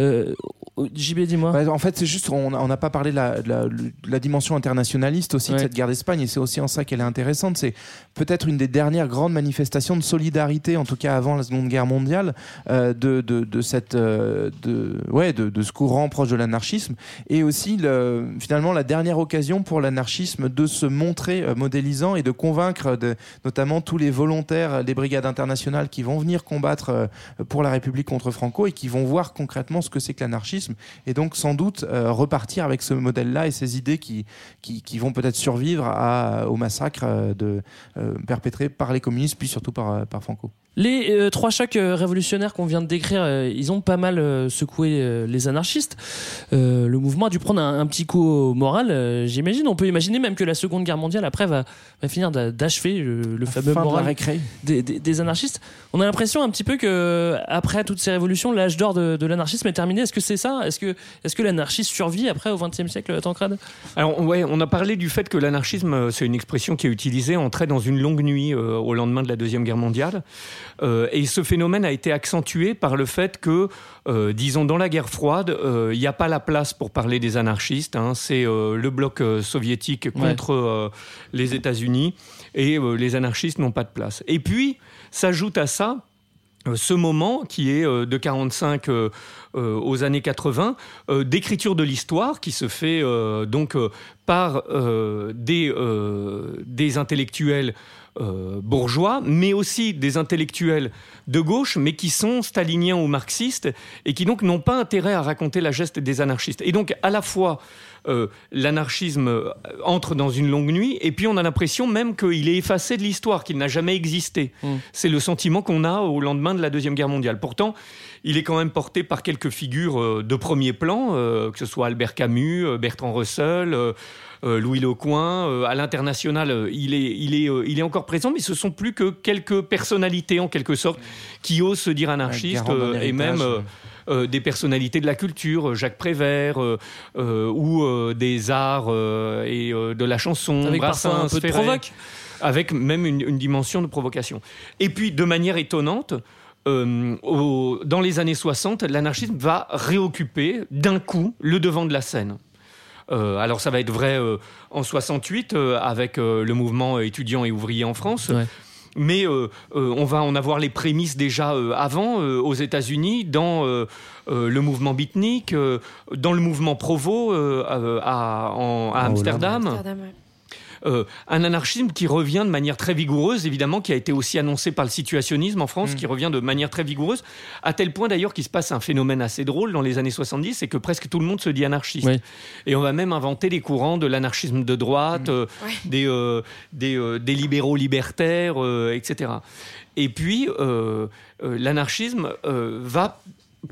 Euh, JB, dis-moi. Bah, en fait, c'est juste, on n'a pas parlé de la, de la- de la dimension internationaliste aussi de cette guerre d'Espagne, et c'est aussi en ça qu'elle est intéressante. C'est peut-être une des dernières grandes manifestations de solidarité, en tout cas avant la Seconde Guerre mondiale, euh, de, de, cette, euh, de, ouais, de, ce courant proche de l'anarchisme, et aussi le, finalement la dernière occasion pour l'anarchisme de se montrer euh, modélisant et de convaincre notamment tous les volontaires des brigades internationales qui vont venir combattre pour la République contre Franco et qui vont voir concrètement ce que c'est que l'anarchisme et donc sans doute euh, repartir avec ce modèle-là et ces idées qui, qui, vont peut-être survivre au massacre euh, euh, perpétré par les communistes puis surtout par Franco. Les euh, trois chocs euh, révolutionnaires qu'on vient de décrire, euh, ils ont pas mal euh, secoué euh, les anarchistes. Euh, le mouvement a dû prendre un, un petit coup au moral, euh, j'imagine. On peut imaginer même que la Seconde Guerre mondiale, après, va, va finir d'a- d'achever le fameux fin moral des, des- des anarchistes. On a l'impression un petit peu que après toutes ces révolutions, l'âge d'or de, de l'anarchisme est terminé. Est-ce que c'est ça? Est-ce que, est-ce que l'anarchisme survit après au XXe siècle, Tancrade? Alors, ouais, on a parlé du fait que l'anarchisme, c'est une expression qui est utilisée, entrait dans une longue nuit euh, au lendemain de la Deuxième Guerre mondiale. Euh, et ce phénomène a été accentué par le fait que, euh, disons, dans la guerre froide, euh, il n'y a pas la place pour parler des anarchistes. hein. C'est euh, le bloc euh, soviétique contre euh, les États-Unis et euh, les anarchistes n'ont pas de place. Et puis, s'ajoute à ça euh, ce moment qui est euh, de 45 euh, euh, aux années 80 euh, d'écriture de l'histoire qui se fait euh, donc euh, par euh, des, euh, des intellectuels euh, bourgeois, mais aussi des intellectuels de gauche, mais qui sont staliniens ou marxistes, et qui donc n'ont pas intérêt à raconter la geste des anarchistes. Et donc, à la fois, euh, l'anarchisme euh, entre dans une longue nuit, et puis on a l'impression même qu'il est effacé de l'histoire, qu'il n'a jamais existé. C'est le sentiment qu'on a au lendemain de la Deuxième Guerre mondiale. Pourtant, il est quand même porté par quelques figures euh, de premier plan, euh, que ce soit Albert Camus, Bertrand Russell, Louis Lecoing. Euh, à l'international, euh, il, est, il, est, euh, il est encore présent, mais ce sont plus que quelques personnalités, en quelque sorte, qui osent se dire anarchistes, euh, et même... euh, euh, des personnalités de la culture, euh, Jacques Prévert, euh, euh, ou euh, des arts euh, et euh, de la chanson, Avec un peu de provoque. avec même une, une dimension de provocation. Et puis, de manière étonnante, euh, au- dans les années 60, l'anarchisme va réoccuper d'un coup le devant de la scène. Euh, alors ça va être vrai euh, en 68 euh, avec euh, le mouvement étudiant et ouvrier en France. Mais euh, euh, on va en avoir les prémices déjà euh, avant euh, aux États-Unis, dans euh, euh, le mouvement beatnik, euh, dans le mouvement Provo à, en- à En Amsterdam. Amsterdam, ouais. Euh, un anarchisme qui revient de manière très vigoureuse, évidemment, qui a été aussi annoncé par le situationnisme en France, qui revient de manière très vigoureuse, à tel point d'ailleurs qu'il se passe un phénomène assez drôle dans les années 70, c'est que presque tout le monde se dit anarchiste. Et on va même inventer les courants de l'anarchisme de droite, euh, des, euh, des, euh, des libéraux libertaires, euh, etc. Et puis, euh, euh, l'anarchisme euh, va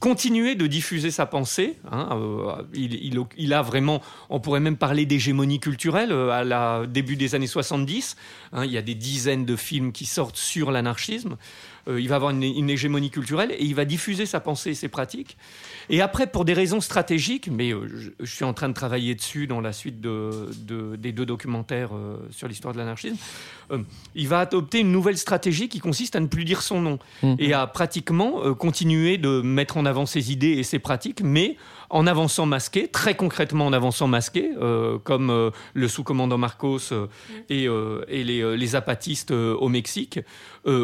continuer de diffuser sa pensée. hein, euh, il, il- il a vraiment, on pourrait même parler d'hégémonie culturelle euh, à la début des années 70. hein, il y a des dizaines de films qui sortent sur l'anarchisme. Euh, il va avoir une, une hégémonie culturelle et il va diffuser sa pensée et ses pratiques. Et après, pour des raisons stratégiques, mais euh, je, je suis en train de travailler dessus dans la suite de, de- des deux documentaires euh, sur l'histoire de l'anarchisme, il va adopter une nouvelle stratégie qui consiste à ne plus dire son nom Mhm. et à pratiquement continuer de mettre en avant ses idées et ses pratiques, mais en avançant masqué, très concrètement en avançant masqué, euh, comme euh, le sous-commandant Marcos euh, et, euh, et les, les apatistes au Mexique,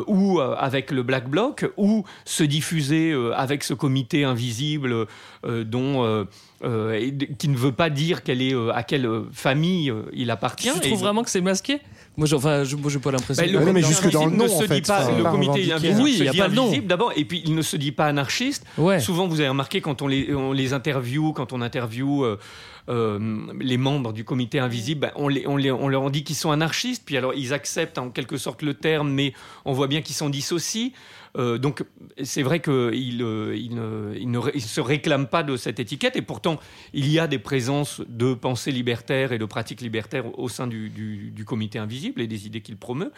ou avec le Black Bloc, ou se diffuser avec ce comité invisible dont, et qui ne veut pas dire quelle est, à quelle famille il appartient. Tu Et- trouves vraiment que c'est masqué Moi, j'ai- enfin, je n'ai pas l'impression. le Ouais, mais comité jusque dans le invisible nom, ne en se fait, dit pas, le comité revendiqué. invisible Oui, se y a dit pas invisible d'abord, et puis il ne se dit pas anarchiste. Ouais. Souvent, vous avez remarqué quand on les, on les interviewe, quand on interviewe euh, euh, les membres du comité invisible, ben, on, leur dit qu'ils sont anarchistes, puis alors ils acceptent en quelque sorte le terme, mais on voit bien qu'ils s'en dissocient. Euh, donc c'est vrai qu'ils euh, ne, se réclament pas de cette étiquette, et pourtant il y a des présences de pensée libertaire et de pratiques libertaires au sein du, comité invisible et des idées qu'il promeut.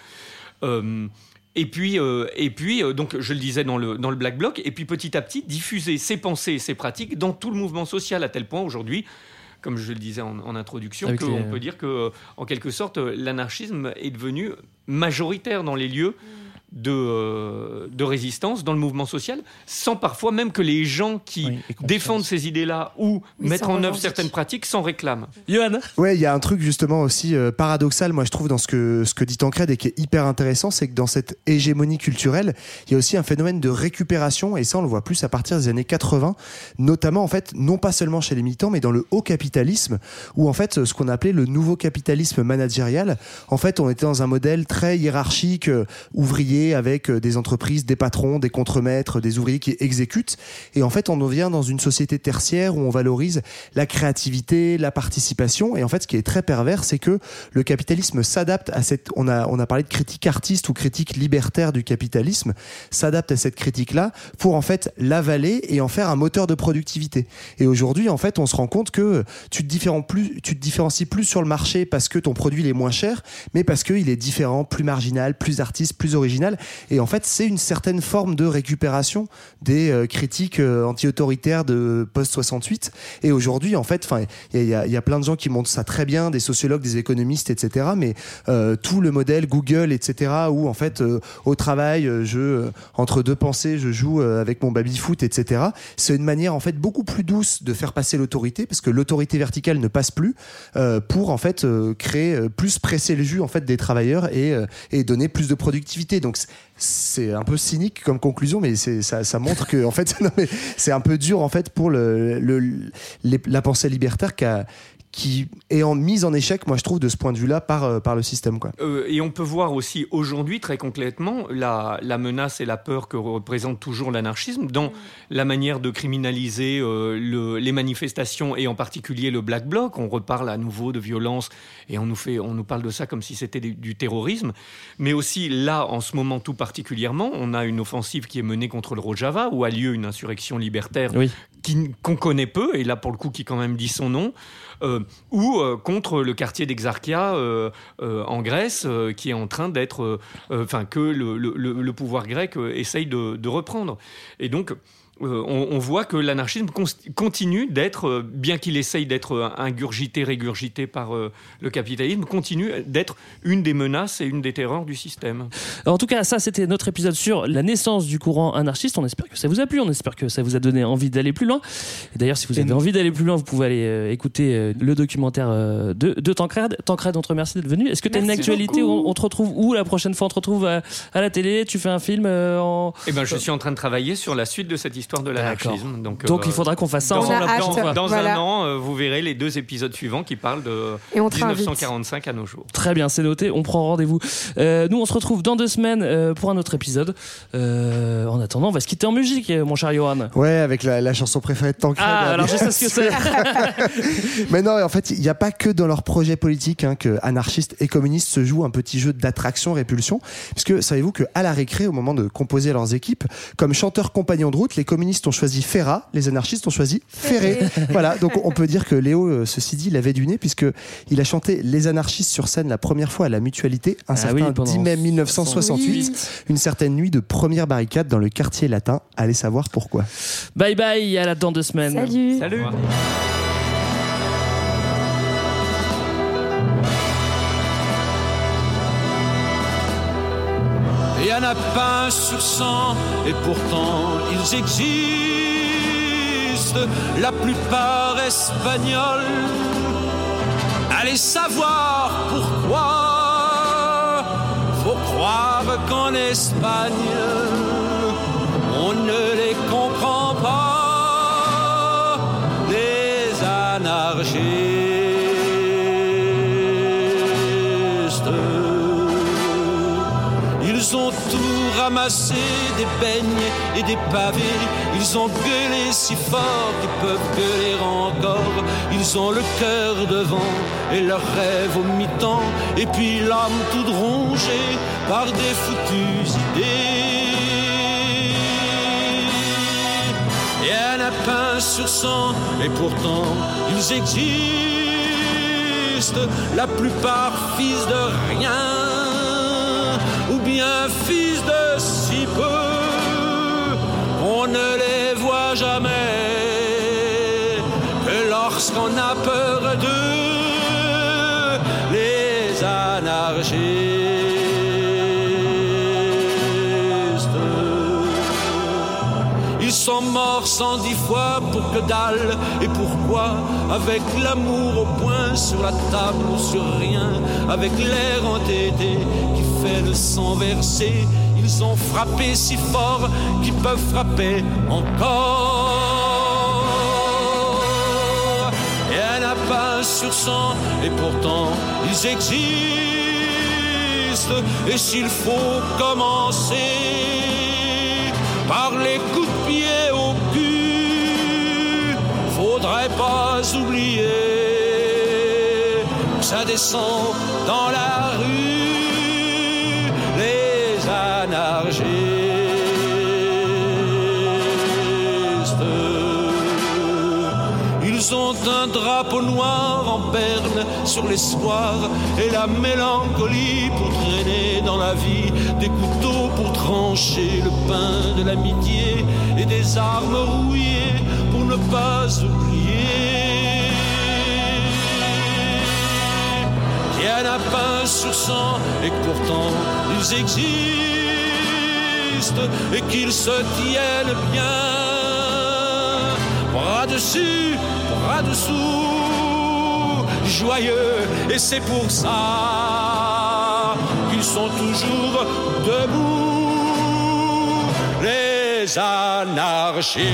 Et puis, et puis donc, je le disais dans le, dans le Black Bloc, et puis petit à petit, diffuser ses pensées et ses pratiques dans tout le mouvement social, à tel point aujourd'hui, comme je le disais en, en introduction, qu'on les- peut dire que, en quelque sorte, l'anarchisme est devenu majoritaire dans les lieux de, euh, de résistance, dans le mouvement social, sans parfois même que les gens qui défendent ces idées-là ou Oui, mettent en œuvre certaines pratiques s'en réclament. Johan Ouais, il y a un truc justement aussi euh, paradoxal, moi je trouve, dans ce que, ce que dit Tancred et qui est hyper intéressant, c'est que dans cette hégémonie culturelle, il y a aussi un phénomène de récupération, et ça on le voit plus à partir des années 80, notamment en fait, non pas seulement chez les militants, mais dans le haut capitalisme, où en fait, ce qu'on appelait le nouveau capitalisme managérial, en fait, on était dans un modèle très hiérarchique, euh, ouvrier, avec euh, des entreprises, des patrons, des contremaîtres, des ouvriers qui exécutent, et en fait, on en vient dans une société tertiaire où on valorise la créativité, la participation. Et en fait, ce qui est très pervers, c'est que le capitalisme s'adapte à cette. On a, on a parlé de critique artiste ou critique libertaire du capitalisme, s'adapte à cette critique-là pour en fait l'avaler et en faire un moteur de productivité. Et aujourd'hui, en fait, on se rend compte que tu te, plus, tu te différencies plus sur le marché parce que ton produit est moins cher, mais parce qu'il est différent, plus marginal, plus artiste, plus original. Et en fait, c'est une certaine forme de récupération des euh, critiques euh, anti-autoritaires de post-68. Et aujourd'hui, en fait, il y, a- plein de gens qui montrent ça très bien, des sociologues, des économistes, etc. Mais euh, tout le modèle Google, etc., où en fait, au travail, je entre deux pensées, je joue avec mon baby-foot, etc. C'est une manière en fait beaucoup plus douce de faire passer l'autorité, parce que l'autorité verticale ne passe plus, pour en fait créer plus presser le jus en fait des travailleurs et, et donner plus de productivité. Donc c'est- un peu cynique comme conclusion, mais ça, montre que en fait c'est un peu dur en fait pour la pensée libertaire qui, a- qui est en mise en échec, moi je trouve de ce point de vue-là par euh, par le système quoi. Euh, et on peut voir aussi aujourd'hui, très concrètement, la, la menace et la peur que représente toujours l'anarchisme dans la manière de criminaliser euh, le- les manifestations et en particulier le Black Bloc. On reparle à nouveau de violence et on nous, fait, on nous parle de ça comme si c'était du, du terrorisme. Mais aussi là, en ce moment tout particulièrement, on a une offensive qui est menée contre le Rojava où a lieu une insurrection libertaire qui- qu'on connaît peu, et là pour le coup qui quand même dit son nom, ou euh, contre le quartier d'Exarchia euh, euh, en Grèce, euh, qui est en train d'être, euh, euh, enfin que le, pouvoir grec euh, essaye de, de reprendre. Et donc euh, on, on voit que l'anarchisme continue d'être, euh, bien qu'il essaye d'être euh, ingurgité, régurgité par euh, le capitalisme, continue d'être une des menaces et une des terreurs du système. En tout cas, ça, c'était notre épisode sur la naissance du courant anarchiste. On espère que ça vous a plu. On espère que ça vous a donné envie d'aller plus loin. Et d'ailleurs, si vous avez envie d'aller plus loin, vous pouvez aller euh, écouter euh, le documentaire euh, de, de Tancred. Tancred, on te remercie d'être venu. Est-ce que tu as une actualité où on, on te retrouve où la prochaine fois? On te retrouve à, à la télé? Tu fais un film euh, en. Eh ben, je suis en train de travailler sur la suite de cette histoire de l'anarchisme. Donc, Donc, il faudra qu'on fasse ça dans, a dans- hâte. dans Voilà. un an, euh, vous verrez les deux épisodes suivants qui parlent de Et on te réinvite. 1945 à nos jours. Très bien, c'est noté. On prend rendez-vous. Euh, nous, on se retrouve dans deux semaines euh, pour un autre épisode. Euh, en attendant, on va se quitter en musique, euh, mon cher Johan. Ouais, avec la, la chanson préférée de Tancred. Ah, là, alors je sais ce que c'est. Mais non, en fait, il n'y a pas que dans leur projet politique hein, que anarchistes et communistes se jouent un petit jeu d'attraction-répulsion. Puisque savez-vous qu'à la récré, au moment de composer leurs équipes, comme chanteurs compagnons de route, les communistes ont choisi Ferrat, les anarchistes ont choisi Ferré. voilà, donc on peut dire que Léo, euh, ceci dit, l'avait du nez, puisque il a chanté Les anarchistes sur scène la première fois à la mutualité, un Ah certain oui, pendant 10 mai 1968, une certaine nuit de première barricade dans le quartier latin. Allez savoir pourquoi. Bye bye, à la dans deux semaines. Salut. Salut. En a pas sur cent, et pourtant ils existent, la plupart espagnols. Allez savoir pourquoi. Faut croire qu'en Espagne, des beignes et des pavés. Ils ont gueulé si fort qu'ils peuvent gueuler encore. Ils ont le cœur devant et leurs rêves au mi-temps. Et puis l'âme toute rongée par des foutues idées. Et un lapin sur cent, et pourtant ils existent. La plupart fils de rien ou bien fils de si peu, on ne les voit jamais que lorsqu'on a peur d'eux, les anarchistes. Ils sont morts cent dix fois pour que dalle. Et pourquoi Avec l'amour au point sur la table ou sur rien. Avec l'air entêté qui fait le sang verser. Ils ont frappé si fort qu'ils peuvent frapper encore. Et un lapin sur cent, et pourtant ils existent. Et s'il faut commencer par les coups de pied au cul, faudrait pas oublier que ça descend dans la rue, un drapeau noir en berne sur l'espoir et la mélancolie pour traîner dans la vie des couteaux pour trancher le pain de l'amitié et des armes rouillées pour ne pas oublier. Rien n'a pain sur sang et pourtant ils existent et qu'ils se tiennent bien. Bras dessus, dessous, joyeux et c'est pour ça qu'ils sont toujours debout. Les anarchistes.